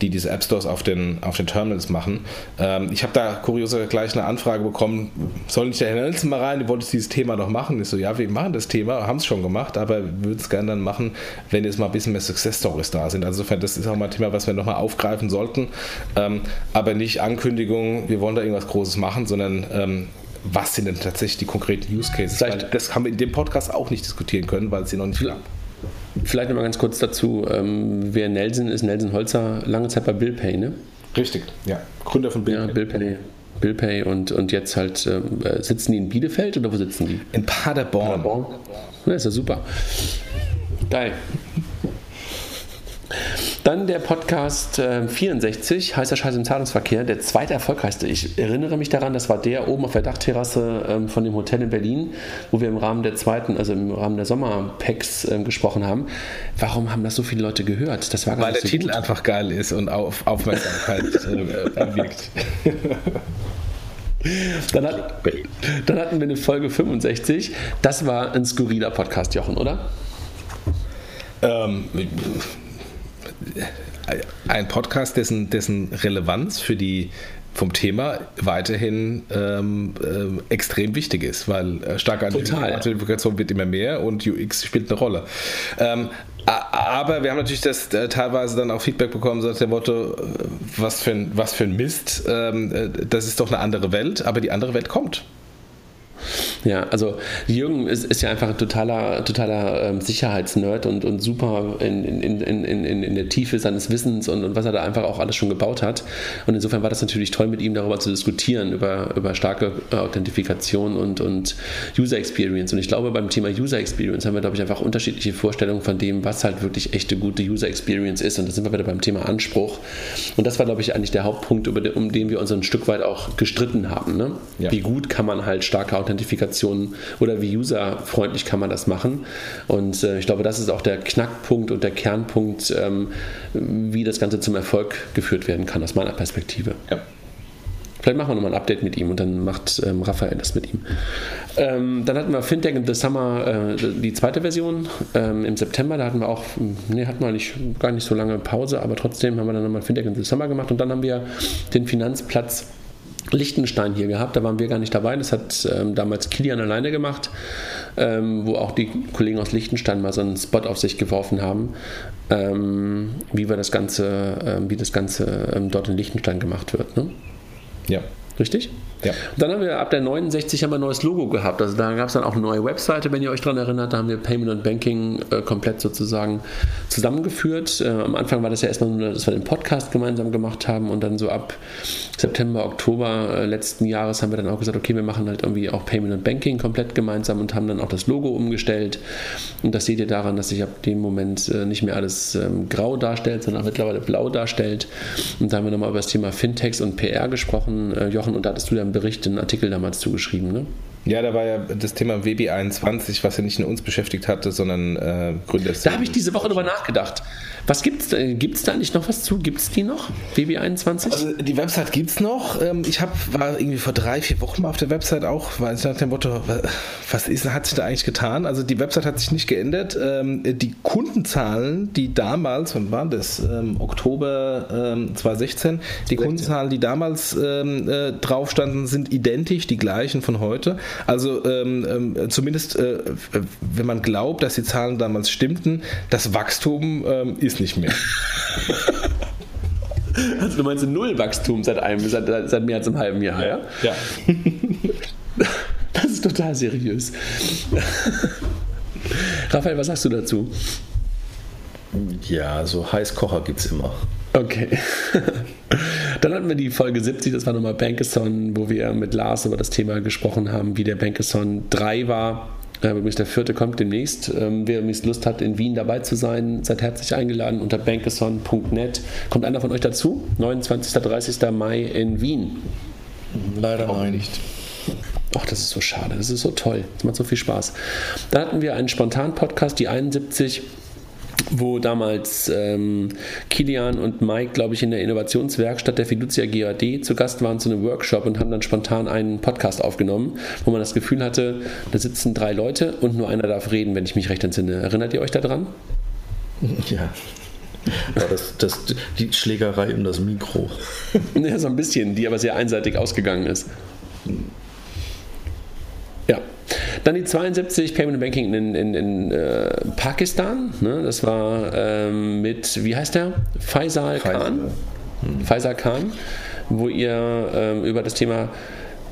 die diese App Stores auf den, auf den Terminals machen. Ähm, ich habe da kurioserweise gleich eine Anfrage bekommen, soll nicht der Herr Nelson mal rein, du wolltest dieses Thema noch machen? Ich so, ja, wir machen das Thema, haben es schon gemacht, aber würden es gerne dann machen, wenn jetzt mal ein bisschen mehr Success Stories da sind. Also insofern, das ist auch mal ein Thema, was wir nochmal aufgreifen sollten. Ähm, aber nicht Ankündigung, wir wollen da irgendwas Großes machen, sondern ähm, was sind denn tatsächlich die konkreten Use Cases? Weil das haben wir in dem Podcast auch nicht diskutieren können, weil es hier noch nicht gab. Vielleicht nochmal ganz kurz dazu, ähm, wer Nelson ist, Nelson Holzer, lange Zeit bei BillPay, ne? Richtig, ja. Gründer von BillPay. Ja, BillPay. BillPay und, und jetzt halt, ähm, äh, sitzen die in Bielefeld oder wo sitzen die? In Paderborn. Paderborn. Ja, ist ja super. Geil. Dann der Podcast äh, 64, heißer Scheiß im Zahlungsverkehr, der zweite erfolgreichste. Ich erinnere mich daran, das war der oben auf der Dachterrasse ähm, von dem Hotel in Berlin, wo wir im Rahmen der zweiten, also im Rahmen der Sommerpacks äh, gesprochen haben. Warum haben das so viele Leute gehört? Das war Weil der so Titel gut. einfach geil ist und auf Aufmerksamkeit *laughs* äh, erwirkt. Dann, hat, dann hatten wir eine Folge 65. Das war ein skurriler Podcast, Jochen, oder? Ähm, ein Podcast, dessen, dessen Relevanz für die vom Thema weiterhin ähm, äh, extrem wichtig ist, weil äh, starke Identifikation wird immer mehr und UX spielt eine Rolle. Ähm, aber wir haben natürlich das äh, teilweise dann auch Feedback bekommen, so dem Motto, äh, was für ein, was für ein Mist, ähm, äh, das ist doch eine andere Welt, aber die andere Welt kommt. Ja, also Jürgen ist, ist ja einfach ein totaler, totaler ähm, Sicherheitsnerd und, und super in, in, in, in, in der Tiefe seines Wissens und, und was er da einfach auch alles schon gebaut hat. Und insofern war das natürlich toll, mit ihm darüber zu diskutieren, über, über starke äh, Authentifikation und, und User Experience. Und ich glaube, beim Thema User Experience haben wir, glaube ich, einfach unterschiedliche Vorstellungen von dem, was halt wirklich echte gute User Experience ist. Und da sind wir wieder beim Thema Anspruch. Und das war, glaube ich, eigentlich der Hauptpunkt, über den, um den wir uns ein Stück weit auch gestritten haben. Ne? Ja. Wie gut kann man halt starke Authentifikation Applikationen oder wie userfreundlich kann man das machen. Und äh, ich glaube, das ist auch der Knackpunkt und der Kernpunkt, ähm, wie das Ganze zum Erfolg geführt werden kann, aus meiner Perspektive. Ja. Vielleicht machen wir nochmal ein Update mit ihm und dann macht ähm, Raphael das mit ihm. Ähm, dann hatten wir Fintech in the Summer, äh, die zweite Version ähm, im September. Da hatten wir auch, nee, hatten wir nicht, gar nicht so lange Pause, aber trotzdem haben wir dann nochmal Fintech in the Summer gemacht und dann haben wir den Finanzplatz Liechtenstein hier gehabt, da waren wir gar nicht dabei. Das hat ähm, damals Kilian alleine gemacht, ähm, wo auch die Kollegen aus Liechtenstein mal so einen Spot auf sich geworfen haben, ähm, wie wir das Ganze, ähm, wie das Ganze ähm, dort in Liechtenstein gemacht wird. Ne? Ja. Richtig? Ja. Dann haben wir ab der 69 haben wir ein neues Logo gehabt. Also da gab es dann auch eine neue Webseite, wenn ihr euch daran erinnert. Da haben wir Payment und Banking äh, komplett sozusagen zusammengeführt. Äh, am Anfang war das ja erstmal nur, dass wir den Podcast gemeinsam gemacht haben und dann so ab September, Oktober äh, letzten Jahres haben wir dann auch gesagt, okay, wir machen halt irgendwie auch Payment und Banking komplett gemeinsam und haben dann auch das Logo umgestellt. Und das seht ihr daran, dass sich ab dem Moment äh, nicht mehr alles ähm, grau darstellt, sondern auch mittlerweile blau darstellt. Und da haben wir nochmal über das Thema Fintechs und PR gesprochen. Äh, Jochen, und da hattest du ja einen Bericht, einen Artikel damals zugeschrieben, ne? Ja, da war ja das Thema WB21, was ja nicht nur uns beschäftigt hatte, sondern äh, Gründer. Da habe ich diese Woche drüber nachgedacht. Was gibt's da? Gibt es da eigentlich noch was zu? Gibt es die noch? WB21? Also die Website gibt es noch. Ähm, ich hab, war irgendwie vor drei, vier Wochen mal auf der Website auch, weil ich nach dem Motto, was ist, hat sich da eigentlich getan? Also die Website hat sich nicht geändert. Ähm, die Kundenzahlen, die damals, wann waren das? Ähm, Oktober 2016, die Kundenzahlen, die damals äh, drauf standen, sind identisch, die gleichen von heute. Also zumindest, äh, wenn man glaubt, dass die Zahlen damals stimmten, das Wachstum ist es nicht mehr. *laughs* Also du meinst null Wachstum seit einem, seit, seit mehr als einem halben Jahr, ja? Ja. Das ist total seriös. Raphael, was sagst du dazu? Ja, so Heißkocher gibt es immer. Okay. *laughs* Dann hatten wir die Folge 70, das war nochmal Bankathon, wo wir mit Lars über das Thema gesprochen haben, wie der Bankathon 3 war äh, übrigens der vierte kommt demnächst. Ähm, wer übrigens Lust hat, in Wien dabei zu sein, seid herzlich eingeladen unter bankeson.net. Kommt einer von euch dazu? 29. 30. Mai in Wien. Leider Auch nicht. Ach, das ist so schade, das ist so toll, das macht so viel Spaß. Da hatten wir einen Spontan-Podcast, die 71 wo damals ähm, Kilian und Mike, glaube ich, in der Innovationswerkstatt der Fiducia GAD zu Gast waren zu einem Workshop und haben dann spontan einen Podcast aufgenommen, wo man das Gefühl hatte, da sitzen drei Leute und nur einer darf reden, wenn ich mich recht entsinne. Erinnert ihr euch daran? Ja. Das, das, die Schlägerei um das Mikro. *laughs* ja, so ein bisschen, die aber sehr einseitig ausgegangen ist. Ja, dann die 72 Payment Banking in, in, in äh, Pakistan. Ne? Das war ähm, mit, wie heißt der? Faisal Khan. Hm. Faisal Khan, wo ihr ähm, über das Thema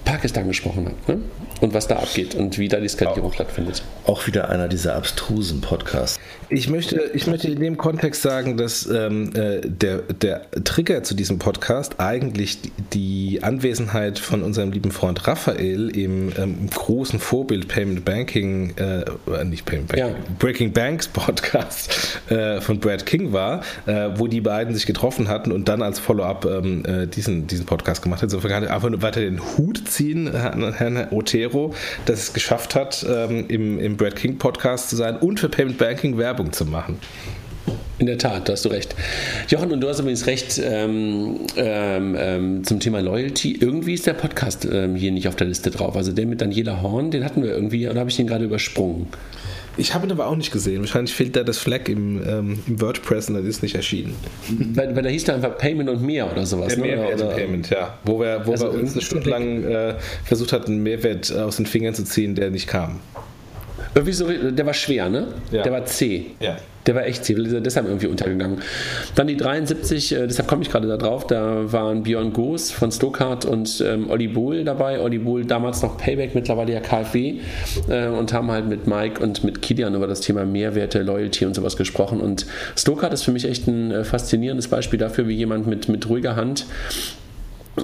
Pakistan gesprochen habt. Ne? Und was da abgeht und wie da die Skalierung auch, stattfindet. Auch wieder einer dieser abstrusen Podcasts. Ich möchte, ich möchte in dem Kontext sagen, dass ähm, äh, der, der Trigger zu diesem Podcast eigentlich die Anwesenheit von unserem lieben Freund Raphael im ähm, großen Vorbild Payment Banking, äh, nicht Payment Banking, ja. Breaking Banks Podcast äh, von Brad King war, äh, wo die beiden sich getroffen hatten und dann als Follow-up ähm, äh, diesen, diesen Podcast gemacht hat. Insofern kann ich einfach nur weiter den Hut ziehen, Herrn Otero, dass es geschafft hat, ähm, im, im Brad King Podcast zu sein und für Payment Banking Werbung Werbung zu machen. In der Tat, da hast du recht. Jochen, und du hast übrigens recht ähm, ähm, ähm, zum Thema Loyalty. Irgendwie ist der Podcast ähm, hier nicht auf der Liste drauf. Also der mit Daniela Horn, den hatten wir irgendwie, oder habe ich den gerade übersprungen? Ich habe ihn aber auch nicht gesehen. Wahrscheinlich fehlt da das Flag im, ähm, im WordPress und das ist nicht erschienen. Weil, weil da hieß da einfach Payment und mehr oder sowas. Ja, ne? Mehrwert oder, Payment, ja. Wo wir, wo also wir uns eine Stunde lang äh, versucht hatten, einen Mehrwert aus den Fingern zu ziehen, der nicht kam. Irgendwie so, der war schwer, ne? Ja. Der war C. Ja. Der war echt C, deshalb irgendwie untergegangen. Dann die 73, äh, deshalb komme ich gerade da drauf, da waren Björn Goos von Stokart und ähm, Olli Bohl dabei. Olli Bohl damals noch Payback, mittlerweile ja KfW äh, und haben halt mit Mike und mit Kilian über das Thema Mehrwerte, Loyalty und sowas gesprochen. Und Stokart ist für mich echt ein äh, faszinierendes Beispiel dafür, wie jemand mit, mit ruhiger Hand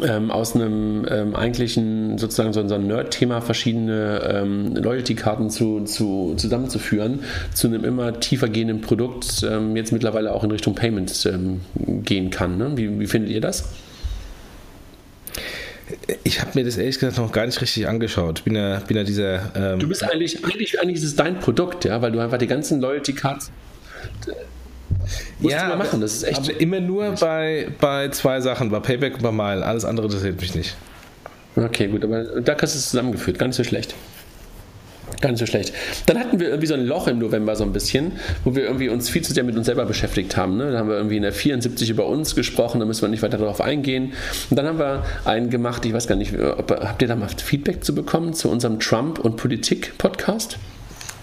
ähm, aus einem ähm, eigentlichen sozusagen so, ein Nerd-Thema verschiedene ähm, Loyalty-Karten zu, zu, zusammenzuführen zu einem immer tiefer gehenden Produkt ähm, jetzt mittlerweile auch in Richtung Payments ähm, gehen kann. Ne? Wie, wie findet ihr das? Ich habe mir das ehrlich gesagt noch gar nicht richtig angeschaut. Bin ja, bin ja dieser. Ähm du bist eigentlich, eigentlich, eigentlich ist es dein Produkt, ja, weil du einfach die ganzen Loyalty-Cards Musst ja, du mal machen, das ist echt. Aber immer nur bei, bei zwei Sachen, bei Payback und bei Mile. Alles andere interessiert mich nicht. Okay, gut, aber da hast du es zusammengeführt, gar nicht so schlecht. Gar nicht so schlecht. Dann hatten wir irgendwie so ein Loch im November so ein bisschen, wo wir irgendwie uns viel zu sehr mit uns selber beschäftigt haben. Ne? Da haben wir irgendwie in der 74 über uns gesprochen, da müssen wir nicht weiter darauf eingehen. Und dann haben wir einen gemacht, ich weiß gar nicht, ob, habt ihr da mal Feedback zu bekommen zu unserem Trump- und Politik-Podcast?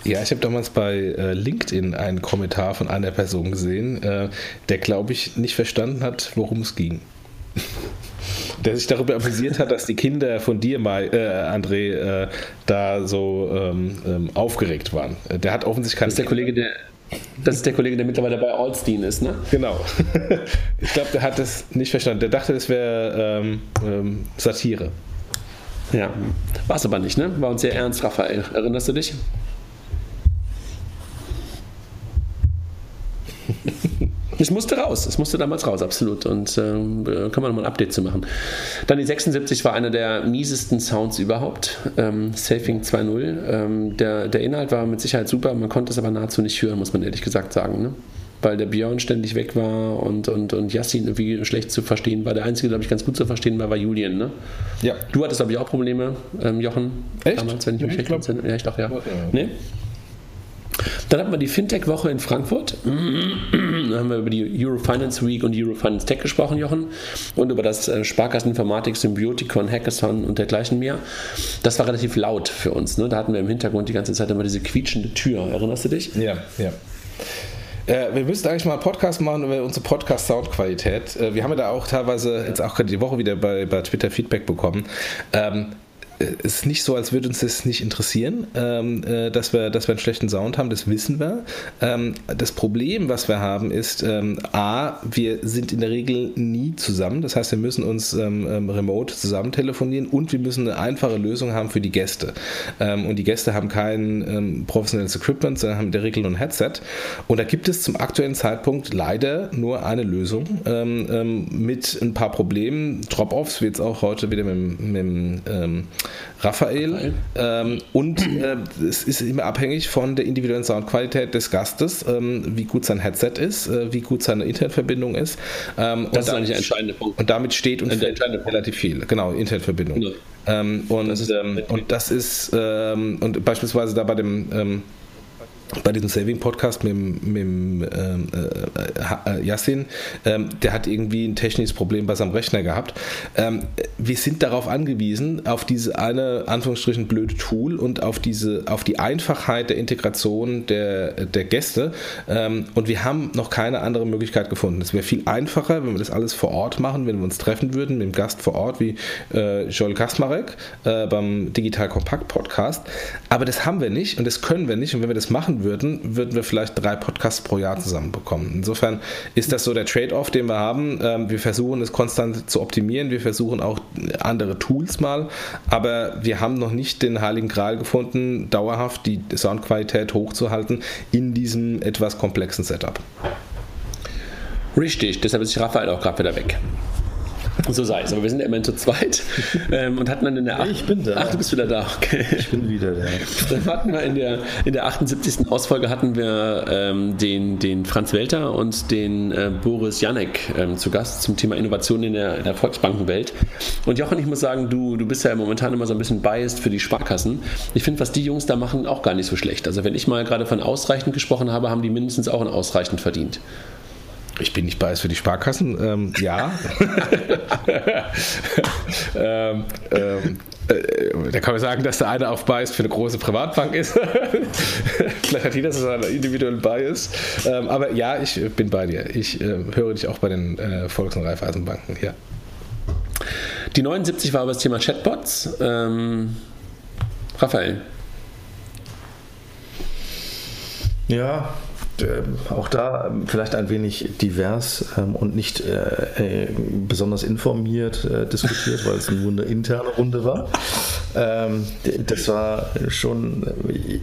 Ja, ich habe damals bei äh, LinkedIn einen Kommentar von einer Person gesehen, äh, der, glaube ich, nicht verstanden hat, worum es ging. *laughs* der sich darüber amüsiert hat, dass die Kinder von dir, mal, äh, André, äh, da so ähm, ähm, aufgeregt waren. Der hat offensichtlich keinen. Das ist der Kollege, der. Das ist der Kollege, der mittlerweile bei Allstein ist, ne? Genau. *laughs* Ich glaube, der hat das nicht verstanden. Der dachte, das wäre ähm, ähm, Satire. Ja, war es aber nicht, ne? War uns sehr ernst, Raphael. Erinnerst du dich? *laughs* Es musste raus, es musste damals raus, absolut. Und ähm, kann man nochmal ein Update zu machen. Dann die 76 war einer der miesesten Sounds überhaupt. Ähm, Safing 2.0. Ähm, der, der Inhalt war mit Sicherheit super, man konnte es aber nahezu nicht hören, muss man ehrlich gesagt sagen. Ne? Weil der Björn ständig weg war und, und, und Yassin irgendwie schlecht zu verstehen war. Der einzige, glaube ich, ganz gut zu verstehen war, war Julian. Ne? Ja. Du hattest, glaube ich, auch Probleme, ähm, Jochen. Echt? Damals, wenn ich mich ja, ich glaub, Ja, ich dachte, ja. ja. Nee? Dann hatten wir die Fintech-Woche in Frankfurt. *clears throat* da haben wir über die Eurofinance Week und Eurofinance Tech gesprochen, Jochen. Und über das äh, Sparkasseninformatik, Symbiotikon, Hackathon und dergleichen mehr. Das war relativ laut für uns. Ne? Da hatten wir im Hintergrund die ganze Zeit immer diese quietschende Tür. Erinnerst du dich? Ja, ja. Äh, wir müssten eigentlich mal einen Podcast machen über unsere Podcast-Soundqualität. Äh, wir haben ja da auch teilweise jetzt auch gerade die Woche wieder bei, bei Twitter Feedback bekommen. Ähm, es ist nicht so, als würde uns das nicht interessieren, ähm, äh, dass, wir, dass wir einen schlechten Sound haben, das wissen wir. Ähm, das Problem, was wir haben, ist, ähm, A, wir sind in der Regel nie zusammen, das heißt, wir müssen uns ähm, ähm, remote zusammen telefonieren und wir müssen eine einfache Lösung haben für die Gäste. Ähm, und die Gäste haben kein professionelles Equipment, sondern haben in der Regel nur ein Headset. Und da gibt es zum aktuellen Zeitpunkt leider nur eine Lösung mit ein paar Problemen, Drop-Offs, wie jetzt auch heute wieder mit, mit Raphael. Raphael. Ähm, und äh, es ist immer abhängig von der individuellen Soundqualität des Gastes, ähm, wie gut sein Headset ist, äh, wie gut seine Internetverbindung ist. Ähm, das ist eigentlich der entscheidende Punkt. Und damit steht und fällt relativ viel. Genau, Internetverbindung. Genau. Ähm, und, das ähm, und das ist, ähm, und beispielsweise da bei dem bei diesem Saving-Podcast mit, mit ähm, äh, äh, Yassin, ähm, der hat irgendwie ein technisches Problem bei seinem Rechner gehabt. Ähm, wir sind darauf angewiesen, auf diese eine, Anführungsstrichen, blöde Tool und auf diese, auf die Einfachheit der Integration der, der Gäste. Ähm, und wir haben noch keine andere Möglichkeit gefunden. Es wäre viel einfacher, wenn wir das alles vor Ort machen, wenn wir uns treffen würden mit dem Gast vor Ort, wie äh, Joel Kasmarek äh, beim Digital Kompakt Podcast. Aber das haben wir nicht und das können wir nicht. Und wenn wir das machen würden, würden wir vielleicht drei Podcasts pro Jahr zusammenbekommen. Insofern ist das so der Trade-off, den wir haben. Ähm, wir versuchen es konstant zu optimieren, wir versuchen auch andere Tools mal, aber wir haben noch nicht den heiligen Gral gefunden, dauerhaft die Soundqualität hochzuhalten in diesem etwas komplexen Setup. Richtig, deshalb ist Raphael auch gerade wieder weg. So sei es. Aber wir sind ja immerhin zu zweit ähm, und hatten dann in der. ich bin da. Ach, du bist wieder da. Okay. Ich bin wieder da. Dann hatten wir in der, in der 78. Ausfolge hatten wir ähm, den, den Franz Welter und den äh, Boris Janek ähm, zu Gast zum Thema Innovation in der, in der Volksbankenwelt. Und Jochen, ich muss sagen, du, du bist ja momentan immer so ein bisschen biased für die Sparkassen. Ich finde, was die Jungs da machen, auch gar nicht so schlecht. Also wenn ich mal gerade von ausreichend gesprochen habe, haben die mindestens auch ein ausreichend verdient. Ich bin nicht beiß für die Sparkassen. Ähm, ja. *laughs* ähm, ähm, äh, da kann man sagen, dass der eine auf Bias für eine große Privatbank ist. *laughs* Vielleicht hat jeder seinen individuellen Bias. Ähm, aber ja, ich bin bei dir. Ich äh, höre dich auch bei den äh, Volks- und Raiffeisenbanken. Ja. Die 79 war aber das Thema Chatbots. Ähm, Raphael. Ja, auch da ähm, vielleicht ein wenig divers ähm, und nicht äh, äh, besonders informiert äh, diskutiert, weil es nur eine interne Runde war. Ähm, das war schon,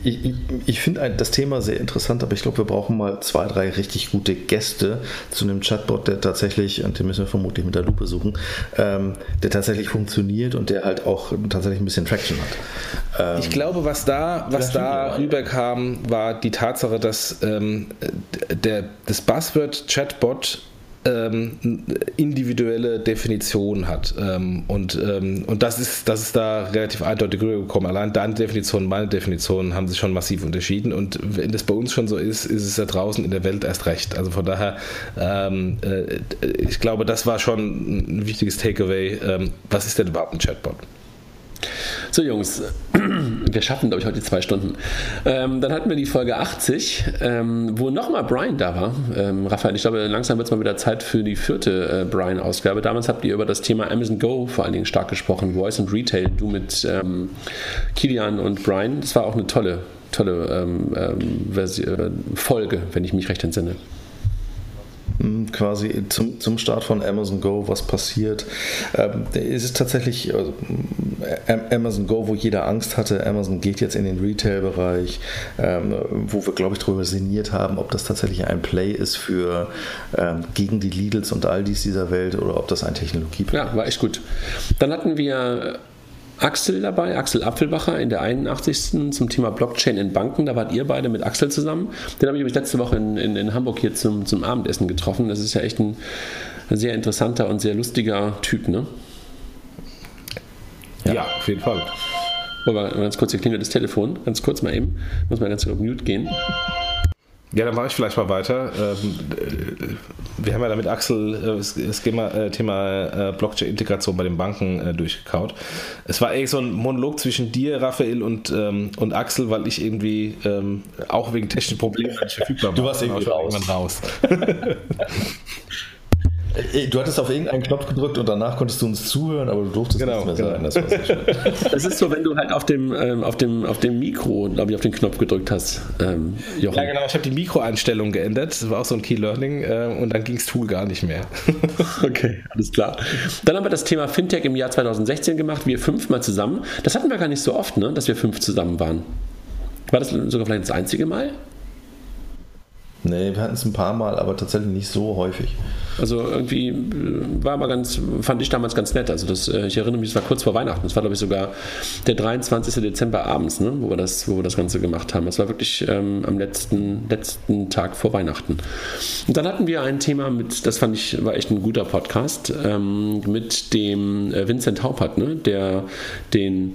ich, ich, ich finde das Thema sehr interessant, aber ich glaube, wir brauchen mal zwei, drei richtig gute Gäste zu einem Chatbot, der tatsächlich, und den müssen wir vermutlich mit der Lupe suchen, ähm, der tatsächlich funktioniert und der halt auch tatsächlich ein bisschen Traction hat. Ähm, ich glaube, was da, was da rüberkam, war die Tatsache, dass ähm, der, das Buzzword Chatbot ähm, individuelle Definition hat. Ähm, und, ähm, und das ist, das ist da relativ eindeutig rübergekommen. Allein deine Definition und meine Definition haben sich schon massiv unterschieden. Und wenn das bei uns schon so ist, ist es da draußen in der Welt erst recht. Also von daher, ähm, äh, ich glaube, das war schon ein wichtiges Takeaway. Ähm, was ist denn überhaupt ein Chatbot? So, Jungs, *clears throat* wir schaffen, glaube ich, heute zwei Stunden. Ähm, dann hatten wir die Folge 80, ähm, wo nochmal Brian da war. Ähm, Raphael, ich glaube, langsam wird es mal wieder Zeit für die vierte äh, Brian-Ausgabe. Damals habt ihr über das Thema Amazon Go vor allen Dingen stark gesprochen, Voice und Retail, du mit ähm, Kilian und Brian. Das war auch eine tolle, tolle ähm, ähm, äh, Folge, wenn ich mich recht entsinne. Hm, quasi zum, zum Start von Amazon Go, was passiert. Ähm, es ist tatsächlich also, Amazon Go, wo jeder Angst hatte. Amazon geht jetzt in den Retail-Bereich, ähm, wo wir, glaube ich, darüber sinniert haben, ob das tatsächlich ein Play ist für ähm, gegen die Lidls und Aldis dieser Welt oder ob das ein Technologie-Play ist. Ja, war echt gut. Dann hatten wir Axel dabei, Axel Apfelbacher in der 81. zum Thema Blockchain in Banken. Da wart ihr beide mit Axel zusammen. Den habe ich mich letzte Woche in, in, in, Hamburg hier zum, zum Abendessen getroffen. Das ist ja echt ein sehr interessanter und sehr lustiger Typ, ne? Ja, ja auf jeden Fall. Aber ganz kurz, hier klingelt das Telefon. Ganz kurz mal eben. Muss mal ganz kurz auf Mute gehen. Ja, dann mache ich vielleicht mal weiter. Ähm, äh, wir haben ja damit Axel äh, das Thema, äh, Blockchain-Integration bei den Banken durchgekaut. Es war eigentlich so ein Monolog zwischen dir, Raphael und, ähm, und Axel, weil ich irgendwie ähm, auch wegen technischen Problemen nicht verfügbar war. Du warst irgendwie raus. raus. *laughs* Du hattest auf irgendeinen Knopf gedrückt und danach konntest du uns zuhören, aber du durftest genau, nicht mehr genau. sagen. Das, *laughs* das ist so, wenn du halt auf dem, ähm, auf dem, auf dem Mikro, glaube ich, auf den Knopf gedrückt hast. Ähm, ja, genau. Ich habe die Mikroeinstellung geändert. Das war auch so ein Key Learning äh, und dann ging das Tool gar nicht mehr. *laughs* okay, alles klar. Dann haben wir das Thema Fintech im Jahr 2016 gemacht. Wir fünfmal zusammen. Das hatten wir gar nicht so oft, ne, dass wir fünf zusammen waren. War das sogar vielleicht das einzige Mal? Nee, wir hatten es ein paar Mal, aber tatsächlich nicht so häufig. Also irgendwie äh, war aber ganz, fand ich damals ganz nett. Also das, äh, ich erinnere mich, es war kurz vor Weihnachten. Das war, glaube ich, sogar der 23. Dezember abends, ne, wo, wir das, wo wir das Ganze gemacht haben. Das war wirklich ähm, am letzten, letzten Tag vor Weihnachten. Und dann hatten wir ein Thema mit, das fand ich, war echt ein guter Podcast, ähm, mit dem äh, Vincent Haupert, ne, der den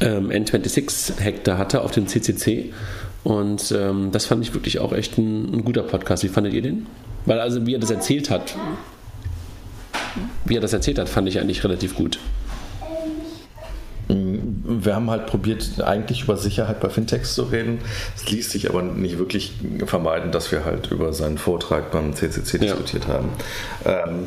ähm, N26 Hektar hatte auf dem CCC. Und ähm, das fand ich wirklich auch echt ein, ein guter Podcast. Wie fandet ihr den? Weil also wie er das erzählt hat, wie er das erzählt hat, fand ich eigentlich relativ gut wir haben halt probiert, eigentlich über Sicherheit bei Fintechs zu reden. Es ließ sich aber nicht wirklich vermeiden, dass wir halt über seinen Vortrag beim CCC ja. diskutiert haben. Ähm,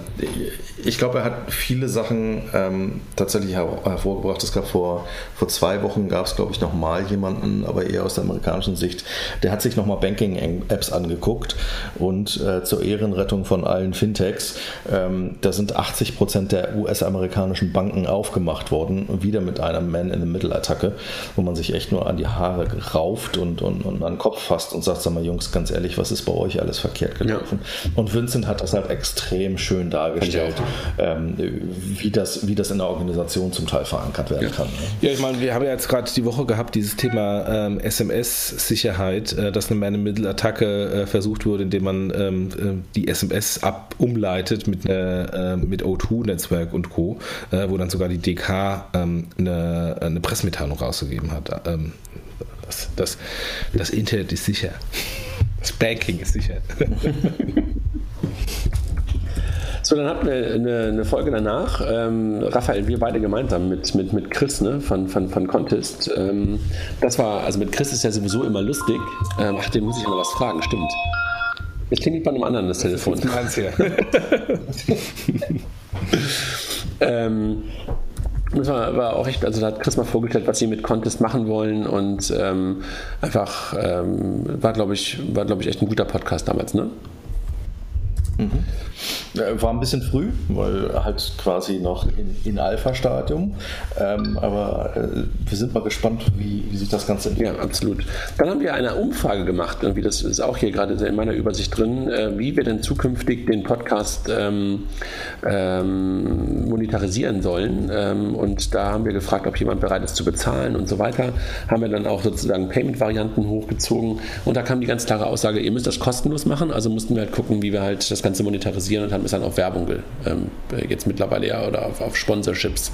ich glaube, er hat viele Sachen ähm, tatsächlich hervorgebracht. Es gab vor, vor zwei Wochen, gab es glaube ich nochmal jemanden, aber eher aus der amerikanischen Sicht, der hat sich nochmal Banking-Apps angeguckt und äh, zur Ehrenrettung von allen Fintechs, ähm, da sind 80 Prozent der US-amerikanischen Banken aufgemacht worden, wieder mit einer Man-in-the-Middle-Attacke, wo man sich echt nur an die Haare rauft und, und, und an den Kopf fasst und sagt, sag mal Jungs, ganz ehrlich, was ist bei euch alles verkehrt gelaufen? Ja. Und Vincent hat das halt extrem schön dargestellt ähm, wie, das, wie das in der Organisation zum Teil verankert werden ja. kann. Ne? Ja, ich meine, wir haben ja jetzt gerade die Woche gehabt, dieses Thema ähm, SMS-Sicherheit, äh, dass eine Man-in-Middle-Attacke äh, versucht wurde, indem man ähm, äh, die SMS ab umleitet mit, einer, äh, mit O2-Netzwerk und Co., äh, wo dann sogar die DK ähm, eine, eine Pressemitteilung rausgegeben hat. Ähm, das, das, das Internet ist sicher. Das Banking ist sicher. *laughs* So, dann hatten wir eine, eine Folge danach. Ähm, Raphael, wir beide gemeinsam mit, mit, mit Chris ne, von, von, von Contest. Ähm, das war, also mit Chris ist ja sowieso immer lustig. Ähm, ach, den muss ich mal was fragen, stimmt. Jetzt klingelt bei einem anderen das Telefon. Das ist *laughs* ähm, das war, war, auch echt, also da hat Chris mal vorgestellt, was sie mit Contest machen wollen und ähm, einfach ähm, war, glaube ich, war, glaube ich, echt ein guter Podcast damals, ne? Mhm. War ein bisschen früh, weil halt quasi noch in, in Alpha-Stadium. Ähm, aber äh, wir sind mal gespannt, wie, wie, sich das Ganze entwickelt. Ja, absolut. Dann haben wir eine Umfrage gemacht, irgendwie das ist auch hier gerade in meiner Übersicht drin, äh, wie wir denn zukünftig den Podcast ähm, ähm, monetarisieren sollen. Ähm, und da haben wir gefragt, ob jemand bereit ist zu bezahlen und so weiter. Haben wir dann auch sozusagen Payment-Varianten hochgezogen. Und da kam die ganz klare Aussage, ihr müsst das kostenlos machen. Also mussten wir halt gucken, wie wir halt das Ganze Ganze monetarisieren und haben es dann auf Werbung ähm, jetzt mittlerweile ja oder auf, auf Sponsorships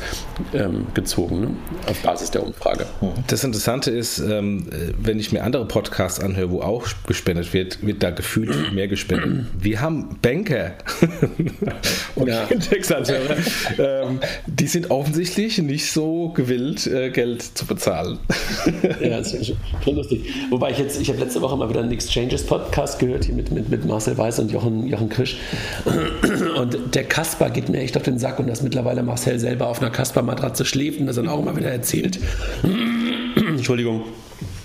ähm, gezogen, ne? auf Basis der Umfrage. Das Interessante ist, ähm, wenn ich mir andere Podcasts anhöre, wo auch gespendet wird, wird da gefühlt mehr gespendet. Wir haben Banker *laughs* und ja. Ähm, die sind offensichtlich nicht so gewillt, äh, Geld zu bezahlen. ja, das ist schon lustig. Wobei ich jetzt, ich habe letzte Woche mal wieder einen Exchanges Podcast gehört, hier mit, mit, mit Marcel Weiß und Jochen, Jochen Krisch. *clears throat* Und der Kasper geht mir echt auf den Sack und dass mittlerweile Marcel selber auf einer Kasper-Matratze schläft und das dann auch immer wieder erzählt. *clears throat* Entschuldigung.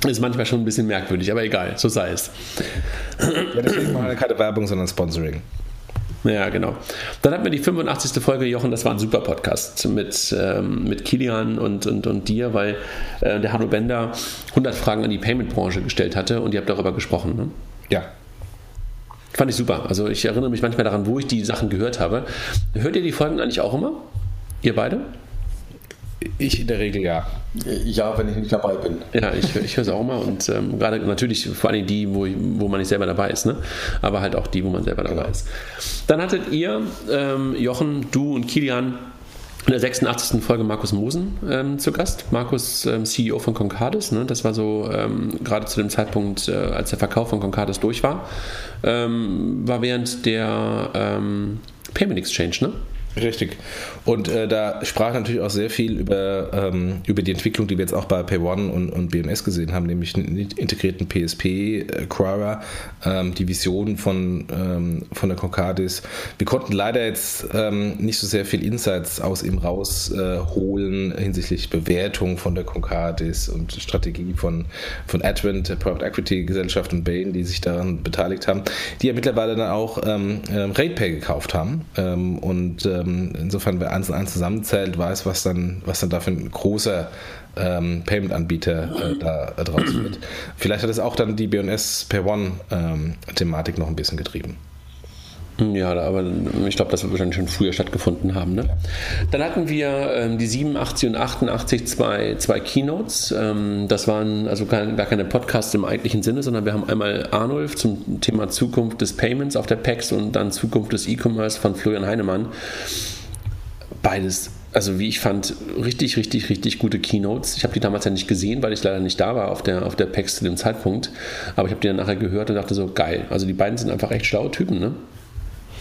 Ist manchmal schon ein bisschen merkwürdig, aber egal, so sei es. Ja, deswegen machen wir keine Werbung, sondern Sponsoring. Ja, genau. Dann hatten wir die 85. Folge, Jochen, das war ein super Podcast mit, ähm, mit Kilian und, und, und dir, weil äh, der Hanno Bender 100 Fragen an die Payment-Branche gestellt hatte und ihr habt darüber gesprochen. Ne? Ja. Fand ich super. Also ich erinnere mich manchmal daran, wo ich die Sachen gehört habe. Hört ihr die Folgen eigentlich auch immer? Ihr beide? Ich in der Regel ja. Ja, wenn ich nicht dabei bin. Ja, ich, ich höre es auch mal und ähm, gerade natürlich vor allem die, wo, wo man nicht selber dabei ist, ne? aber halt auch die, wo man selber dabei genau. ist. Dann hattet ihr, ähm, Jochen, du und Kilian, in der 86. Folge Markus Mosen ähm, zu Gast. Markus, ähm, CEO von Concardis. Ne? Das war so ähm, gerade zu dem Zeitpunkt, äh, als der Verkauf von Concardis durch war. Ähm, war während der ähm, Payment Exchange, ne? Richtig. Und äh, da sprach natürlich auch sehr viel über, ähm, über die Entwicklung, die wir jetzt auch bei PayOne und, und BMS gesehen haben, nämlich einen integrierten PSP, äh, Quora, ähm, die Vision von, ähm, von der Concardis. Wir konnten leider jetzt ähm, nicht so sehr viel Insights aus ihm rausholen äh, hinsichtlich Bewertung von der Concardis und Strategie von, von Advent, der Private Equity Gesellschaft und Bain, die sich daran beteiligt haben, die ja mittlerweile dann auch ähm, ähm RatePay gekauft haben ähm, und äh, ähm, insofern wer eins und eins zusammenzählt, weiß, was dann, was dann da für ein großer ähm, Payment-Anbieter äh, da äh, draus wird. Vielleicht hat es auch dann die BS Per One-Thematik ähm, noch ein bisschen getrieben. Ja, aber ich glaube, das wird wahrscheinlich schon früher stattgefunden haben. Ne? Dann hatten wir ähm, die 87 und 88 zwei, zwei Keynotes. Ähm, das waren also gar, gar keine Podcasts im eigentlichen Sinne, sondern wir haben einmal Arnulf zum Thema Zukunft des Payments auf der PEX und dann Zukunft des E-Commerce von Florian Heinemann. Beides also wie ich fand, richtig, richtig, richtig gute Keynotes. Ich habe die damals ja nicht gesehen, weil ich leider nicht da war auf der, auf der PEX zu dem Zeitpunkt. Aber ich habe die dann nachher gehört und dachte so, geil. Also die beiden sind einfach echt schlaue Typen, ne?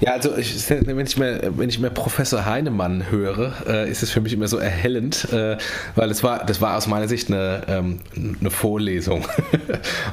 Ja, also ich, wenn, ich mir, wenn ich mir Professor Heinemann höre, äh, ist es für mich immer so erhellend, äh, weil es war, das war aus meiner Sicht eine, ähm, eine Vorlesung. *laughs*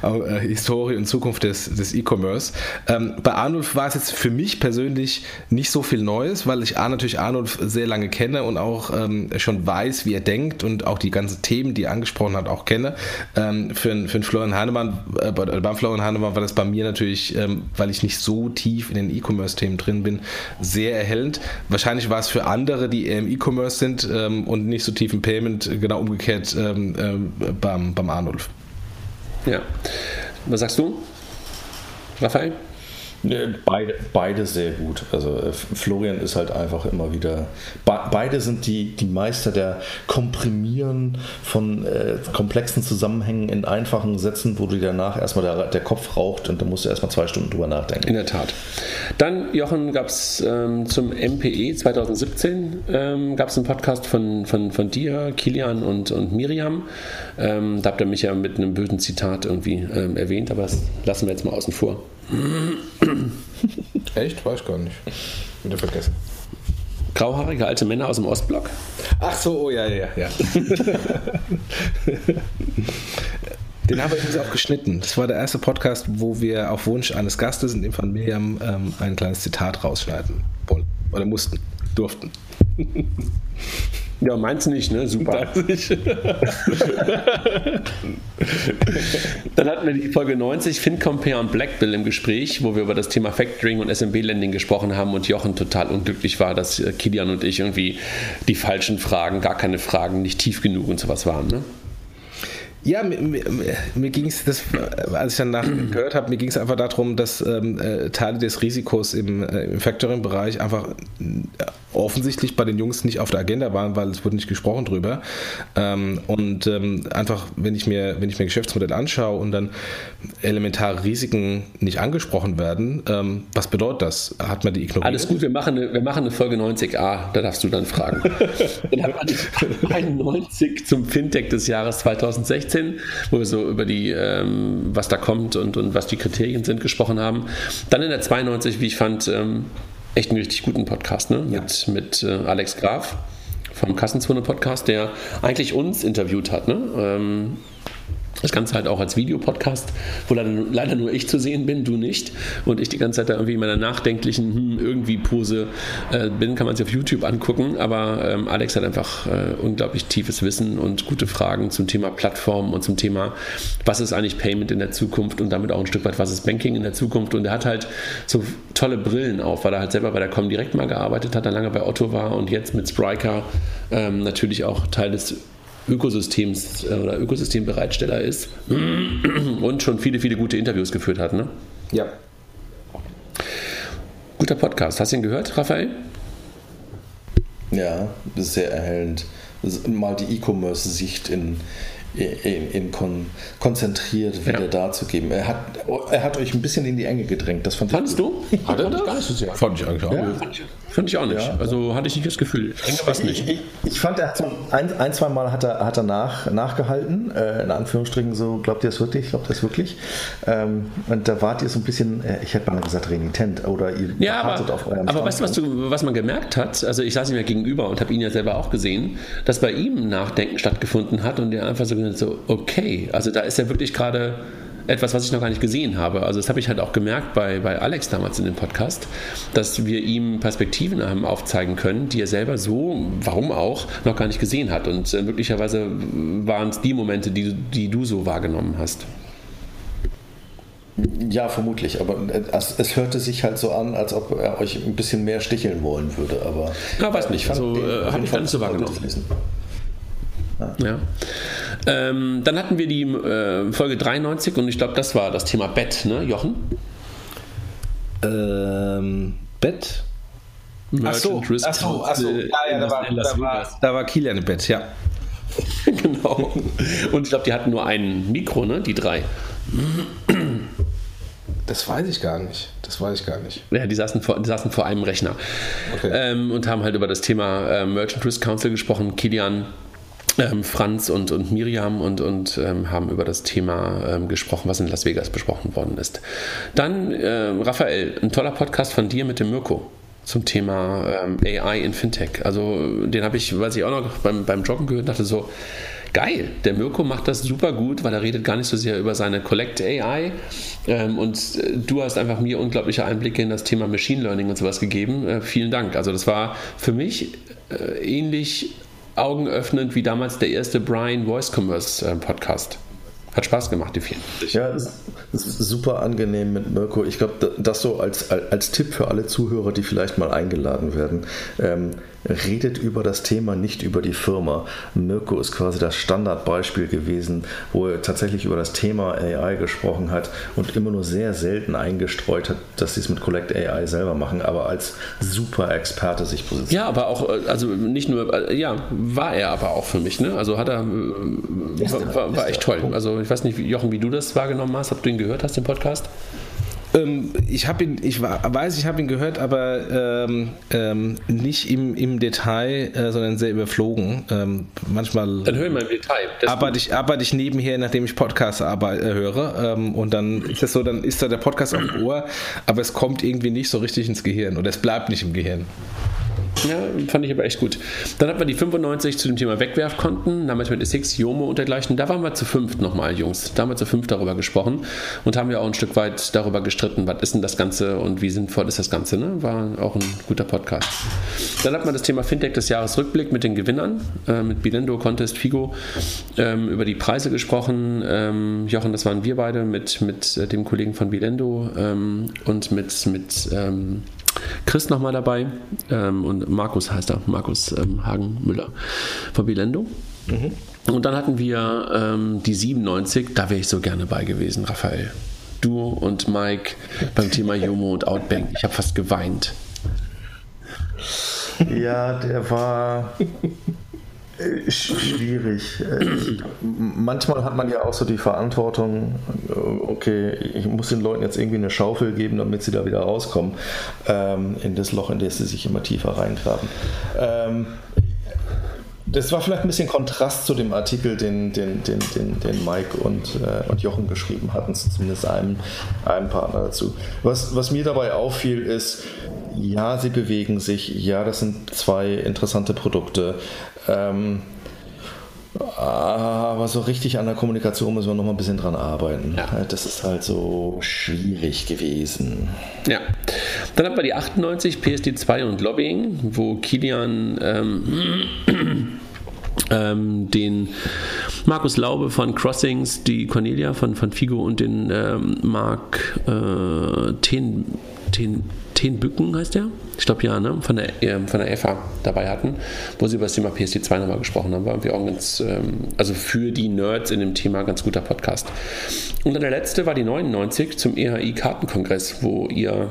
Äh, Historie und Zukunft des, des E-Commerce. Ähm, bei Arnulf war es jetzt für mich persönlich nicht so viel Neues, weil ich natürlich Arnulf sehr lange kenne und auch ähm, schon weiß, wie er denkt und auch die ganzen Themen, die er angesprochen hat, auch kenne. Ähm, für, für den Florian Heinemann, äh, beim Florian Heinemann war das bei mir natürlich, ähm, weil ich nicht so tief in den E-Commerce-Themen Themen drin bin, sehr erhellend. Wahrscheinlich war es für andere, die im E-Commerce sind ähm, und nicht so tief im Payment, genau umgekehrt ähm, äh, beim, beim Arnulf. Ja. Was sagst du, Raphael? Beide, beide sehr gut. Also äh, Florian ist halt einfach immer wieder. beide sind die, die Meister der Komprimieren von äh, komplexen Zusammenhängen in einfachen Sätzen, wo du danach erstmal der, der Kopf raucht und dann musst du erstmal zwei Stunden drüber nachdenken. In der Tat. Dann, Jochen, gab es ähm, zum MPE 2017 ähm, gab einen Podcast von, von, von dir, Kilian und, und Miriam. Ähm, da habt ihr mich ja mit einem bösen Zitat irgendwie ähm, erwähnt, aber das lassen wir jetzt mal außen vor. *coughs* Echt? Weiß gar nicht. Wieder vergessen. Grauhaarige alte Männer aus dem Ostblock? Ach so, oh ja, ja, ja. *laughs* Den haben wir übrigens auch geschnitten. Das war der erste Podcast, wo wir auf Wunsch eines Gastes, in dem von Miriam, ähm, ein kleines Zitat rausschneiden wollten. Oder mussten, durften. Ja, meinst nicht, ne? Super. *laughs* Dann hatten wir die Folge 90, FinCompare und Blackbill im Gespräch, wo wir über das Thema Factoring und SMB-Lending gesprochen haben und Jochen total unglücklich war, dass äh, Kilian und ich irgendwie die falschen Fragen, gar keine Fragen, nicht tief genug und sowas waren, ne? Ja, mir, mir, mir ging es, als ich dann *clears throat* gehört habe, mir ging es einfach darum, dass ähm, äh, Teile des Risikos im, äh, im Factoring-Bereich einfach äh, offensichtlich bei den Jungs nicht auf der Agenda waren, weil es wurde nicht gesprochen drüber. Ähm, und ähm, einfach, wenn ich mir, wenn ich mir Geschäftsmodell anschaue und dann elementare Risiken nicht angesprochen werden, ähm, was bedeutet das? Hat man die ignoriert? Alles gut, wir machen eine, wir machen eine Folge 90a, da darfst du dann fragen. *laughs* dann haben wir die 91 zum Fintech des Jahres 2016, wo wir so über die, ähm, was da kommt und, und was die Kriterien sind, gesprochen haben. Dann in der 92, wie ich fand, ähm, echt einen richtig guten Podcast ne? Ja. mit, mit äh, Alex Graf vom Kassenzone Podcast, der eigentlich uns interviewt hat. Ne? Ähm, das Ganze halt auch als Videopodcast, wo leider nur ich zu sehen bin, du nicht. Und ich die ganze Zeit da irgendwie in meiner nachdenklichen hm, irgendwie Pose äh, bin, kann man sich auf YouTube angucken. Aber ähm, Alex hat einfach äh, unglaublich tiefes Wissen und gute Fragen zum Thema Plattform und zum Thema, was ist eigentlich Payment in der Zukunft und damit auch ein Stück weit, was ist Banking in der Zukunft. Und er hat halt so tolle Brillen auf, weil er halt selber bei der Comdirect mal gearbeitet hat, dann lange bei Otto war und jetzt mit Spriker ähm, natürlich auch Teil des Ökosystems äh, oder Ökosystembereitsteller ist *clears throat* und schon viele, viele gute Interviews geführt hat. Ne? Ja. Guter Podcast. Hast du ihn gehört, Raphael? Ja, das ist sehr erhellend. Mal die E-Commerce-Sicht in, in, in kon konzentriert wieder ja. darzugeben. Er hat, er hat euch ein bisschen in die Enge gedrängt. Das fand Fandst du? Hat er das? Gar nicht so sehr. Fand ich eigentlich auch. Ja. Fand, ich, auch nicht. Ja. Also hatte ich nicht das Gefühl. Ich, nicht. Ich, ich, fand, er hat so ein, ein, zwei Mal hat er, hat er nach, nachgehalten. Äh, in Anführungsstrichen so, glaubt ihr es wirklich? Glaubt ihr es wirklich? Ähm, und da wart ihr so ein bisschen, äh, ich hätte mal gesagt, renitent. Oder ihr ja, aber, auf eurem aber weißt du was, du, was man gemerkt hat? Also ich saß ihm ja gegenüber und habe ihn ja selber auch gesehen, dass bei ihm Nachdenken stattgefunden hat und er einfach so so, okay, also da ist ja wirklich gerade etwas, was ich noch gar nicht gesehen habe. Also das habe ich halt auch gemerkt bei, bei Alex damals in dem Podcast, dass wir ihm Perspektiven haben aufzeigen können, die er selber so, warum auch, noch gar nicht gesehen hat. Und äh, möglicherweise waren es die Momente, die, die du so wahrgenommen hast. Ja, vermutlich, aber äh, es, es, hörte sich halt so an, als ob er euch ein bisschen mehr sticheln wollen würde. Aber ja, weiß nicht. Also äh, habe ich nicht so wahrgenommen. Ja. Ähm, dann hatten wir die äh, Folge 93 und ich glaube, das war das Thema Bett, ne, Jochen? Ähm, Bett? Achso, ach so, ach so. Ja, ja, da, war, da, war, da war Kilian im Bett, ja. *laughs* genau. Und ich glaube, die hatten nur ein Mikro, ne? Die drei. Das weiß ich gar nicht. Das weiß ich gar nicht. Ja, die saßen vor, die saßen vor einem Rechner okay. ähm, und haben halt über das Thema äh, Merchant Risk Council gesprochen. Kilian ähm, Franz und, und Miriam und, und ähm, haben über das Thema ähm, gesprochen, was in Las Vegas besprochen worden ist. Dann, äh, Raphael, ein toller Podcast von dir mit dem Mirko zum Thema ähm, AI in Fintech. Also den habe ich, weiß ich auch noch beim, beim Joggen gehört, dachte so, geil, der Mirko macht das super gut, weil er redet gar nicht so sehr über seine Collect AI ähm, und äh, du hast einfach mir unglaubliche Einblicke in das Thema Machine Learning und sowas gegeben. Äh, vielen Dank. Also das war für mich äh, ähnlich augenöffnend wie damals der erste Brian Voice Commerce äh, Podcast. Hat Spaß gemacht, die vielen. Ja, es ist super angenehm mit Mirko. Ich glaube, das so als, als Tipp für alle Zuhörer, die vielleicht mal eingeladen werden. Ähm, redet über das Thema, nicht über die Firma. Mirko ist quasi das Standardbeispiel gewesen, wo er tatsächlich über das Thema AI gesprochen hat und immer nur sehr selten eingestreut hat, dass sie es mit Collect AI selber machen, aber als super Experte sich positioniert. Ja, aber auch, äh, also nicht nur, äh, ja, war er aber auch für mich, ne? Also hat er, äh, war, war, war echt toll. Also ich weiß nicht, Jochen, wie du das wahrgenommen hast, ob du ihn gehört hast, den Podcast? Ähm, ich habe ihn, ich weiß, ich habe ihn gehört, aber ähm, ähm, nicht im, im Detail, äh, sondern sehr überflogen. Ähm, manchmal. Dann hören wir im Detail. arbeite ich, arbeite ich nebenher, nachdem ich Podcasts arbeite, äh, höre. Ähm, und dann ist das so, dann ist da der Podcast auf dem Ohr, aber es kommt irgendwie nicht so richtig ins Gehirn oder es bleibt nicht im Gehirn. Ja, fand ich aber echt gut. Dann hatten wir die 95 zu dem Thema Wegwerfkonten, damals mit Essex, Jomo und dergleichen. Da waren wir zu fünft nochmal, Jungs. Da haben wir zu fünft darüber gesprochen und haben ja auch ein Stück weit darüber gestritten, was ist denn das Ganze und wie sinnvoll ist das Ganze. Ne? War auch ein guter Podcast. Dann hat man das Thema Fintech des Jahres Rückblick mit den Gewinnern, äh, mit Bilendo, Contest, Figo, ähm, über die Preise gesprochen. Ähm, Jochen, das waren wir beide mit, mit äh, dem Kollegen von Bilendo ähm, und mit, mit ähm, Chris nochmal dabei ähm, und Markus heißt er, Markus ähm, Hagen-Müller von Bilendo. Mhm. Und dann hatten wir ähm, die 97, da wäre ich so gerne bei gewesen, Raphael. Du und Mike beim Thema Jomo und Outbank. Ich habe fast geweint. Ja, der war schwierig. Äh, manchmal hat man ja auch so die Verantwortung, äh, okay, ich muss den Leuten jetzt irgendwie eine Schaufel geben, damit sie da wieder rauskommen, ähm, in das Loch, in das sie sich immer tiefer reingraben. Ähm, das war vielleicht ein bisschen Kontrast zu dem Artikel, den, den, den, den, den Mike und, äh, und Jochen geschrieben hatten, zumindest einem, einem Partner dazu. Was, was mir dabei auffiel, ist, ja, sie bewegen sich, ja, das sind zwei interessante Produkte. Ähm, aber so richtig an der Kommunikation müssen wir noch mal ein bisschen dran arbeiten. Ja. Das ist halt so schwierig gewesen. Ja. Dann haben wir die 98, PSD2 und Lobbying, wo Kilian ähm, *clears throat* ähm, den Markus Laube von Crossings, die Cornelia von, von Figo und den ähm, Marc äh, Ten, Ten, Tenbücken heißt der? Ich glaube ja, ne? Von der, äh, von der EFA dabei hatten, wo sie über das Thema PSD2 nochmal gesprochen haben. War irgendwie auch ganz, ähm, also für die Nerds in dem Thema ganz guter Podcast. Und dann der letzte war die 99 zum EHI-Kartenkongress, wo ihr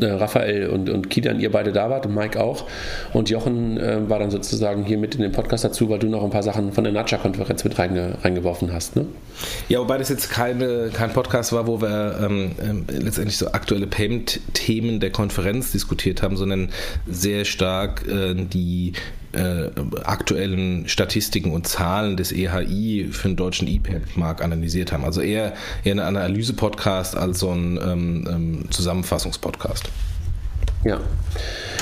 Raphael und, und Kilian, ihr beide da wart und Mike auch. Und Jochen äh, war dann sozusagen hier mit in den Podcast dazu, weil du noch ein paar Sachen von der Natscha-Konferenz mit reinge, reingeworfen hast. Ne? Ja, wobei das jetzt keine, kein Podcast war, wo wir ähm, äh, letztendlich so aktuelle Payment-Themen der Konferenz diskutiert haben, sondern sehr stark äh, die äh, aktuellen Statistiken und Zahlen des EHI für den deutschen E-Payment-Markt analysiert haben. Also eher, eher eine Analyse-Podcast als so ein ähm, ähm, Zusammenfassungs-Podcast. Ja.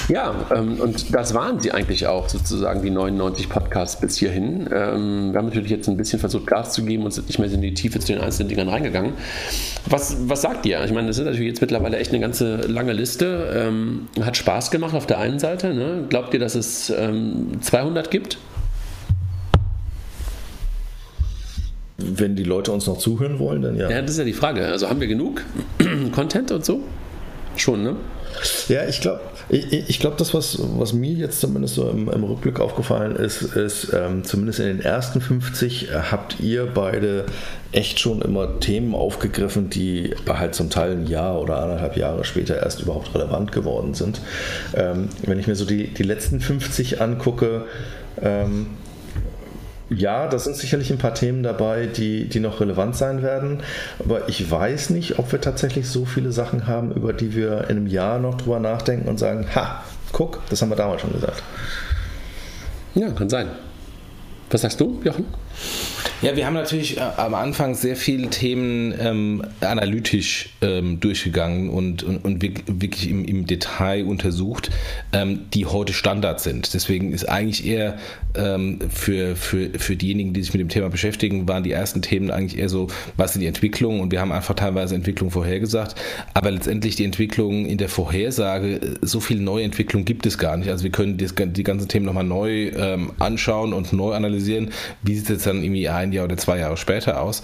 Ja, ähm, und das waren sie eigentlich auch sozusagen, die 99 Podcasts bis hierhin. Ähm, wir haben natürlich jetzt ein bisschen versucht, Gas zu geben und sind nicht mehr in die Tiefe zu den einzelnen Dingern reingegangen. Was, was sagt ihr? Ich meine, das ist natürlich jetzt mittlerweile echt eine ganze lange Liste. Ähm, hat Spaß gemacht auf der einen Seite. Ne? Glaubt ihr, dass es 200 gibt? Wenn die Leute uns noch zuhören wollen, dann ja. Ja, das ist ja die Frage. Also haben wir genug *clears throat* Content und so? Schon, ne? Ja, ich glaube, ich, ich glaube, das, was, was mir jetzt zumindest so im, im Rückblick aufgefallen ist, ist, ähm, zumindest in den ersten 50 äh, habt ihr beide echt schon immer Themen aufgegriffen, die halt zum Teil ein Jahr oder anderthalb Jahre später erst überhaupt relevant geworden sind. Ähm, wenn ich mir so die, die letzten 50 angucke, ähm, ja, da sind sicherlich ein paar Themen dabei, die, die noch relevant sein werden. Aber ich weiß nicht, ob wir tatsächlich so viele Sachen haben, über die wir in einem Jahr noch drüber nachdenken und sagen, ha, guck, das haben wir damals schon gesagt. Ja, kann sein. Was sagst du, Jochen? Ja, wir haben natürlich äh, am Anfang sehr viele Themen ähm, analytisch ähm, durchgegangen und, und, und wirklich im, im Detail untersucht, ähm, die heute Standard sind. Deswegen ist eigentlich eher ähm, für, für, für diejenigen, die sich mit dem Thema beschäftigen, waren die ersten Themen eigentlich eher so, was sind die Entwicklungen und wir haben einfach teilweise Entwicklungen vorhergesagt, aber letztendlich die Entwicklungen in der Vorhersage, äh, so viel Neuentwicklung gibt es gar nicht. Also wir können die ganzen Themen nochmal neu ähm, anschauen und neu analysieren. Wie sieht es jetzt dann irgendwie ein Jahr oder zwei Jahre später aus.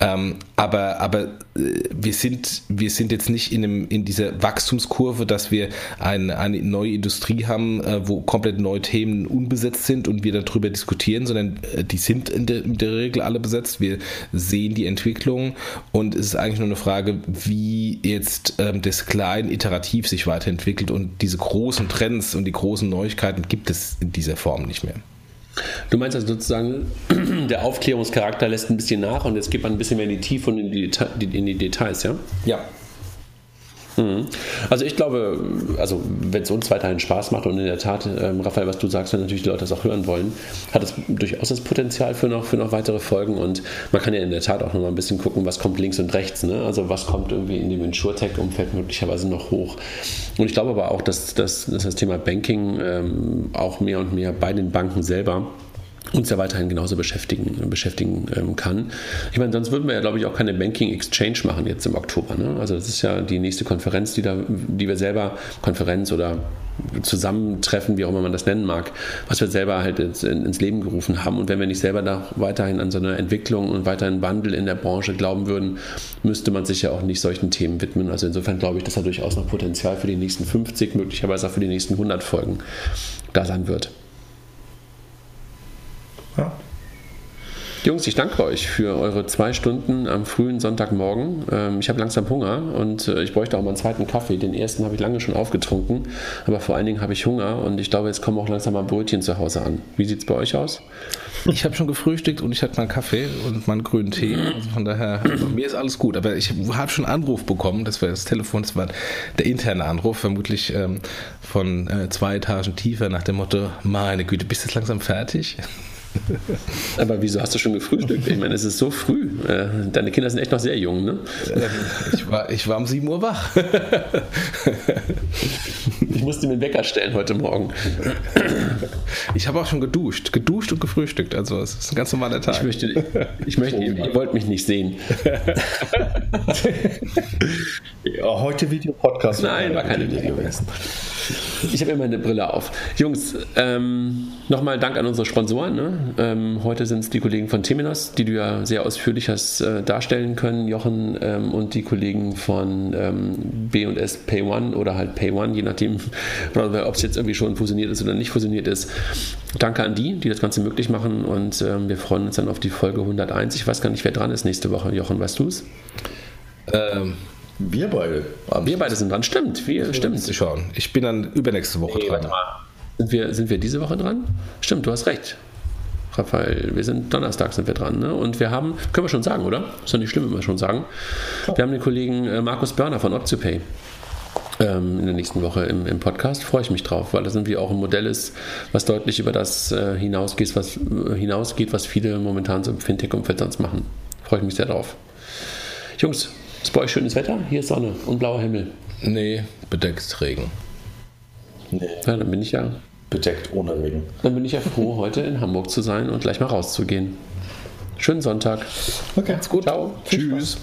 Ähm, aber aber äh, wir, sind, wir sind jetzt nicht in, einem, in dieser Wachstumskurve, dass wir eine, eine neue Industrie haben, äh, wo komplett neue Themen unbesetzt sind und wir darüber diskutieren, sondern äh, die sind in der, in der Regel alle besetzt. Wir sehen die Entwicklung und es ist eigentlich nur eine Frage, wie jetzt ähm, das Klein iterativ sich weiterentwickelt und diese großen Trends und die großen Neuigkeiten gibt es in dieser Form nicht mehr. Du meinst also sozusagen, *clears throat* der Aufklärungscharakter lässt ein bisschen nach und jetzt geht man ein bisschen mehr in die Tiefe und in die, Deta in die Details, ja? Ja. Also ich glaube, also wenn es uns weiterhin Spaß macht und in der Tat, ähm, Raphael, was du sagst, wenn natürlich die Leute das auch hören wollen, hat es durchaus das Potenzial für noch, für noch weitere Folgen und man kann ja in der Tat auch noch mal ein bisschen gucken, was kommt links und rechts, ne? also was kommt irgendwie in dem Insurtech-Umfeld möglicherweise noch hoch. Und ich glaube aber auch, dass, dass, dass das Thema Banking ähm, auch mehr und mehr bei den Banken selber uns ja weiterhin genauso beschäftigen, beschäftigen ähm, kann. Ich meine, sonst würden wir ja, glaube ich, auch keine Banking Exchange machen jetzt im Oktober. Ne? Also das ist ja die nächste Konferenz, die, da, die wir selber, Konferenz oder Zusammentreffen, wie auch immer man das nennen mag, was wir selber halt ins, Leben gerufen haben. Und wenn wir nicht selber da weiterhin an so eine Entwicklung und weiterhin Wandel in der Branche glauben würden, müsste man sich ja auch nicht solchen Themen widmen. Also insofern glaube ich, dass da durchaus noch Potenzial für die nächsten 50, möglicherweise auch für die nächsten 100 Folgen da sein wird. Ja, Jungs, ich danke euch für eure zwei Stunden am frühen Sonntagmorgen. Ähm, ich habe langsam Hunger und äh, ich bräuchte auch mal einen zweiten Kaffee. Den ersten habe ich lange schon aufgetrunken, aber vor allen Dingen habe ich Hunger und ich glaube, jetzt kommen auch langsam mal Brötchen zu Hause an. Wie sieht es bei euch aus? Ich habe schon gefrühstückt und ich hatte meinen Kaffee und meinen grünen Tee. Also von daher, also *clears throat* mir ist alles gut. Aber ich habe schon einen Anruf bekommen, das war das Telefon, das war der interne Anruf, vermutlich ähm, von äh, zwei Etagen tiefer nach dem Motto, meine Güte, bist du jetzt langsam fertig? Aber wieso hast du schon gefrühstückt? Ich meine, es ist so früh. Äh, deine Kinder sind echt noch sehr jung, ne? Ich war, ich war um 7 Uhr wach. *laughs* Ich musste mir einen Wecker stellen heute Morgen. Ich habe auch schon geduscht. Geduscht und gefrühstückt. Also es ist ein ganz normaler Tag. Ich möchte, ich möchte ihr, *laughs* ihr wollt mich nicht sehen. Ja, heute Videopodcast. Nein, war keine Video. Ich habe immer eine Brille auf. Jungs, ähm, nochmal Dank an unsere Sponsoren. Ne? Ähm, heute sind es die Kollegen von Temenos, die du ja sehr ausführlich hast äh, darstellen können, Jochen, ähm, und die Kollegen von ähm, B&S Pay One oder halt Pay One, je nachdem, *laughs* ob es jetzt irgendwie schon fusioniert ist oder nicht fusioniert ist. Danke an die, die das Ganze möglich machen und ähm, wir freuen uns dann auf die Folge 101. Ich weiß gar nicht, wer dran ist nächste Woche. Jochen, weißt du es? Ähm, wir beide. Wir beide sind dran, stimmt. Wir, stimmt. schauen. Ich bin dann übernächste Woche Nee, dran. Sind wir, sind wir diese Woche dran? Stimmt, du hast recht. Raphael, wir sind Donnerstag sind wir dran, ne? Und wir haben, können wir schon sagen, oder? Ist doch nicht schlimm, wenn wir schon sagen. Wir haben den Kollegen äh, Markus Börner von OptioPay ähm, in der nächsten Woche im, im Podcast. Freue ich mich drauf, weil das irgendwie auch ein Modell ist, was deutlich über das äh, hinausgeht, was, äh, hinausgeht, was viele momentan so im Fintech-Umfeld sonst machen. Freue ich mich sehr drauf. Jungs, ist bei euch schönes Wetter? Hier ist Sonne und blauer Himmel. Nee, bedeckt Regen. Nee, Ja, dann bin ich ja bedeckt ohne Regen. Dann bin ich ja froh, *laughs* heute in Hamburg zu sein und gleich mal rauszugehen. Schönen Sonntag. Okay, gut. Ciao. Tschüss.